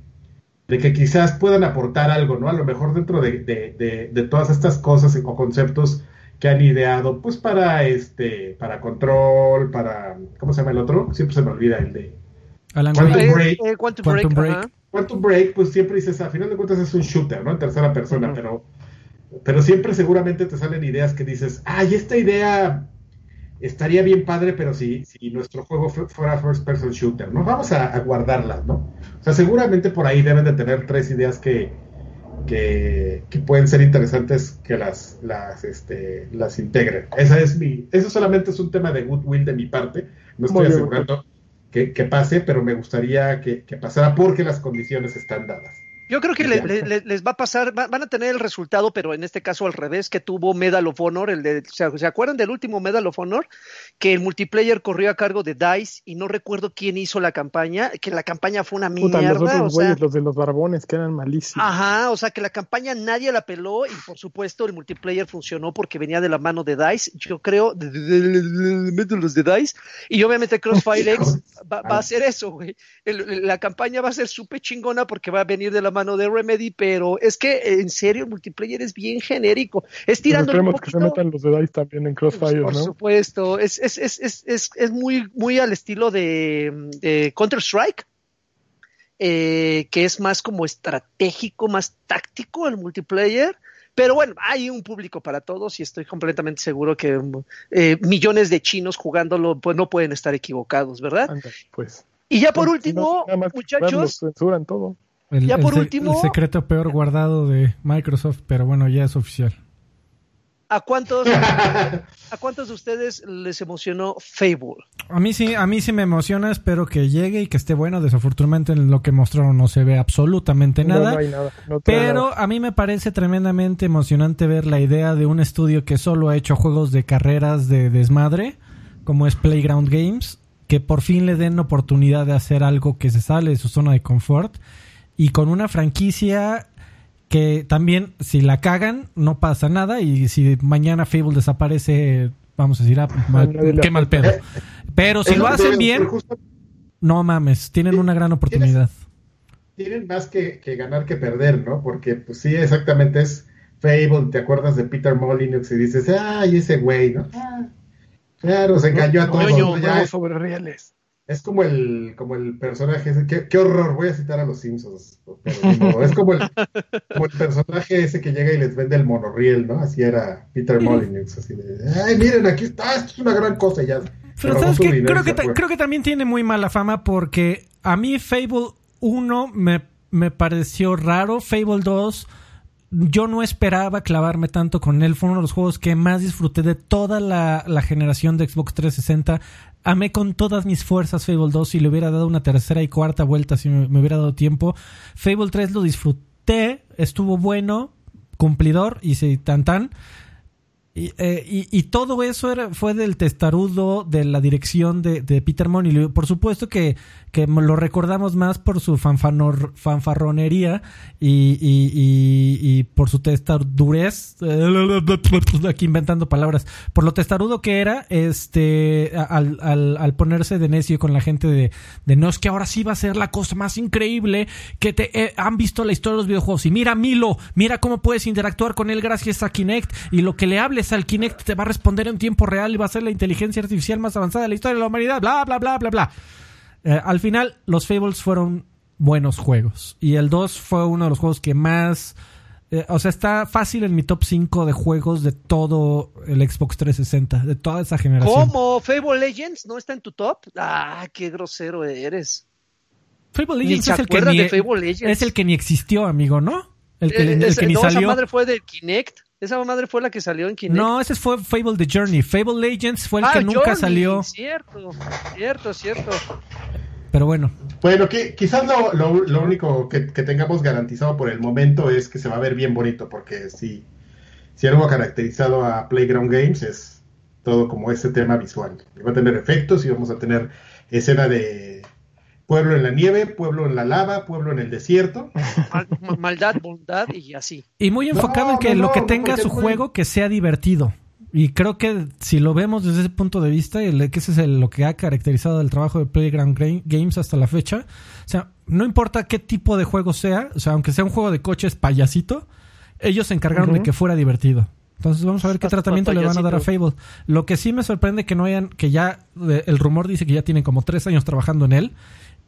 Speaker 1: de que quizás puedan aportar algo, ¿no? A lo mejor dentro de, de- de- de todas estas cosas o conceptos que han ideado, pues para este, para control, para, ¿cómo se llama el otro? Siempre se me olvida el de
Speaker 3: Alan
Speaker 1: Quantum.
Speaker 2: Eh,
Speaker 1: Break.
Speaker 2: eh, Quantum
Speaker 3: Quantum
Speaker 2: Break,
Speaker 3: Break.
Speaker 2: ajá.
Speaker 1: Quantum Break, pues siempre dices, a final de cuentas es un shooter, ¿no? En tercera persona, pero, pero siempre seguramente te salen ideas que dices, ay, esta idea estaría bien padre, pero si, si nuestro juego fu- fuera first person shooter, ¿no? Vamos a, a guardarlas, ¿no? O sea, seguramente por ahí deben de tener tres ideas que, que, que pueden ser interesantes que las, las, este, las integren. Esa es mi, eso solamente es un tema de goodwill de mi parte. No estoy
Speaker 4: Muy
Speaker 1: asegurando que, que pase, pero me gustaría que, que pasara porque las condiciones están dadas.
Speaker 2: Yo creo que le- le- les va a pasar, va- van a tener el resultado, pero en este caso al revés, que tuvo Medal of Honor, el de, ¿se, se acuerdan del último Medal of Honor? Que el multiplayer corrió a cargo de DICE y no recuerdo quién hizo la campaña, que la campaña fue una
Speaker 4: Puta, los
Speaker 2: mierda, o
Speaker 4: otros
Speaker 2: sea,
Speaker 4: los de los barbones, que eran malísimos.
Speaker 2: Ajá, o sea que la campaña nadie la peló y por supuesto el multiplayer funcionó porque venía de la mano de DICE, yo creo, de, de- de- de- de los de DICE, y obviamente Crossfire X va, va a hacer eso, güey. El- la campaña va a ser súper chingona porque va a venir de la mano de Remedy, pero es que en serio el multiplayer es bien genérico, es tirando un
Speaker 4: esperemos que se metan los de DICE también en Crossfire,
Speaker 2: Por
Speaker 4: ¿no?
Speaker 2: supuesto, es, es, es, es, es, es muy, muy al estilo de, de Counter-Strike, eh, que es más como estratégico, más táctico el multiplayer. Pero bueno, hay un público para todos y estoy completamente seguro que eh, millones de chinos jugándolo pues, no pueden estar equivocados, ¿verdad?
Speaker 4: Pues.
Speaker 2: Y ya por último, muchachos,
Speaker 4: censuran todo.
Speaker 3: El,
Speaker 2: Ya por último-
Speaker 3: el secreto peor guardado de Microsoft, pero bueno, ya es oficial.
Speaker 2: ¿A cuántos, ¿a cuántos de ustedes les emocionó Fable?
Speaker 3: A mí sí, a mí sí me emociona, espero que llegue y que esté bueno. Desafortunadamente en lo que mostraron no se ve absolutamente nada.
Speaker 4: no hay nada. no trae
Speaker 3: Pero
Speaker 4: nada.
Speaker 3: a mí me parece tremendamente emocionante ver la idea de un estudio que solo ha hecho juegos de carreras de desmadre, como es Playground Games, que por fin le den oportunidad de hacer algo que se sale de su zona de confort y con una franquicia que también si la cagan no pasa nada y si mañana Fable desaparece vamos a decir ah, mal- qué mal pedo pero si lo hacen bien no mames tienen una gran oportunidad
Speaker 1: tienen más que, que ganar que perder, ¿no? Porque, pues sí, exactamente es Fable, te acuerdas de Peter Molyneux y dices, ay, ese güey, ¿no? Ah, claro, se engañó a todos. Ya
Speaker 4: sobre reales.
Speaker 1: Es como el, como el personaje, ese- qué, qué horror, voy a citar a los Simpsons, pero es como el, como el personaje ese que llega y les vende el monorriel, ¿no? Así era Peter Molyneux, así de, ay, miren, aquí está, esto es una gran cosa, ya.
Speaker 3: Pero ¿sabes
Speaker 1: y
Speaker 3: Creo que, creo que también tiene muy mala fama porque a mí Fable 1 me, me pareció raro. Fable 2 yo no esperaba clavarme tanto con él. Fue uno de los juegos que más disfruté de toda la, la generación de Xbox 360. Amé con todas mis fuerzas Fable 2 y le hubiera dado una tercera y cuarta vuelta si me, hubiera dado tiempo. Fable 3 lo disfruté, estuvo bueno, cumplidor y sí, tan tan. Y, eh, y- todo eso era, fue del testarudo de la dirección de, de Peter Money. Por supuesto que, que lo recordamos más por su fanfarronería y, y, por su testarudez. Aquí inventando palabras. Por lo testarudo que era, este, al, al, al ponerse de necio con la gente de, de no es que ahora sí va a ser la cosa más increíble que te eh, han visto la historia de los videojuegos. Y mira, Milo, mira cómo puedes interactuar con él gracias a Kinect. Y lo que le hables al Kinect te va a responder en tiempo real y va a ser la inteligencia artificial más avanzada de la historia de la humanidad. Bla, bla, bla, bla, bla. Eh, al final, los Fables fueron buenos juegos. Y el 2 fue uno de los juegos que más. eh, o sea, está fácil en mi top 5 de juegos de todo el Xbox 360, de toda esa generación.
Speaker 2: ¿Cómo? ¿Fable Legends no está en tu top? Ah, qué grosero eres.
Speaker 3: Fable Legends es el, que ni,
Speaker 2: Fable Legends.
Speaker 3: es el que ni existió, amigo, ¿no? El que,
Speaker 2: Eh,
Speaker 3: el
Speaker 2: es-
Speaker 3: que ni
Speaker 2: no, esa
Speaker 3: salió.
Speaker 2: madre fue del Kinect. Esa madre fue la que salió en Kinect.
Speaker 3: No, ese fue Fable The Journey. Fable Legends fue el
Speaker 2: Ah,
Speaker 3: que nunca
Speaker 2: Journey,
Speaker 3: salió.
Speaker 2: Cierto, cierto, cierto.
Speaker 3: Pero bueno,
Speaker 1: Bueno, que quizás lo, lo- lo único que, que tengamos garantizado por el momento es que se va a ver bien bonito, porque si, si algo ha caracterizado a Playground Games es todo como ese tema visual. Va a tener efectos y vamos a tener escena de pueblo en la nieve, pueblo en la lava, pueblo en el desierto.
Speaker 2: Mal- ma- maldad, bondad y así.
Speaker 3: y muy enfocado en que
Speaker 1: no,
Speaker 3: lo que tenga su juego que sea divertido. Y creo que si lo vemos desde ese punto de vista, el, que ese es el- lo que ha caracterizado el trabajo de Playground Games hasta la fecha. O sea, no importa qué tipo de juego sea, o sea, aunque sea un juego de coches payasito, ellos se encargaron de que fuera divertido. Entonces vamos a ver qué tratamiento le van a dar a. Fable. Lo que sí me sorprende que no hayan, que ya eh, el rumor dice que ya tienen como tres años trabajando en él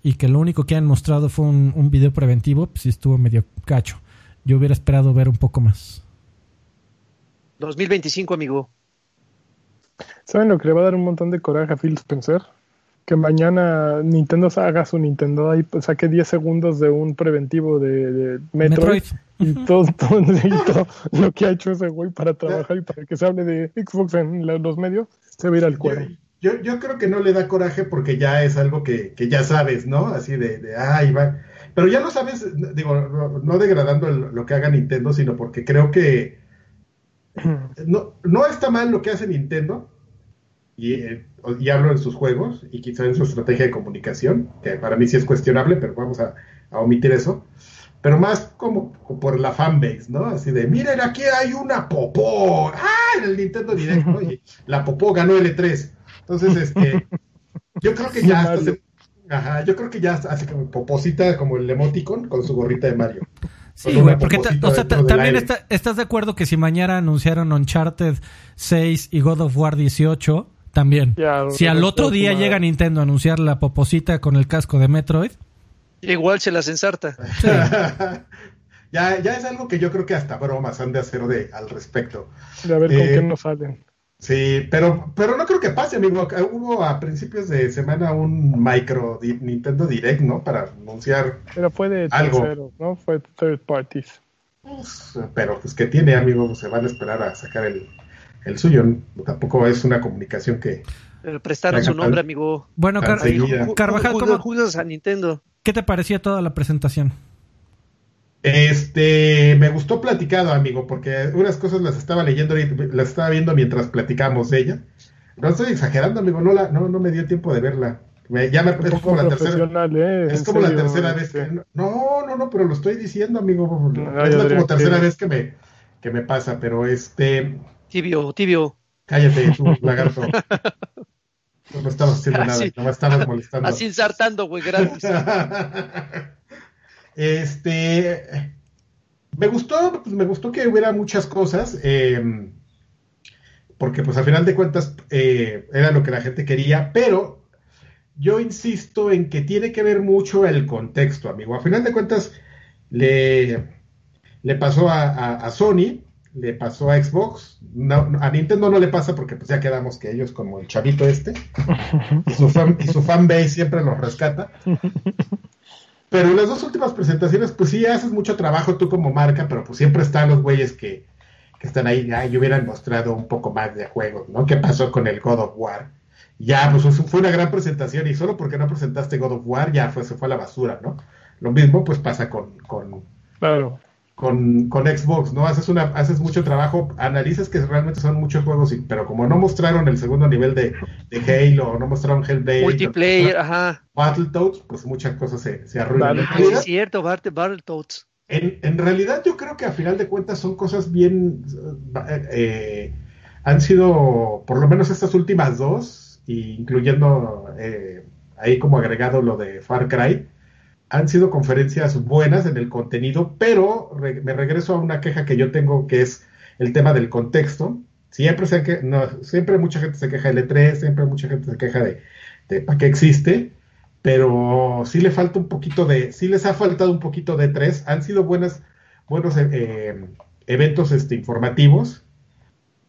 Speaker 3: y que lo único que han mostrado fue un, un video preventivo, pues sí estuvo medio cacho. Yo hubiera esperado ver un poco más.
Speaker 2: 2025, amigo.
Speaker 4: ¿Saben lo que le va a dar un montón de coraje a Phil Spencer? Que mañana Nintendo haga su Nintendo y saque 10 segundos de un preventivo de, de Metroid,
Speaker 3: Metroid.
Speaker 4: y todo, todo, y todo lo que ha hecho ese güey para trabajar y para que se hable de Xbox en la- los medios, se va a ir al cuero.
Speaker 1: Yo, yo creo que no le da coraje porque ya es algo que, que ya sabes, ¿no? Así de, de ay, va. Pero ya lo sabes, digo, no, degradando el- lo que haga Nintendo, sino porque creo que no, no está mal lo que hace Nintendo, y, eh, y hablo en sus juegos, y quizá en su estrategia de comunicación, que para mí sí es cuestionable, pero vamos a, a omitir eso. Pero más como por la fanbase, ¿no? Así de, miren, aquí hay una popó. ¡Ah! En el Nintendo Direct, ¿no? Y la popó ganó L3. Entonces, este, yo creo que
Speaker 4: Sí,
Speaker 1: ya hasta
Speaker 4: Mario.
Speaker 1: se- Ajá, yo creo que ya hace como poposita como el emoticon con su gorrita de Mario.
Speaker 3: Sí, güey, porque o sea, también está- estás de acuerdo que si mañana anunciaron Uncharted 6 y God of War 18, también.
Speaker 4: Ya,
Speaker 3: si al otro día llega Nintendo a anunciar la poposita con el casco de Metroid,
Speaker 2: Igual se las ensarta.
Speaker 1: ya, ya es algo que yo creo que hasta bromas han de hacer de, al respecto.
Speaker 4: De a ver con
Speaker 1: Eh,
Speaker 4: qué nos salen.
Speaker 1: Sí, pero, pero no creo que pase, amigo. Hubo a principios de semana un micro di- Nintendo Direct, ¿no? Para anunciar,
Speaker 4: Pero fue de
Speaker 1: algo.
Speaker 4: terceros, ¿no? Fue third parties.
Speaker 1: pues, pero pues que tiene, amigo, se van a esperar a sacar el, el suyo. Tampoco es una comunicación que...
Speaker 2: Pero prestaron su nombre, amigo.
Speaker 3: bueno, Car- Carvajal, ¿cómo-
Speaker 2: Judas a Nintendo.
Speaker 3: ¿qué te pareció toda la presentación?
Speaker 1: Este, me gustó platicado, amigo, porque unas cosas las estaba leyendo, y las estaba viendo mientras platicamos de ella. No estoy exagerando, amigo, no, la, no, no me dio tiempo de verla. Me, ya me, es como la tercera,
Speaker 4: ¿eh?
Speaker 1: es como la tercera vez
Speaker 4: este,
Speaker 1: que... No, no, no, pero lo estoy diciendo, amigo.
Speaker 4: No,
Speaker 1: es la como tercera
Speaker 4: que-
Speaker 1: vez que me, que me pasa, pero este...
Speaker 2: Tibio, tibio.
Speaker 1: Cállate, tú, lagarto. No, no estabas haciendo nada,
Speaker 2: Así-
Speaker 1: no me estabas molestando.
Speaker 2: Así ensartando, güey, gratis.
Speaker 1: este me gustó, pues me gustó que hubiera muchas cosas, eh, porque pues al final de cuentas eh, era lo que la gente quería, pero yo insisto en que tiene que ver mucho el contexto, amigo. A final de cuentas le, le pasó a, a- a Sony, le pasó a Xbox, no- a Nintendo no le pasa porque pues ya quedamos que ellos como el chavito este y su fan, y su fanbase siempre los rescata. Pero las dos últimas presentaciones, pues sí haces mucho trabajo tú como marca, pero pues siempre están los güeyes que, que están ahí, ay, hubieran mostrado un poco más de juegos, ¿no? ¿Qué pasó con el God of War? Ya, pues fue una gran presentación y solo porque no presentaste God of War ya fue, se fue a la basura, ¿no? Lo mismo pues pasa con, con,
Speaker 4: Claro.
Speaker 1: Con, con Xbox, ¿no? Haces una, haces mucho trabajo, analizas que realmente son muchos juegos, y- pero como no mostraron el segundo nivel de, de Halo, no mostraron Hellblade,
Speaker 2: Multiplayer, ajá.
Speaker 1: Battletoads, pues muchas cosas se, se arruinan.
Speaker 2: Ah, es cierto, Battletoads.
Speaker 1: en, en realidad yo creo que a final de cuentas son cosas bien, eh, eh, han sido por lo menos estas últimas dos, y incluyendo eh, ahí como agregado lo de Far Cry, han sido conferencias buenas en el contenido, pero re- me regreso a una queja que yo tengo que es el tema del contexto. Siempre, se que, no, siempre mucha gente se queja de L3, siempre mucha gente se queja de, de para qué existe, pero sí le falta un poquito de, sí les ha faltado un poquito de tres. Han sido buenas, buenos eh, eh, eventos este, informativos,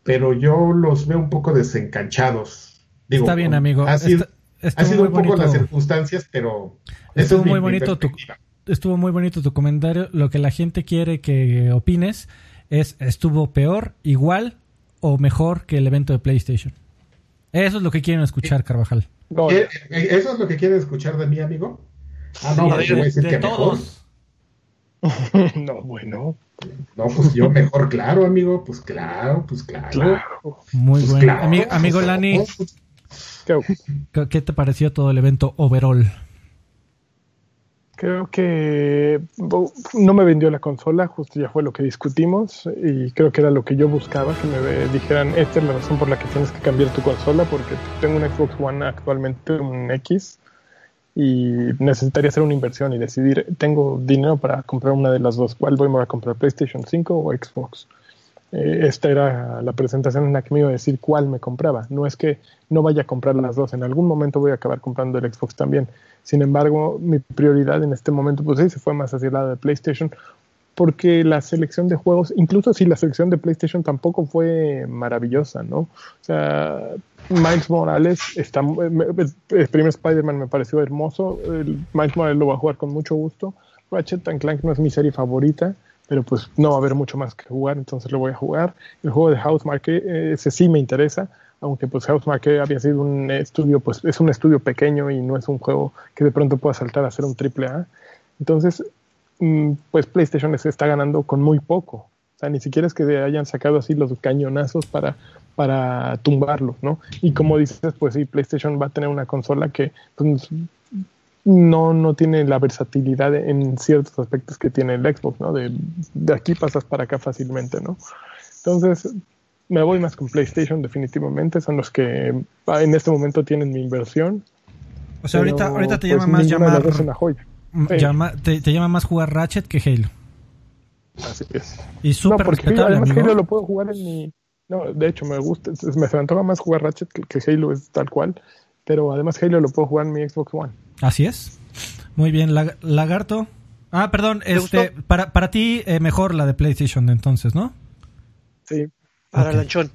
Speaker 1: pero yo los veo un poco desencanchados. Digo,
Speaker 3: Está bien, amigo.
Speaker 1: Ha sido,
Speaker 3: Está-
Speaker 1: ha
Speaker 3: estuvo
Speaker 1: sido
Speaker 3: muy
Speaker 1: un poco
Speaker 3: bonito.
Speaker 1: las circunstancias, pero
Speaker 3: Estuvo
Speaker 1: es
Speaker 3: muy bonito tu, estuvo muy bonito tu comentario. Lo que la gente quiere que opines es estuvo peor, igual o mejor que el evento de PlayStation. Eso es lo que quieren escuchar, Carvajal.
Speaker 4: No,
Speaker 1: ¿Eh, eh, ¿Eso es lo que quieren escuchar de mí, amigo? Ah, no,
Speaker 3: Sí, de-
Speaker 1: voy a decir
Speaker 3: de
Speaker 1: que mejor.
Speaker 3: todos.
Speaker 4: no, bueno,
Speaker 1: No, pues yo mejor, claro, amigo. Pues claro, pues claro.
Speaker 4: claro.
Speaker 3: Muy
Speaker 1: Pues
Speaker 3: bueno.
Speaker 1: claro,
Speaker 3: Ami- amigo
Speaker 1: pues,
Speaker 3: Lani, ¿qué- ¿qué te pareció todo el evento overall?
Speaker 4: creo que no me vendió la consola, justo ya fue lo que discutimos y creo que era lo que yo buscaba, que me dijeran, esta es la razón por la que tienes que cambiar tu consola, porque tengo un Xbox One actualmente, un X, y necesitaría hacer una inversión y decidir, tengo dinero para comprar una de las dos, ¿cuál voy a comprar, PlayStation 5 o Xbox? Eh, esta era la presentación en la que me iba a decir cuál me compraba. No es que no vaya a comprar las dos, en algún momento voy a acabar comprando el Xbox también. Sin embargo, mi prioridad en este momento, pues sí, se fue más hacia el lado de PlayStation, porque la selección de juegos, incluso si la selección de PlayStation tampoco fue maravillosa, ¿no? O sea, Miles Morales, está, el primer Spider-Man me pareció hermoso, Miles Morales lo va a jugar con mucho gusto, Ratchet and Clank no es mi serie favorita, pero pues no va a haber mucho más que jugar, entonces lo voy a jugar. El juego de Housemarque, eh, ese sí me interesa, aunque pues Housemarque había sido un estudio, pues es un estudio pequeño y no es un juego que de pronto pueda saltar a ser un triple A. Entonces, mm, pues PlayStation se está ganando con muy poco. O sea, ni siquiera es que hayan sacado así los cañonazos para, para tumbarlos, ¿no? Y como dices, pues sí, PlayStation va a tener una consola que pues, no, no tiene la versatilidad en ciertos aspectos que tiene el Xbox, ¿no? De, de aquí pasas para acá fácilmente, ¿no? Entonces, me voy más con PlayStation, definitivamente. Son los que ah, en este momento tienen mi inversión.
Speaker 3: O sea, ahorita, ahorita te
Speaker 4: pues,
Speaker 3: llama más llamar,
Speaker 4: una joya.
Speaker 3: llama- te, te llama más jugar Ratchet que Halo.
Speaker 4: Así es.
Speaker 3: Y
Speaker 4: No,
Speaker 3: súper
Speaker 4: porque Halo,
Speaker 3: respetable,
Speaker 4: además
Speaker 3: amigo.
Speaker 4: Halo lo puedo jugar en mi... No, de hecho me gusta, es- me se me antoja más jugar Ratchet que, que Halo es tal cual, pero además Halo lo puedo jugar en mi Xbox One.
Speaker 3: Así es. Muy bien, Lag- Lagarto. Ah, perdón,
Speaker 2: ¿Te
Speaker 3: este, para, para ti eh, mejor la de PlayStation de entonces, ¿no?
Speaker 4: Sí,
Speaker 2: Para. Lanchón.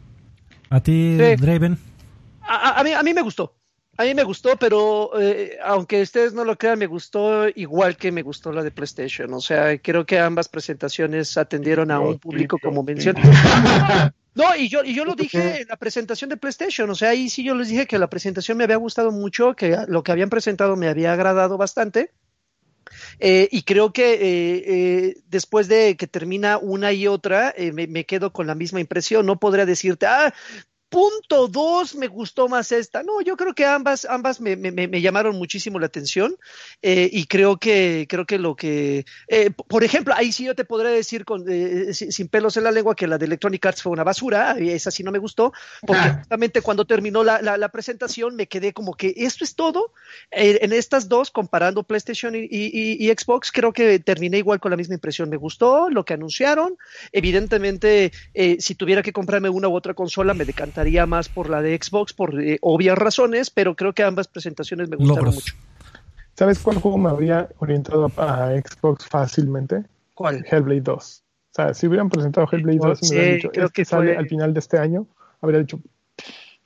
Speaker 3: A ti,
Speaker 2: Sí.
Speaker 3: Draven.
Speaker 2: A, a- a mí, a mí me gustó. A mí me gustó, pero eh, aunque ustedes no lo crean, me gustó igual que me gustó la de PlayStation. O sea, creo que ambas presentaciones atendieron a un público como mencioné. No, y yo, y yo lo dije en la presentación de PlayStation. O sea, ahí sí yo les dije que la presentación me había gustado mucho, que lo que habían presentado me había agradado bastante. Eh, y creo que eh, eh, después de que termina una y otra, eh, me, me quedo con la misma impresión. No podría decirte, ah, punto dos me gustó más esta. No, yo creo que ambas, ambas me, me, me llamaron muchísimo la atención eh, y creo que, creo que lo que, eh, por ejemplo, ahí sí yo te podré decir con, eh, sin, sin pelos en la lengua que la de Electronic Arts fue una basura, esa sí no me gustó, porque
Speaker 1: Ah.
Speaker 2: justamente cuando terminó la, la, la presentación me quedé como que esto es todo. Eh, en estas dos, comparando PlayStation y, y- y Xbox, creo que terminé igual con la misma impresión. Me gustó lo que anunciaron. Evidentemente, eh, si tuviera que comprarme una u otra consola, me decantaría más por la de Xbox por eh, obvias razones, pero creo que ambas presentaciones me gustaron
Speaker 3: Logros.
Speaker 2: mucho.
Speaker 4: ¿Sabes cuál juego me habría orientado a, Xbox fácilmente?
Speaker 2: ¿Cuál?
Speaker 4: Hellblade 2. O sea, si hubieran presentado Hellblade 2 y
Speaker 2: Sí,
Speaker 4: me hubieran dicho,
Speaker 2: creo
Speaker 4: este
Speaker 2: que
Speaker 4: sale
Speaker 2: fue-
Speaker 4: al final de este año, habría dicho,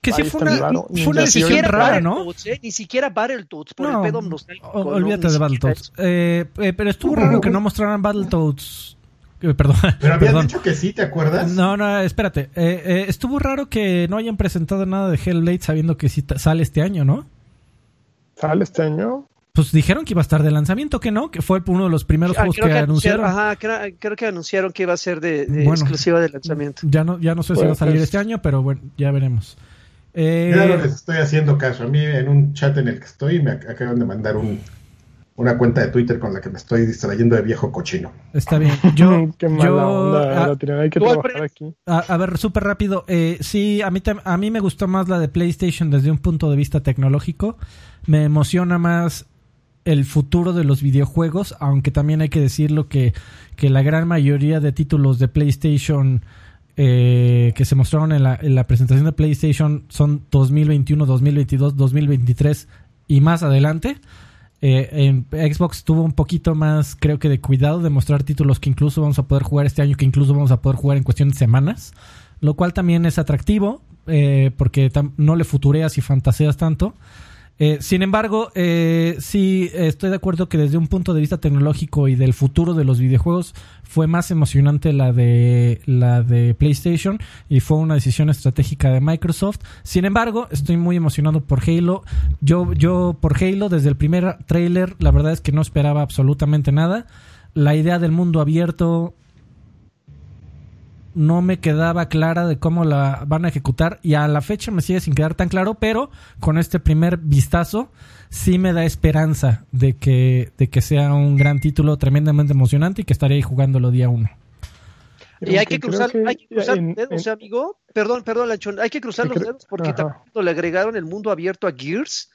Speaker 3: Que sí fue una,
Speaker 4: raro.
Speaker 3: fue una
Speaker 4: Ni
Speaker 3: decisión
Speaker 4: siquiera
Speaker 3: rara, ¿no?
Speaker 2: ¿eh? Ni siquiera Battletoads, por
Speaker 3: No,
Speaker 2: el pedo nostálgico. ¿no?
Speaker 3: olvídate
Speaker 2: Ni
Speaker 3: de Battletoads. Eh, eh, pero estuvo raro que no mostraran Battletoads. Eh, perdón.
Speaker 1: Pero habían
Speaker 3: perdón.
Speaker 1: dicho que sí, ¿te acuerdas?
Speaker 3: No, no, espérate. Eh, eh, estuvo raro que no hayan presentado nada de Hellblade sabiendo que sí sale este año, ¿no?
Speaker 4: ¿sale este año?
Speaker 3: Pues dijeron que iba a estar de lanzamiento, que no, que fue uno de los primeros
Speaker 2: Ah,
Speaker 3: juegos que,
Speaker 2: que
Speaker 3: anunciaron.
Speaker 2: Ajá, creo, creo que anunciaron que iba a ser de, de
Speaker 3: Bueno.
Speaker 2: exclusiva de lanzamiento.
Speaker 3: Ya no, ya no sé si
Speaker 4: Bueno,
Speaker 3: va a salir
Speaker 4: pues-
Speaker 3: este año, pero bueno, ya veremos. Eh,
Speaker 1: no les estoy haciendo caso. A mí en un chat en el que estoy me ac- acaban de mandar un, una cuenta de Twitter con la que me estoy distrayendo de viejo cochino.
Speaker 3: Está bien. Yo,
Speaker 4: Qué mala
Speaker 3: yo-
Speaker 4: onda,
Speaker 3: ah,
Speaker 4: la tienen, hay que trabajar aquí.
Speaker 3: A, a ver, súper rápido. Eh, sí, a mí, tam- a mí me gustó más la de PlayStation desde un punto de vista tecnológico. Me emociona más el futuro de los videojuegos, aunque también hay que decirlo que, que la gran mayoría de títulos de PlayStation eh, que se mostraron en la, en la presentación de PlayStation son 2021, 2022, 2023 y más adelante. Eh, en Xbox tuvo un poquito más, creo que, de cuidado de mostrar títulos que incluso vamos a poder jugar este año, que incluso vamos a poder jugar en cuestión de semanas, lo cual también es atractivo, eh, porque no le futureas y fantaseas tanto. Eh, sin embargo, eh, sí estoy de acuerdo que desde un punto de vista tecnológico y del futuro de los videojuegos fue más emocionante la de la de PlayStation y fue una decisión estratégica de Microsoft. Sin embargo, estoy muy emocionado por Halo. Yo yo por Halo desde el primer tráiler, la verdad es que no esperaba absolutamente nada. La idea del mundo abierto no me quedaba clara de cómo la van a ejecutar y a la fecha me sigue sin quedar tan claro, pero con este primer vistazo sí me da esperanza de que, de que sea un gran título tremendamente emocionante y que estaré ahí jugándolo día uno.
Speaker 2: Y hay que cruzar, hay que cruzar los dedos, amigo. Perdón, perdón, Lanchón. Hay que cruzar los dedos porque también le agregaron el mundo abierto a Gears.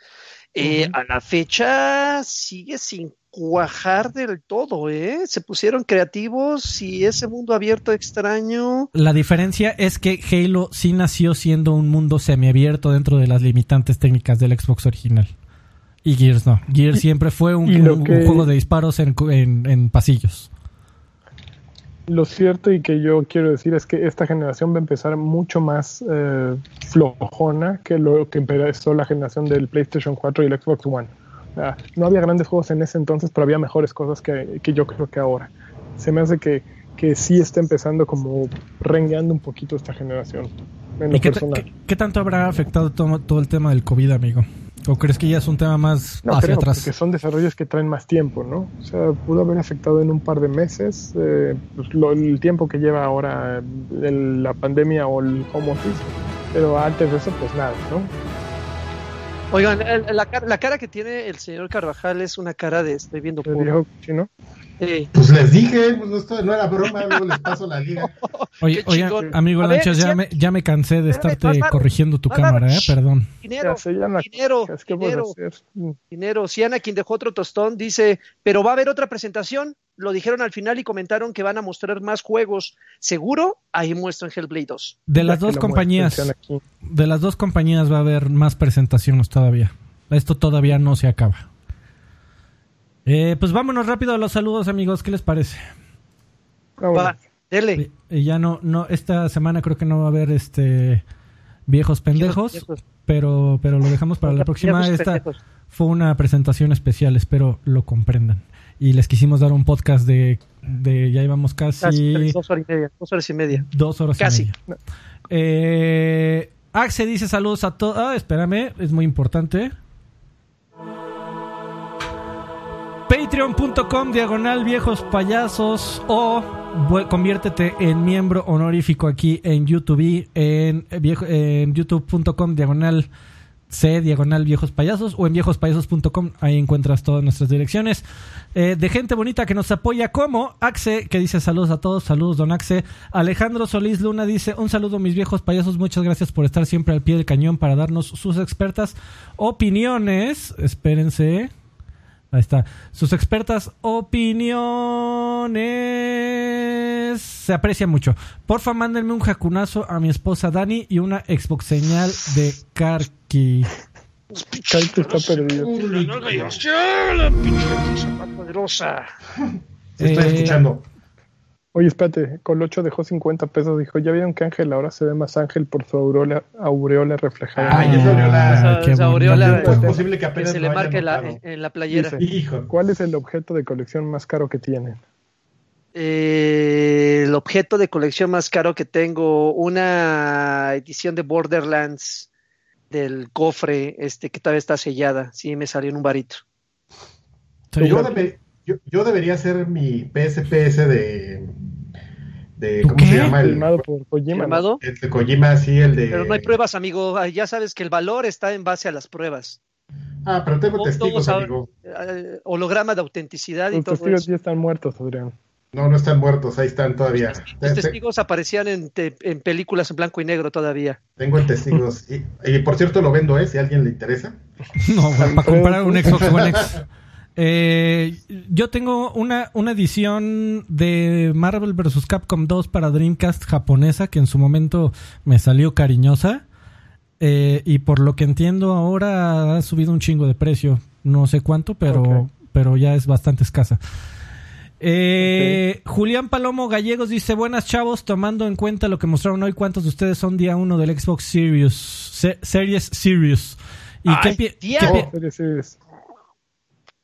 Speaker 2: Eh, A la fecha sigue sin cuajar del todo, ¿eh? Se pusieron creativos y ese mundo abierto extraño.
Speaker 3: La diferencia es que Halo sí nació siendo un mundo semiabierto dentro de las limitantes técnicas del Xbox original. Y Gears no. Gears siempre fue un, juego de disparos en, en, pasillos.
Speaker 4: Lo cierto y que yo quiero decir es que esta generación va a empezar mucho más eh, flojona que lo que empezó la generación del PlayStation 4 y el Xbox One no había grandes juegos en ese entonces, pero había mejores cosas que, yo creo que ahora. Se me hace que, que sí está empezando como rengueando un poquito esta generación.
Speaker 3: ¿Y qué, tanto habrá afectado todo, el tema del COVID, amigo? ¿O crees que ya es un tema más
Speaker 4: no,
Speaker 3: hacia atrás?
Speaker 4: Porque son desarrollos que traen más tiempo, ¿no? O sea, pudo haber afectado en un par de meses eh, pues, el tiempo que lleva ahora la pandemia o el home office, pero antes de eso, pues nada, ¿no?
Speaker 2: Oigan, la, la, cara que tiene el señor Carvajal es una cara de estoy viendo.
Speaker 4: ¿no?
Speaker 1: Pues les dije, pues no, era broma, luego les paso la liga.
Speaker 3: Oye, oye amigo Lanchas, ya, me, ya me cansé de estarte corrigiendo tu cámara, ¿eh? Perdón.
Speaker 2: Dinero, dinero, dinero, dinero. Si quien dejó otro tostón, dice, pero va a haber otra presentación. Lo dijeron al final y comentaron que van a mostrar más juegos. Seguro, ahí muestran Hellblade 2.
Speaker 3: De las dos compañías, de las dos compañías va a haber más presentaciones todavía. Esto todavía no se acaba. Eh, pues vámonos rápido a los saludos, amigos. ¿Qué les parece?
Speaker 2: Va, dele.
Speaker 3: Y, ya no, no, esta semana creo que no va a haber este viejos pendejos, pero, pero lo dejamos para la próxima. Esta fue una presentación especial, espero lo comprendan. Y les quisimos dar un podcast de, de ya íbamos casi,
Speaker 2: dos horas y media, dos horas y media.
Speaker 3: Dos horas
Speaker 2: casi.
Speaker 3: y media. Eh, Axe dice saludos a todos. Ah, espérame, es muy importante. Patreon.com diagonal viejos payasos o conviértete en miembro honorífico aquí en YouTube en, en youtube.com diagonal C diagonal viejos payasos o en viejospayasos.com ahí encuentras todas nuestras direcciones eh, de gente bonita que nos apoya como Axe que dice saludos a todos saludos don Axe Alejandro Solís Luna dice un saludo mis viejos payasos muchas gracias por estar siempre al pie del cañón para darnos sus expertas opiniones espérense Ahí está. Sus expertas opiniones. Se aprecia mucho. Porfa, mándenme un jacunazo a mi esposa Dani y una Xbox señal de Karki.
Speaker 4: Karki está perdido.
Speaker 1: Estoy eh, escuchando.
Speaker 4: Oye, espérate, Colocho dejó 50 pesos. Dijo, ¿ya vieron que Ángel ahora se ve más Ángel por su aureola, aureola reflejada?
Speaker 1: Ay, esa aureola.
Speaker 2: esa aureola
Speaker 1: es posible que apenas
Speaker 2: se le marque la, en la playera.
Speaker 4: Hijo. ¿Cuál es el objeto de colección más caro que tienen?
Speaker 2: Eh, el objeto de colección más caro que tengo, una edición de Borderlands del cofre, este que todavía está sellada. Sí, me salió en un varito.
Speaker 1: Yo, yo, yo, debería ser mi PSPS de de ¿cómo se llama?
Speaker 4: El, por Kojima.
Speaker 1: El de Kojima, sí, el de.
Speaker 2: Pero no hay pruebas, amigo. Ya sabes que el valor está en base a las pruebas.
Speaker 1: Ah, pero tengo testigos, amigo.
Speaker 2: Eh, holograma de autenticidad
Speaker 4: Los
Speaker 2: y todo
Speaker 4: testigos ya están muertos, Adrián.
Speaker 1: No, no están muertos, ahí están todavía.
Speaker 2: Los testigos aparecían en, en, películas en blanco y negro todavía.
Speaker 1: Tengo testigos. y, por cierto, lo vendo, ¿eh? Si a alguien le interesa.
Speaker 3: No, para comprar un Xbox One X. Eh, yo tengo una, una edición de Marvel vs. Capcom 2 para Dreamcast japonesa que en su momento me salió cariñosa. Eh, y por lo que entiendo ahora ha subido un chingo de precio. No sé cuánto, pero, pero ya es bastante escasa. Eh, Julián Palomo Gallegos dice: Buenas chavos, tomando en cuenta lo que mostraron hoy, ¿cuántos de ustedes son día uno del Xbox Series? Series Series. ¿Y
Speaker 2: Ay,
Speaker 3: qué, pi-
Speaker 2: tía.
Speaker 3: qué pi-
Speaker 4: Oh, Series X.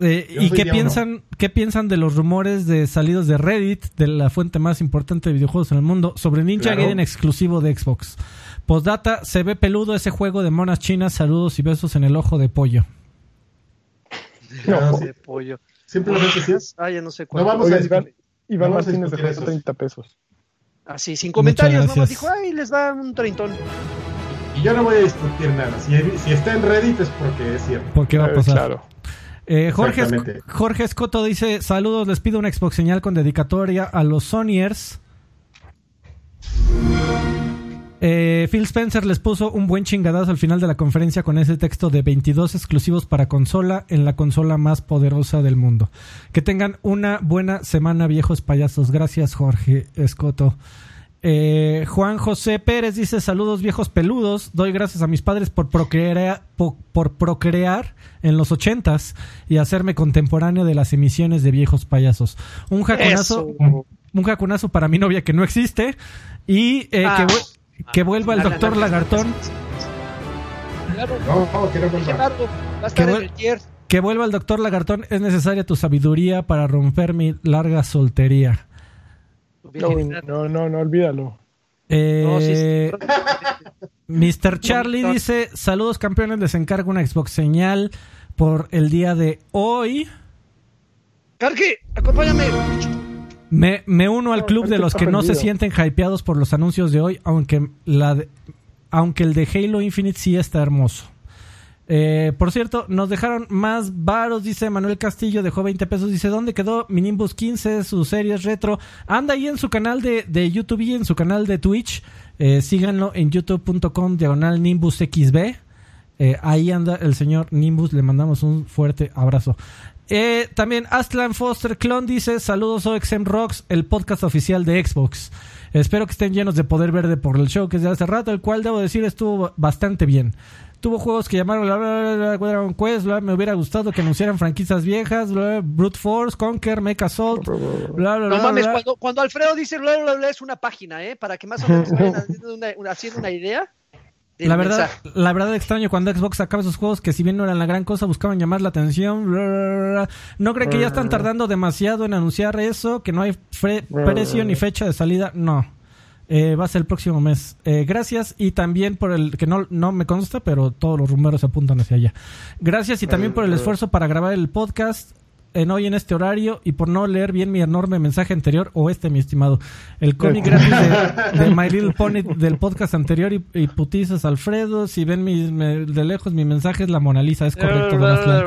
Speaker 3: eh,
Speaker 1: Yo
Speaker 3: ¿y
Speaker 1: soy
Speaker 3: qué
Speaker 1: día
Speaker 3: piensan, qué piensan de los rumores de salidos de Reddit, de la fuente más importante de videojuegos en el mundo, sobre Ninja
Speaker 1: Claro.
Speaker 3: Gaiden exclusivo de Xbox? Postdata, se ve peludo ese juego de monas chinas, saludos y besos en el ojo de pollo.
Speaker 1: No,
Speaker 2: de pollo.
Speaker 1: Simplemente sí.
Speaker 2: Ah, ya no sé
Speaker 1: No
Speaker 2: cuánto.
Speaker 1: vamos
Speaker 4: Oiga,
Speaker 1: a
Speaker 4: Iván. Iván
Speaker 1: vamos a
Speaker 4: Martínez
Speaker 1: discutir
Speaker 4: dejó
Speaker 1: eso.
Speaker 4: 30 pesos.
Speaker 2: Así, sin comentarios, nomás dijo, ay, les va un treintón.
Speaker 1: Y yo no voy a discutir nada. Si, si está en Reddit es porque es cierto.
Speaker 3: ¿Por qué va a
Speaker 4: Eh,
Speaker 3: pasar?
Speaker 4: claro.
Speaker 3: Eh, Jorge. Jorge Escoto dice: Saludos, les pido una Xbox señal con dedicatoria a los Sonyers. Eh, Phil Spencer les puso un buen chingadazo al final de la conferencia con ese texto de 22 exclusivos para consola en la consola más poderosa del mundo. Que tengan una buena semana, viejos payasos. Gracias, Jorge Escoto. Eh, Juan José Pérez dice saludos viejos peludos. Doy gracias a mis padres por procrear, po- por, procrear en los ochentas y hacerme contemporáneo de las emisiones de viejos payasos. Un jaconazo,
Speaker 2: Eso.
Speaker 3: un jaconazo para mi novia que no existe y eh,
Speaker 2: Ah.
Speaker 3: que, vu- que vuelva el
Speaker 2: Alan,
Speaker 3: doctor. Lagartón.
Speaker 2: Claro,
Speaker 1: No, no, que no vuelva.
Speaker 2: Gerardo, va a estar
Speaker 3: Qué
Speaker 2: en
Speaker 3: buen-
Speaker 2: el tier.
Speaker 3: Que vuelva el doctor Lagartón. Es necesaria tu sabiduría para romper mi larga soltería.
Speaker 4: No, no, no, olvídalo.
Speaker 2: No, sí,
Speaker 3: Eh,
Speaker 2: sí.
Speaker 3: Mr. Charlie dice: Saludos campeones, les encargo una Xbox señal por el día de hoy.
Speaker 2: Carque, acompáñame.
Speaker 3: Me, me uno al club de los que no se sienten hypeados por los anuncios de hoy, aunque, la de- aunque el de Halo Infinite sí está hermoso. Eh, por cierto, nos dejaron más varos, dice Manuel Castillo, dejó 20 pesos, dice, ¿dónde quedó mi Nimbus 15, sus series retro? Anda ahí en su canal de, de YouTube y en su canal de Twitch, Eh, síganlo en youtube.com diagonal Nimbus XB, Eh, ahí anda el señor Nimbus, le mandamos un fuerte abrazo. Eh, también Aslan Foster Clon dice, saludos OXM Rocks, el podcast oficial de Xbox. Espero que estén llenos de poder verde por el show que es de hace rato, el cual debo decir estuvo bastante bien. Tuvo juegos que llamaron bla, Dragon Quest, bla, me hubiera gustado que anunciaran franquicias viejas, bla, Brute Force, Conquer, Mecha Assault, bla, bla,
Speaker 2: No
Speaker 3: bla,
Speaker 2: mames,
Speaker 3: bla.
Speaker 2: cuando, cuando Alfredo dice bla, bla, bla, es una página, ¿eh? Para que más o menos vayan haciendo una, una- haciendo una idea.
Speaker 3: La verdad,
Speaker 2: mensaje.
Speaker 3: la verdad extraño cuando Xbox sacaba esos juegos que si bien no eran la gran cosa, buscaban llamar la atención. No creo que ya están tardando demasiado en anunciar eso, que no hay fre- precio ni fecha de salida. No. Eh, va a ser el próximo mes. Eh, gracias y también por el que no, no me consta, pero todos los rumores apuntan hacia allá. Gracias y también por el esfuerzo para grabar el podcast en hoy en este horario y por no leer bien mi enorme mensaje anterior o este, mi estimado. El cómic gratis de, de My Little Pony del podcast anterior y, y putizas Alfredo. Si ven mi, me- de lejos mi mensaje es la Mona Lisa, es correcto, Aslan.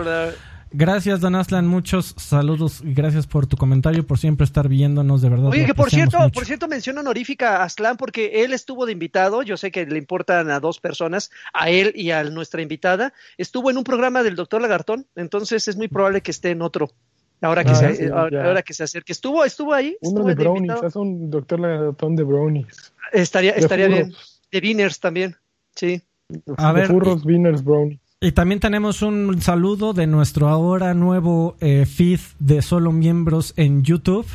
Speaker 3: Gracias, Don Aslan, muchos saludos y gracias por tu comentario, por siempre estar viéndonos, de verdad.
Speaker 2: Oye, que por cierto,
Speaker 3: mucho.
Speaker 2: por cierto, mención honorífica a Aslan porque él estuvo de invitado. Yo sé que le importan a dos personas, a él y a nuestra invitada. Estuvo en un programa del doctor Lagartón, entonces es muy probable que esté en otro. Ahora que,
Speaker 4: Ah,
Speaker 2: se,
Speaker 4: sí,
Speaker 2: ahora, que se acerque. Estuvo, estuvo ahí.
Speaker 4: Uno
Speaker 2: estuvo
Speaker 4: de brownies,
Speaker 2: invitado.
Speaker 4: es un doctor lagartón de brownies.
Speaker 2: Estaría,
Speaker 4: De
Speaker 2: estaría bien. De Winners también. Sí.
Speaker 3: A
Speaker 4: de
Speaker 3: ver,
Speaker 4: furros, winners, brownies.
Speaker 3: Y también tenemos un saludo de nuestro ahora nuevo eh, feed de solo miembros en YouTube.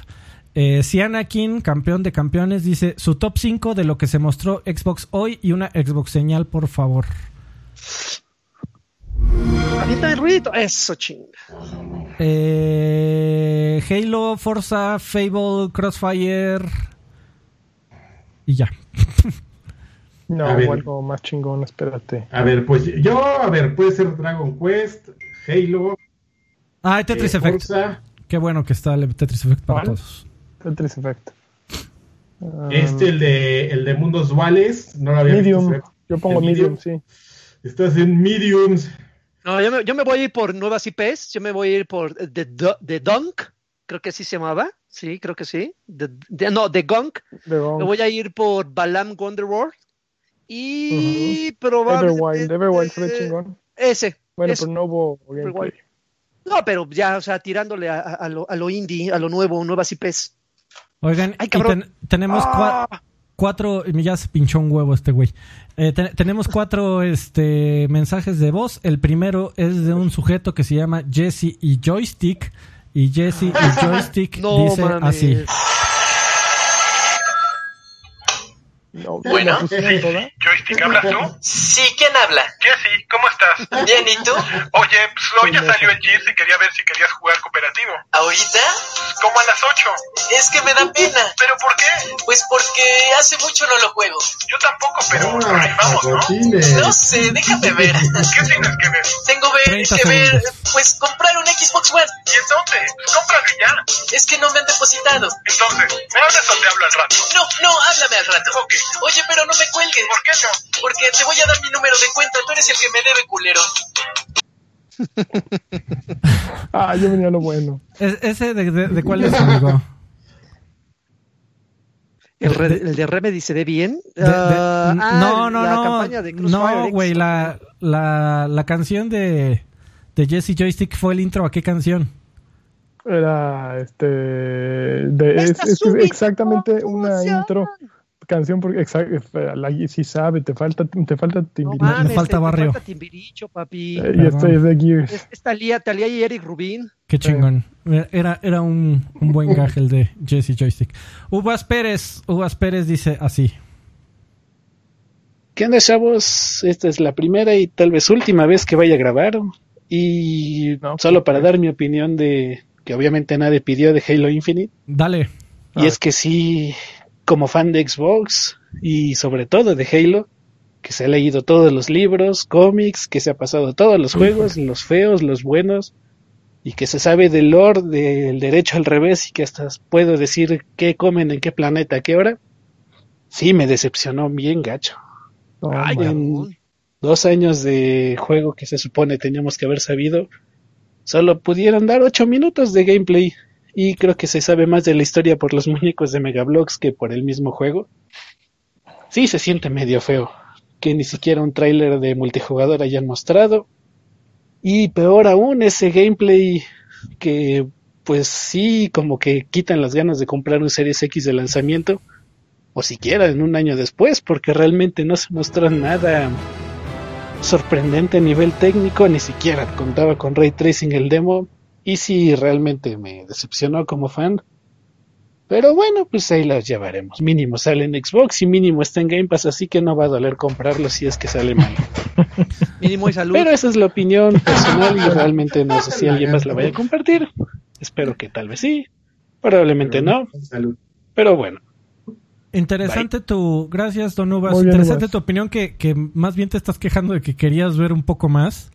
Speaker 3: Eh, Sianakin, campeón de campeones, dice su top 5 de lo que se mostró Xbox hoy y una Xbox señal, por favor.
Speaker 2: Avienta el ruido. Eso, chinga.
Speaker 3: Eh, Halo, Forza, Fable, Crossfire. Y ya.
Speaker 4: No,
Speaker 1: A ver.
Speaker 4: algo más chingón, espérate.
Speaker 1: A ver, pues yo, a ver, puede ser Dragon Quest, Halo,
Speaker 3: Ah, Tetris
Speaker 1: eh,
Speaker 3: Effect.
Speaker 1: Forza,
Speaker 3: Qué bueno que está el Tetris Effect para
Speaker 4: ¿Cuál?
Speaker 3: todos.
Speaker 4: Tetris Effect. Um,
Speaker 1: este, el de, el de Mundos Duales, no lo había
Speaker 4: Medium.
Speaker 1: visto.
Speaker 4: Yo pongo
Speaker 1: ¿El
Speaker 4: medium, sí.
Speaker 1: Estás en Mediums.
Speaker 2: No, yo me, yo me voy a ir por nuevas IPs. Yo me voy a ir por The, Du- The Dunk. Creo que así se llamaba. Sí, creo que sí. The- The- no, The Gunk.
Speaker 4: Wrong.
Speaker 2: Me voy a ir por Balam Wonderworld. Y probablemente.
Speaker 4: Everwild, Everwild se ve chingón.
Speaker 2: Ese.
Speaker 4: Bueno,
Speaker 2: ese.
Speaker 4: pero no hubo
Speaker 2: Everwild. No, pero ya, o sea, tirándole a, a- lo, a lo indie, a lo nuevo, nuevas IPs.
Speaker 3: Oigan,
Speaker 2: Ay,
Speaker 3: ten- tenemos cua-
Speaker 2: Ah,
Speaker 3: cuatro, ya se pinchó un huevo este güey. Eh, te- tenemos cuatro este, mensajes de voz. El primero es de un sujeto que se llama Jesse y Joystick. Y Jesse y Joystick
Speaker 2: no
Speaker 3: dice
Speaker 2: mames.
Speaker 3: así.
Speaker 4: No,
Speaker 5: Bueno.
Speaker 6: Joystick, ¿hablas tú?
Speaker 5: Sí, ¿quién habla?
Speaker 6: Jesse, ¿cómo estás?
Speaker 5: Bien, ¿y tú?
Speaker 6: Oye, pues hoy ya salió el Gears y quería ver si querías jugar cooperativo.
Speaker 5: ¿Ahorita?
Speaker 6: Como a las 8.
Speaker 5: Es que me da pena.
Speaker 6: ¿Pero por qué?
Speaker 5: Pues porque hace mucho no lo juego.
Speaker 6: Yo tampoco, pero nos
Speaker 1: Ah,
Speaker 6: ¿no?
Speaker 5: No sé, déjame ver.
Speaker 6: ¿Qué tienes que ver?
Speaker 5: Tengo ver,
Speaker 3: 30
Speaker 5: que ver, pues comprar un Xbox One.
Speaker 6: ¿Y en dónde? Pues cómpralo ya.
Speaker 5: Es que no me han depositado.
Speaker 6: Entonces, ¿me hablas o te hablo al rato?
Speaker 5: No, no, háblame al rato.
Speaker 6: Ok.
Speaker 5: Oye, pero no me cuelgues.
Speaker 6: ¿Por qué no?
Speaker 5: Porque te voy a dar mi número de cuenta. Tú eres el que me debe, culero.
Speaker 4: Ah, yo venía lo bueno.
Speaker 3: Es- ¿Ese de, de- de cuál es, amigo?
Speaker 2: El, re- el de Remedy se ve bien.
Speaker 3: De- de-
Speaker 2: Ah, ah,
Speaker 3: no, no,
Speaker 2: la
Speaker 3: no.
Speaker 2: campaña de Crossfire
Speaker 3: No, güey, la, la, la canción de, de Jesse Joystick fue el intro a qué canción?
Speaker 4: Era este. De, es, exactamente una intro. Canción porque exacto, la si sabe, te falta, te falta
Speaker 2: No.
Speaker 3: Me
Speaker 2: mames,
Speaker 3: falta
Speaker 2: te- te
Speaker 3: barrio.
Speaker 2: falta Timbiricho, papi.
Speaker 4: Eh, y este es de Gears.
Speaker 2: Es- Es Talía, Talía y Eric Rubin.
Speaker 3: Qué chingón. Era, era un, un buen gag el de Jesse Joystick. Uvas Pérez, Uvas Pérez dice así.
Speaker 7: ¿Qué onda, chavos? Esta es la primera y tal vez última vez que vaya a grabar. Y
Speaker 4: No,
Speaker 7: solo para
Speaker 4: pues.
Speaker 7: dar mi opinión de que obviamente nadie pidió de Halo Infinite.
Speaker 3: Dale.
Speaker 7: Y es que sí, como fan de Xbox y sobre todo de Halo, que se ha leído todos los libros, cómics, que se ha pasado todos los juegos, los feos, los buenos, y que se sabe del lore, del derecho al revés, y que hasta puedo decir qué comen en qué planeta, a qué hora, sí me decepcionó bien gacho.
Speaker 2: Ay, cabrón.
Speaker 7: Dos años de juego que se supone teníamos que haber sabido, solo pudieron dar ocho minutos de gameplay. Y creo que se sabe más de la historia por los muñecos de Megablox que por el mismo juego. Sí, se siente medio feo. Que ni siquiera un tráiler de multijugador hayan mostrado. Y peor aún, ese gameplay que pues sí, como que quitan las ganas de comprar un Series X de lanzamiento. O siquiera en un año después, porque realmente no se mostró nada sorprendente a nivel técnico, ni siquiera contaba con ray tracing el demo, y sí realmente me decepcionó como fan. Pero bueno, pues ahí las llevaremos. Mínimo sale en Xbox y mínimo está en Game Pass, así que no va a doler comprarlo si es que sale mal.
Speaker 2: Mínimo y salud.
Speaker 7: Pero esa es la opinión personal y realmente no sé si alguien más la vaya a compartir. Espero que tal vez sí, probablemente no,
Speaker 1: Salud.
Speaker 7: pero bueno.
Speaker 3: Interesante tu. Gracias, Don Uvas.
Speaker 4: Muy bien,
Speaker 3: Interesante
Speaker 4: Uvas.
Speaker 3: tu opinión que, que más bien te estás quejando de que querías ver un poco más.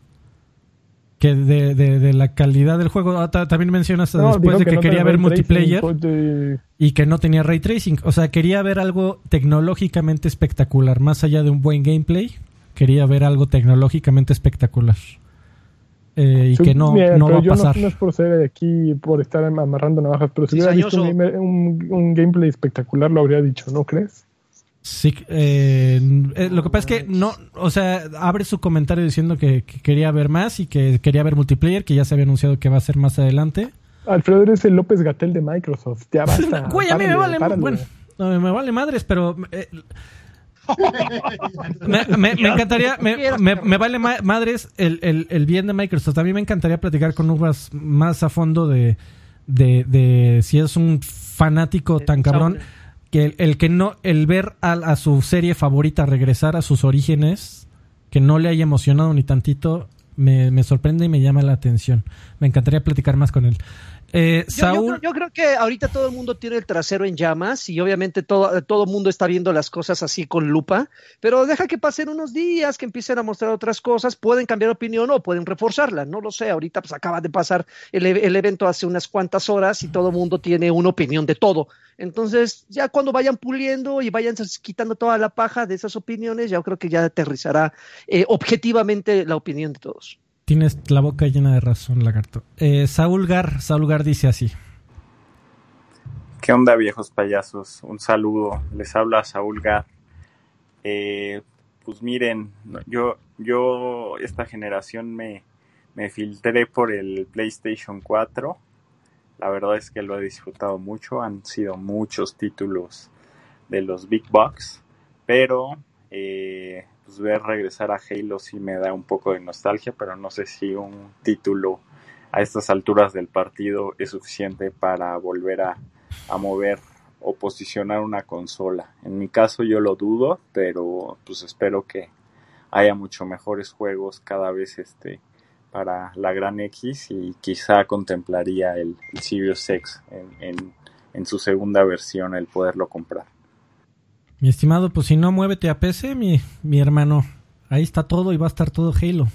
Speaker 3: Que de, de, de la calidad del juego. Ah, ta- También mencionas
Speaker 4: No,
Speaker 3: después de que,
Speaker 4: no
Speaker 3: quería ver multiplayer
Speaker 4: tracing,
Speaker 3: y que no tenía ray tracing. O sea, quería ver algo tecnológicamente espectacular. Más allá de un buen gameplay, quería ver algo tecnológicamente espectacular. Eh, y
Speaker 4: Sí,
Speaker 3: que no,
Speaker 4: mira,
Speaker 3: no va
Speaker 4: pero
Speaker 3: a
Speaker 4: yo
Speaker 3: pasar.
Speaker 4: No, es por ser aquí, por estar amarrando navajas, pero si hubiera visto un- un gameplay espectacular, lo habría dicho, ¿no crees?
Speaker 3: Sí, eh, eh, lo que pasa es que no, o sea, abre su comentario diciendo que, que quería ver más y que quería ver multiplayer, que ya se había anunciado que va a ser más adelante.
Speaker 4: Alfredo eres el López Gatel de Microsoft. Ya basta.
Speaker 3: Güey, a mí me vale,
Speaker 4: párale.
Speaker 3: bueno, no, me vale madres, pero eh, me, me- me encantaría, me, me- me vale ma- madres el, el- el bien de Microsoft. A mí me encantaría platicar con Uvas más a fondo de, de, de si es un fanático tan cabrón que el, el que no, el ver a, a su serie favorita regresar a sus orígenes, que no le haya emocionado ni tantito, me, me sorprende y me llama la atención. Me encantaría platicar más con él. Eh,
Speaker 2: Yo, yo
Speaker 3: Saúl,
Speaker 2: creo, yo creo que ahorita todo el mundo tiene el trasero en llamas y obviamente todo, todo el mundo está viendo las cosas así con lupa, pero deja que pasen unos días, que empiecen a mostrar otras cosas, pueden cambiar opinión o pueden reforzarla, no lo sé, ahorita pues acaba de pasar el, e- el evento hace unas cuantas horas y todo el mundo tiene una opinión de todo, entonces ya cuando vayan puliendo y vayan quitando toda la paja de esas opiniones, yo creo que ya aterrizará eh, objetivamente la opinión de todos.
Speaker 3: Tienes la boca llena de razón, lagarto. Eh, Saúl Gar, Saúl Gar dice así.
Speaker 8: ¿Qué onda, viejos payasos? Un saludo. Les habla Saúl Gar. Eh, pues miren, yo, yo esta generación me, me filtré por el PlayStation 4. La verdad es que lo he disfrutado mucho. Han sido muchos títulos de los Big Bucks. Pero eh, pues ver regresar a Halo sí me da un poco de nostalgia, pero no sé si un título a estas alturas del partido es suficiente para volver a, mover o posicionar una consola. En mi caso yo lo dudo, pero pues espero que haya mucho mejores juegos cada vez este para la Gran X y quizá contemplaría el, el Sirius en su segunda versión el poderlo comprar.
Speaker 3: Mi estimado, pues si no, muévete a PC, mi, mi hermano. Ahí está todo y va a estar todo Halo.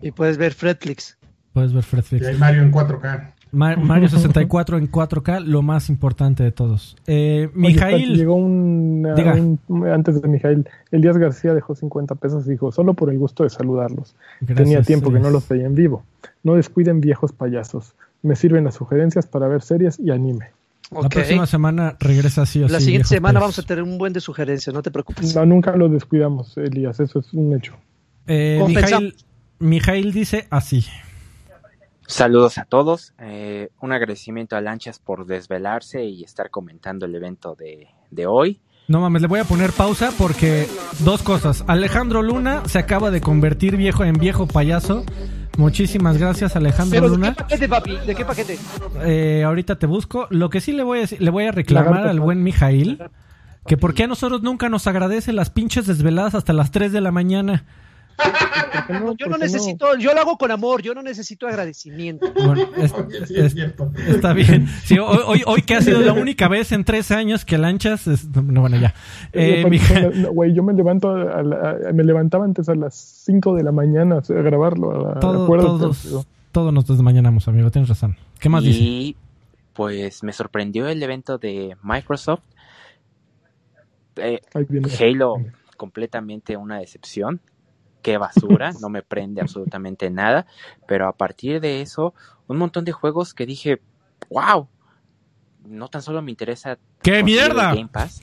Speaker 2: Y puedes ver Fredflix.
Speaker 3: Puedes ver
Speaker 1: Y
Speaker 3: Fredflix.
Speaker 1: hay Mario en 4K.
Speaker 3: Ma- Mario 64 en 4K, lo más importante de todos. Eh, Mijail,
Speaker 4: llegó un,
Speaker 3: Diga.
Speaker 4: un- antes de Mijail, Elías García dejó 50 pesos y dijo, solo por el gusto de saludarlos.
Speaker 3: Gracias,
Speaker 4: Tenía tiempo que no los veía en vivo. No descuiden viejos payasos. Me sirven las sugerencias para ver series y anime.
Speaker 3: La próxima semana regresa sí o
Speaker 2: La
Speaker 3: sí,
Speaker 2: siguiente semana vamos a tener un buen de sugerencias, no te preocupes.
Speaker 4: No, nunca lo descuidamos, Elías, eso es un hecho.
Speaker 3: Eh, Mijail dice así.
Speaker 9: Saludos a todos. Eh, un agradecimiento a Lanchas por desvelarse y estar comentando el evento de, de hoy.
Speaker 3: No mames, le voy a poner pausa porque dos cosas. Alejandro Luna se acaba de convertir viejo en viejo payaso. Muchísimas gracias, Alejandro
Speaker 2: Pero ¿de qué
Speaker 3: Luna.
Speaker 2: paquete, papi? ¿De qué paquete?
Speaker 3: Eh, ahorita te busco. Lo que sí le voy a, le voy a reclamar
Speaker 4: Lagarto.
Speaker 3: al buen Mijail que por qué a nosotros nunca nos agradece las pinches desveladas hasta las 3 de la mañana.
Speaker 4: ¿Por qué no?
Speaker 2: Yo
Speaker 4: ¿Por
Speaker 2: no
Speaker 4: qué
Speaker 2: necesito, yo lo hago con amor, yo no necesito agradecimiento.
Speaker 3: Bueno, es-
Speaker 1: sí,
Speaker 3: es-
Speaker 1: es
Speaker 3: está bien. Sí, hoy, hoy, hoy que ha sido la única vez en tres años que lanchas. es- no, bueno, ya. Eh,
Speaker 4: no, Güey, yo me levanto a la- a- me levantaba antes a las 5 de la mañana a grabarlo. a-
Speaker 3: todo- todos, todos nos desmañanamos, amigo. Tienes razón. ¿Qué más dice?
Speaker 9: y pues me sorprendió el evento de Microsoft. Eh. Halo completamente una decepción. Qué basura, no me prende absolutamente nada. Pero a partir de eso, un montón de juegos que dije, wow, no tan solo me interesa
Speaker 3: ¡Qué mierda!
Speaker 9: el Game Pass,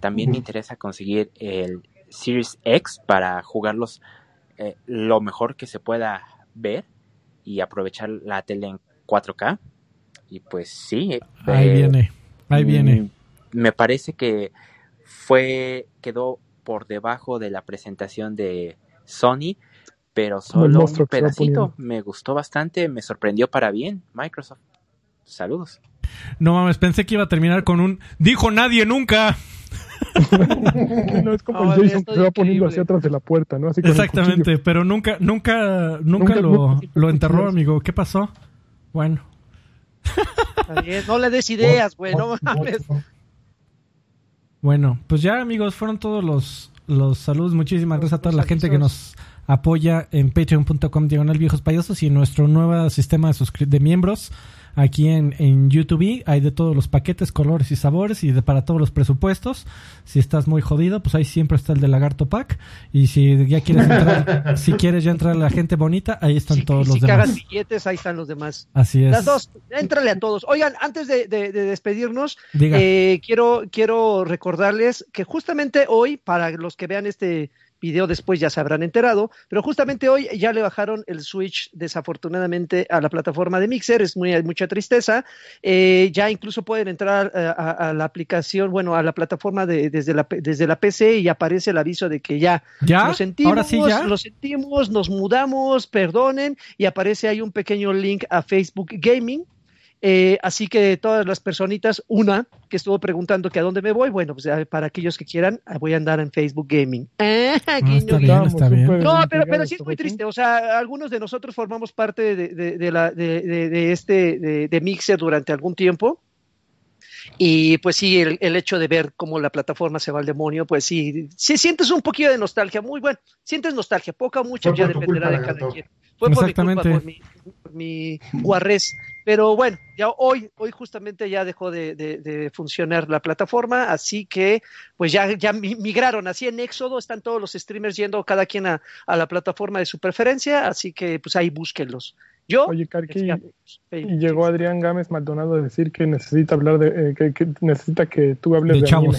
Speaker 9: también me interesa conseguir el Series X para jugarlos eh, lo mejor que se pueda ver y aprovechar la tele en 4K. Y pues sí,
Speaker 3: Ahí
Speaker 9: eh,
Speaker 3: viene. Ahí viene.
Speaker 9: Mm, Me parece que fue quedó por debajo de la presentación de Sony, pero solo un pedacito. Me gustó bastante, me sorprendió para bien Microsoft. Saludos.
Speaker 3: No mames, pensé que iba a terminar con un. Dijo nadie nunca.
Speaker 4: No, es como
Speaker 2: No,
Speaker 4: el Jason que
Speaker 2: es
Speaker 4: se va poniendo
Speaker 2: increíble.
Speaker 4: hacia atrás de la puerta, ¿no? Así
Speaker 3: Exactamente, pero nunca, nunca, nunca,
Speaker 4: Nunca-
Speaker 3: lo, lo enterró, amigo. ¿Qué pasó? Bueno,
Speaker 2: no le des ideas, güey, no mames.
Speaker 3: bueno, pues ya, amigos, fueron todos los, los saludos. Muchísimas gracias a toda la gente que nos apoya en patreon.com diagonal viejos payasos y en nuestro nuevo sistema de, de miembros aquí en, en YouTube. Hay de todos los paquetes, colores y sabores y de, para todos los presupuestos. Si estás muy jodido, pues ahí siempre está el de Lagarto Pack. Y si ya quieres entrar, si quieres ya entrar a la gente bonita, ahí están
Speaker 2: Si,
Speaker 3: todos
Speaker 2: si
Speaker 3: los
Speaker 2: cagas
Speaker 3: demás.
Speaker 2: billetes, ahí están los demás.
Speaker 3: Así es.
Speaker 2: Las dos, éntrale a todos. Oigan, antes de, de- de despedirnos,
Speaker 3: Diga.
Speaker 2: eh, quiero, quiero recordarles que justamente hoy, para los que vean este video después ya se habrán enterado, pero justamente hoy ya le bajaron el Switch desafortunadamente a la plataforma de Mixer, es muy, mucha tristeza, Eh, ya incluso pueden entrar a, a la aplicación, bueno, a la plataforma de, desde, la, desde la PC y aparece el aviso de que ya
Speaker 3: ¿Ya?
Speaker 2: lo sentimos,
Speaker 3: ¿Ahora sí ya?
Speaker 2: lo sentimos, nos mudamos, perdonen, y aparece ahí un pequeño link a Facebook Gaming. Eh, así que todas las personitas, una que estuvo preguntando que a dónde me voy, bueno, pues para aquellos que quieran, ah, voy a andar en Facebook Gaming. Ah,
Speaker 3: Ah,
Speaker 2: guiño,
Speaker 3: está
Speaker 2: guiño.
Speaker 3: bien, está bien.
Speaker 4: súper
Speaker 2: No, pero, pero sí es muy triste. O sea, algunos de nosotros formamos parte de, de- de la, de, de- de este de, de Mixer durante algún tiempo. Y pues sí, el, el hecho de ver cómo la plataforma se va al demonio, pues sí, sí sientes un poquillo de nostalgia. Muy bueno, sientes nostalgia, poca o mucha, ya dependerá de cada quien. Fue por mi culpa, por mi, por mi guarrés. Pero bueno, ya hoy, hoy justamente ya dejó de, de- de funcionar la plataforma, así que pues ya, ya mi- migraron, así en Éxodo están todos los streamers yendo cada quien a, a la plataforma de su preferencia, así que pues ahí búsquenlos. Yo,
Speaker 4: Oye,
Speaker 2: descargo.
Speaker 4: y llegó Adrián Gámez Maldonado a decir que necesita hablar de, eh, que, que necesita que tú hables
Speaker 3: De
Speaker 4: de, anime.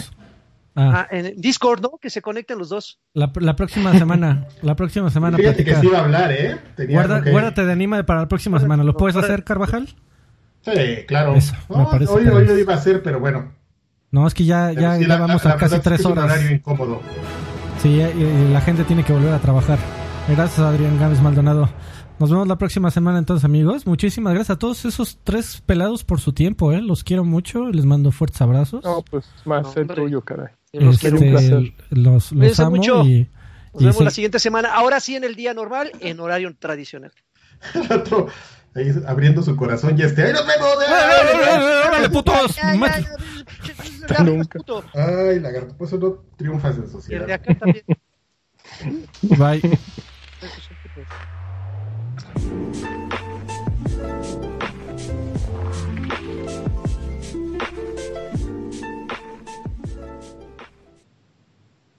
Speaker 3: Ah,
Speaker 2: Ah, en Discord, ¿no? Que se conecten los dos.
Speaker 3: la, la próxima semana, la próxima semana
Speaker 1: Fíjate que
Speaker 3: platicar.
Speaker 1: sí iba a hablar, ¿eh? Tenía
Speaker 3: Guarda-
Speaker 1: que-
Speaker 3: Guárdate de anime para la próxima semana. ¿Lo puedes hacer, Carvajal?
Speaker 1: Sí, claro.
Speaker 3: Eso, me
Speaker 1: No,
Speaker 3: parece
Speaker 1: hoy,
Speaker 3: que
Speaker 1: hoy lo iba a hacer, pero bueno.
Speaker 3: No, es que ya, ya,
Speaker 1: sí,
Speaker 3: ya
Speaker 1: la-
Speaker 3: vamos
Speaker 1: la-
Speaker 3: a
Speaker 1: la
Speaker 3: casi
Speaker 1: verdad es que
Speaker 3: tres
Speaker 1: es un
Speaker 3: horas.
Speaker 1: horario incómodo.
Speaker 3: Sí, y- y la gente tiene que volver a trabajar. Gracias, Adrián Gámez Maldonado. Nos vemos la próxima semana entonces, amigos. Muchísimas gracias a todos esos tres pelados por su tiempo, ¿eh? Los quiero mucho. Les mando fuertes abrazos.
Speaker 4: No, pues más
Speaker 2: No,
Speaker 4: el tuyo, caray.
Speaker 2: Los
Speaker 3: este,
Speaker 2: quiero
Speaker 4: un este, placer.
Speaker 3: Los, amo
Speaker 2: mucho.
Speaker 3: Y,
Speaker 2: Nos vemos la siguiente semana. Ahora sí en el día normal, en horario tradicional.
Speaker 1: ahí abriendo su corazón y este ¡Ahí nos vemos!
Speaker 3: ¡Órale, putos!
Speaker 1: Ay, lagarto, pues no triunfas en
Speaker 2: sociedad. de acá también.
Speaker 3: Bye. Pues,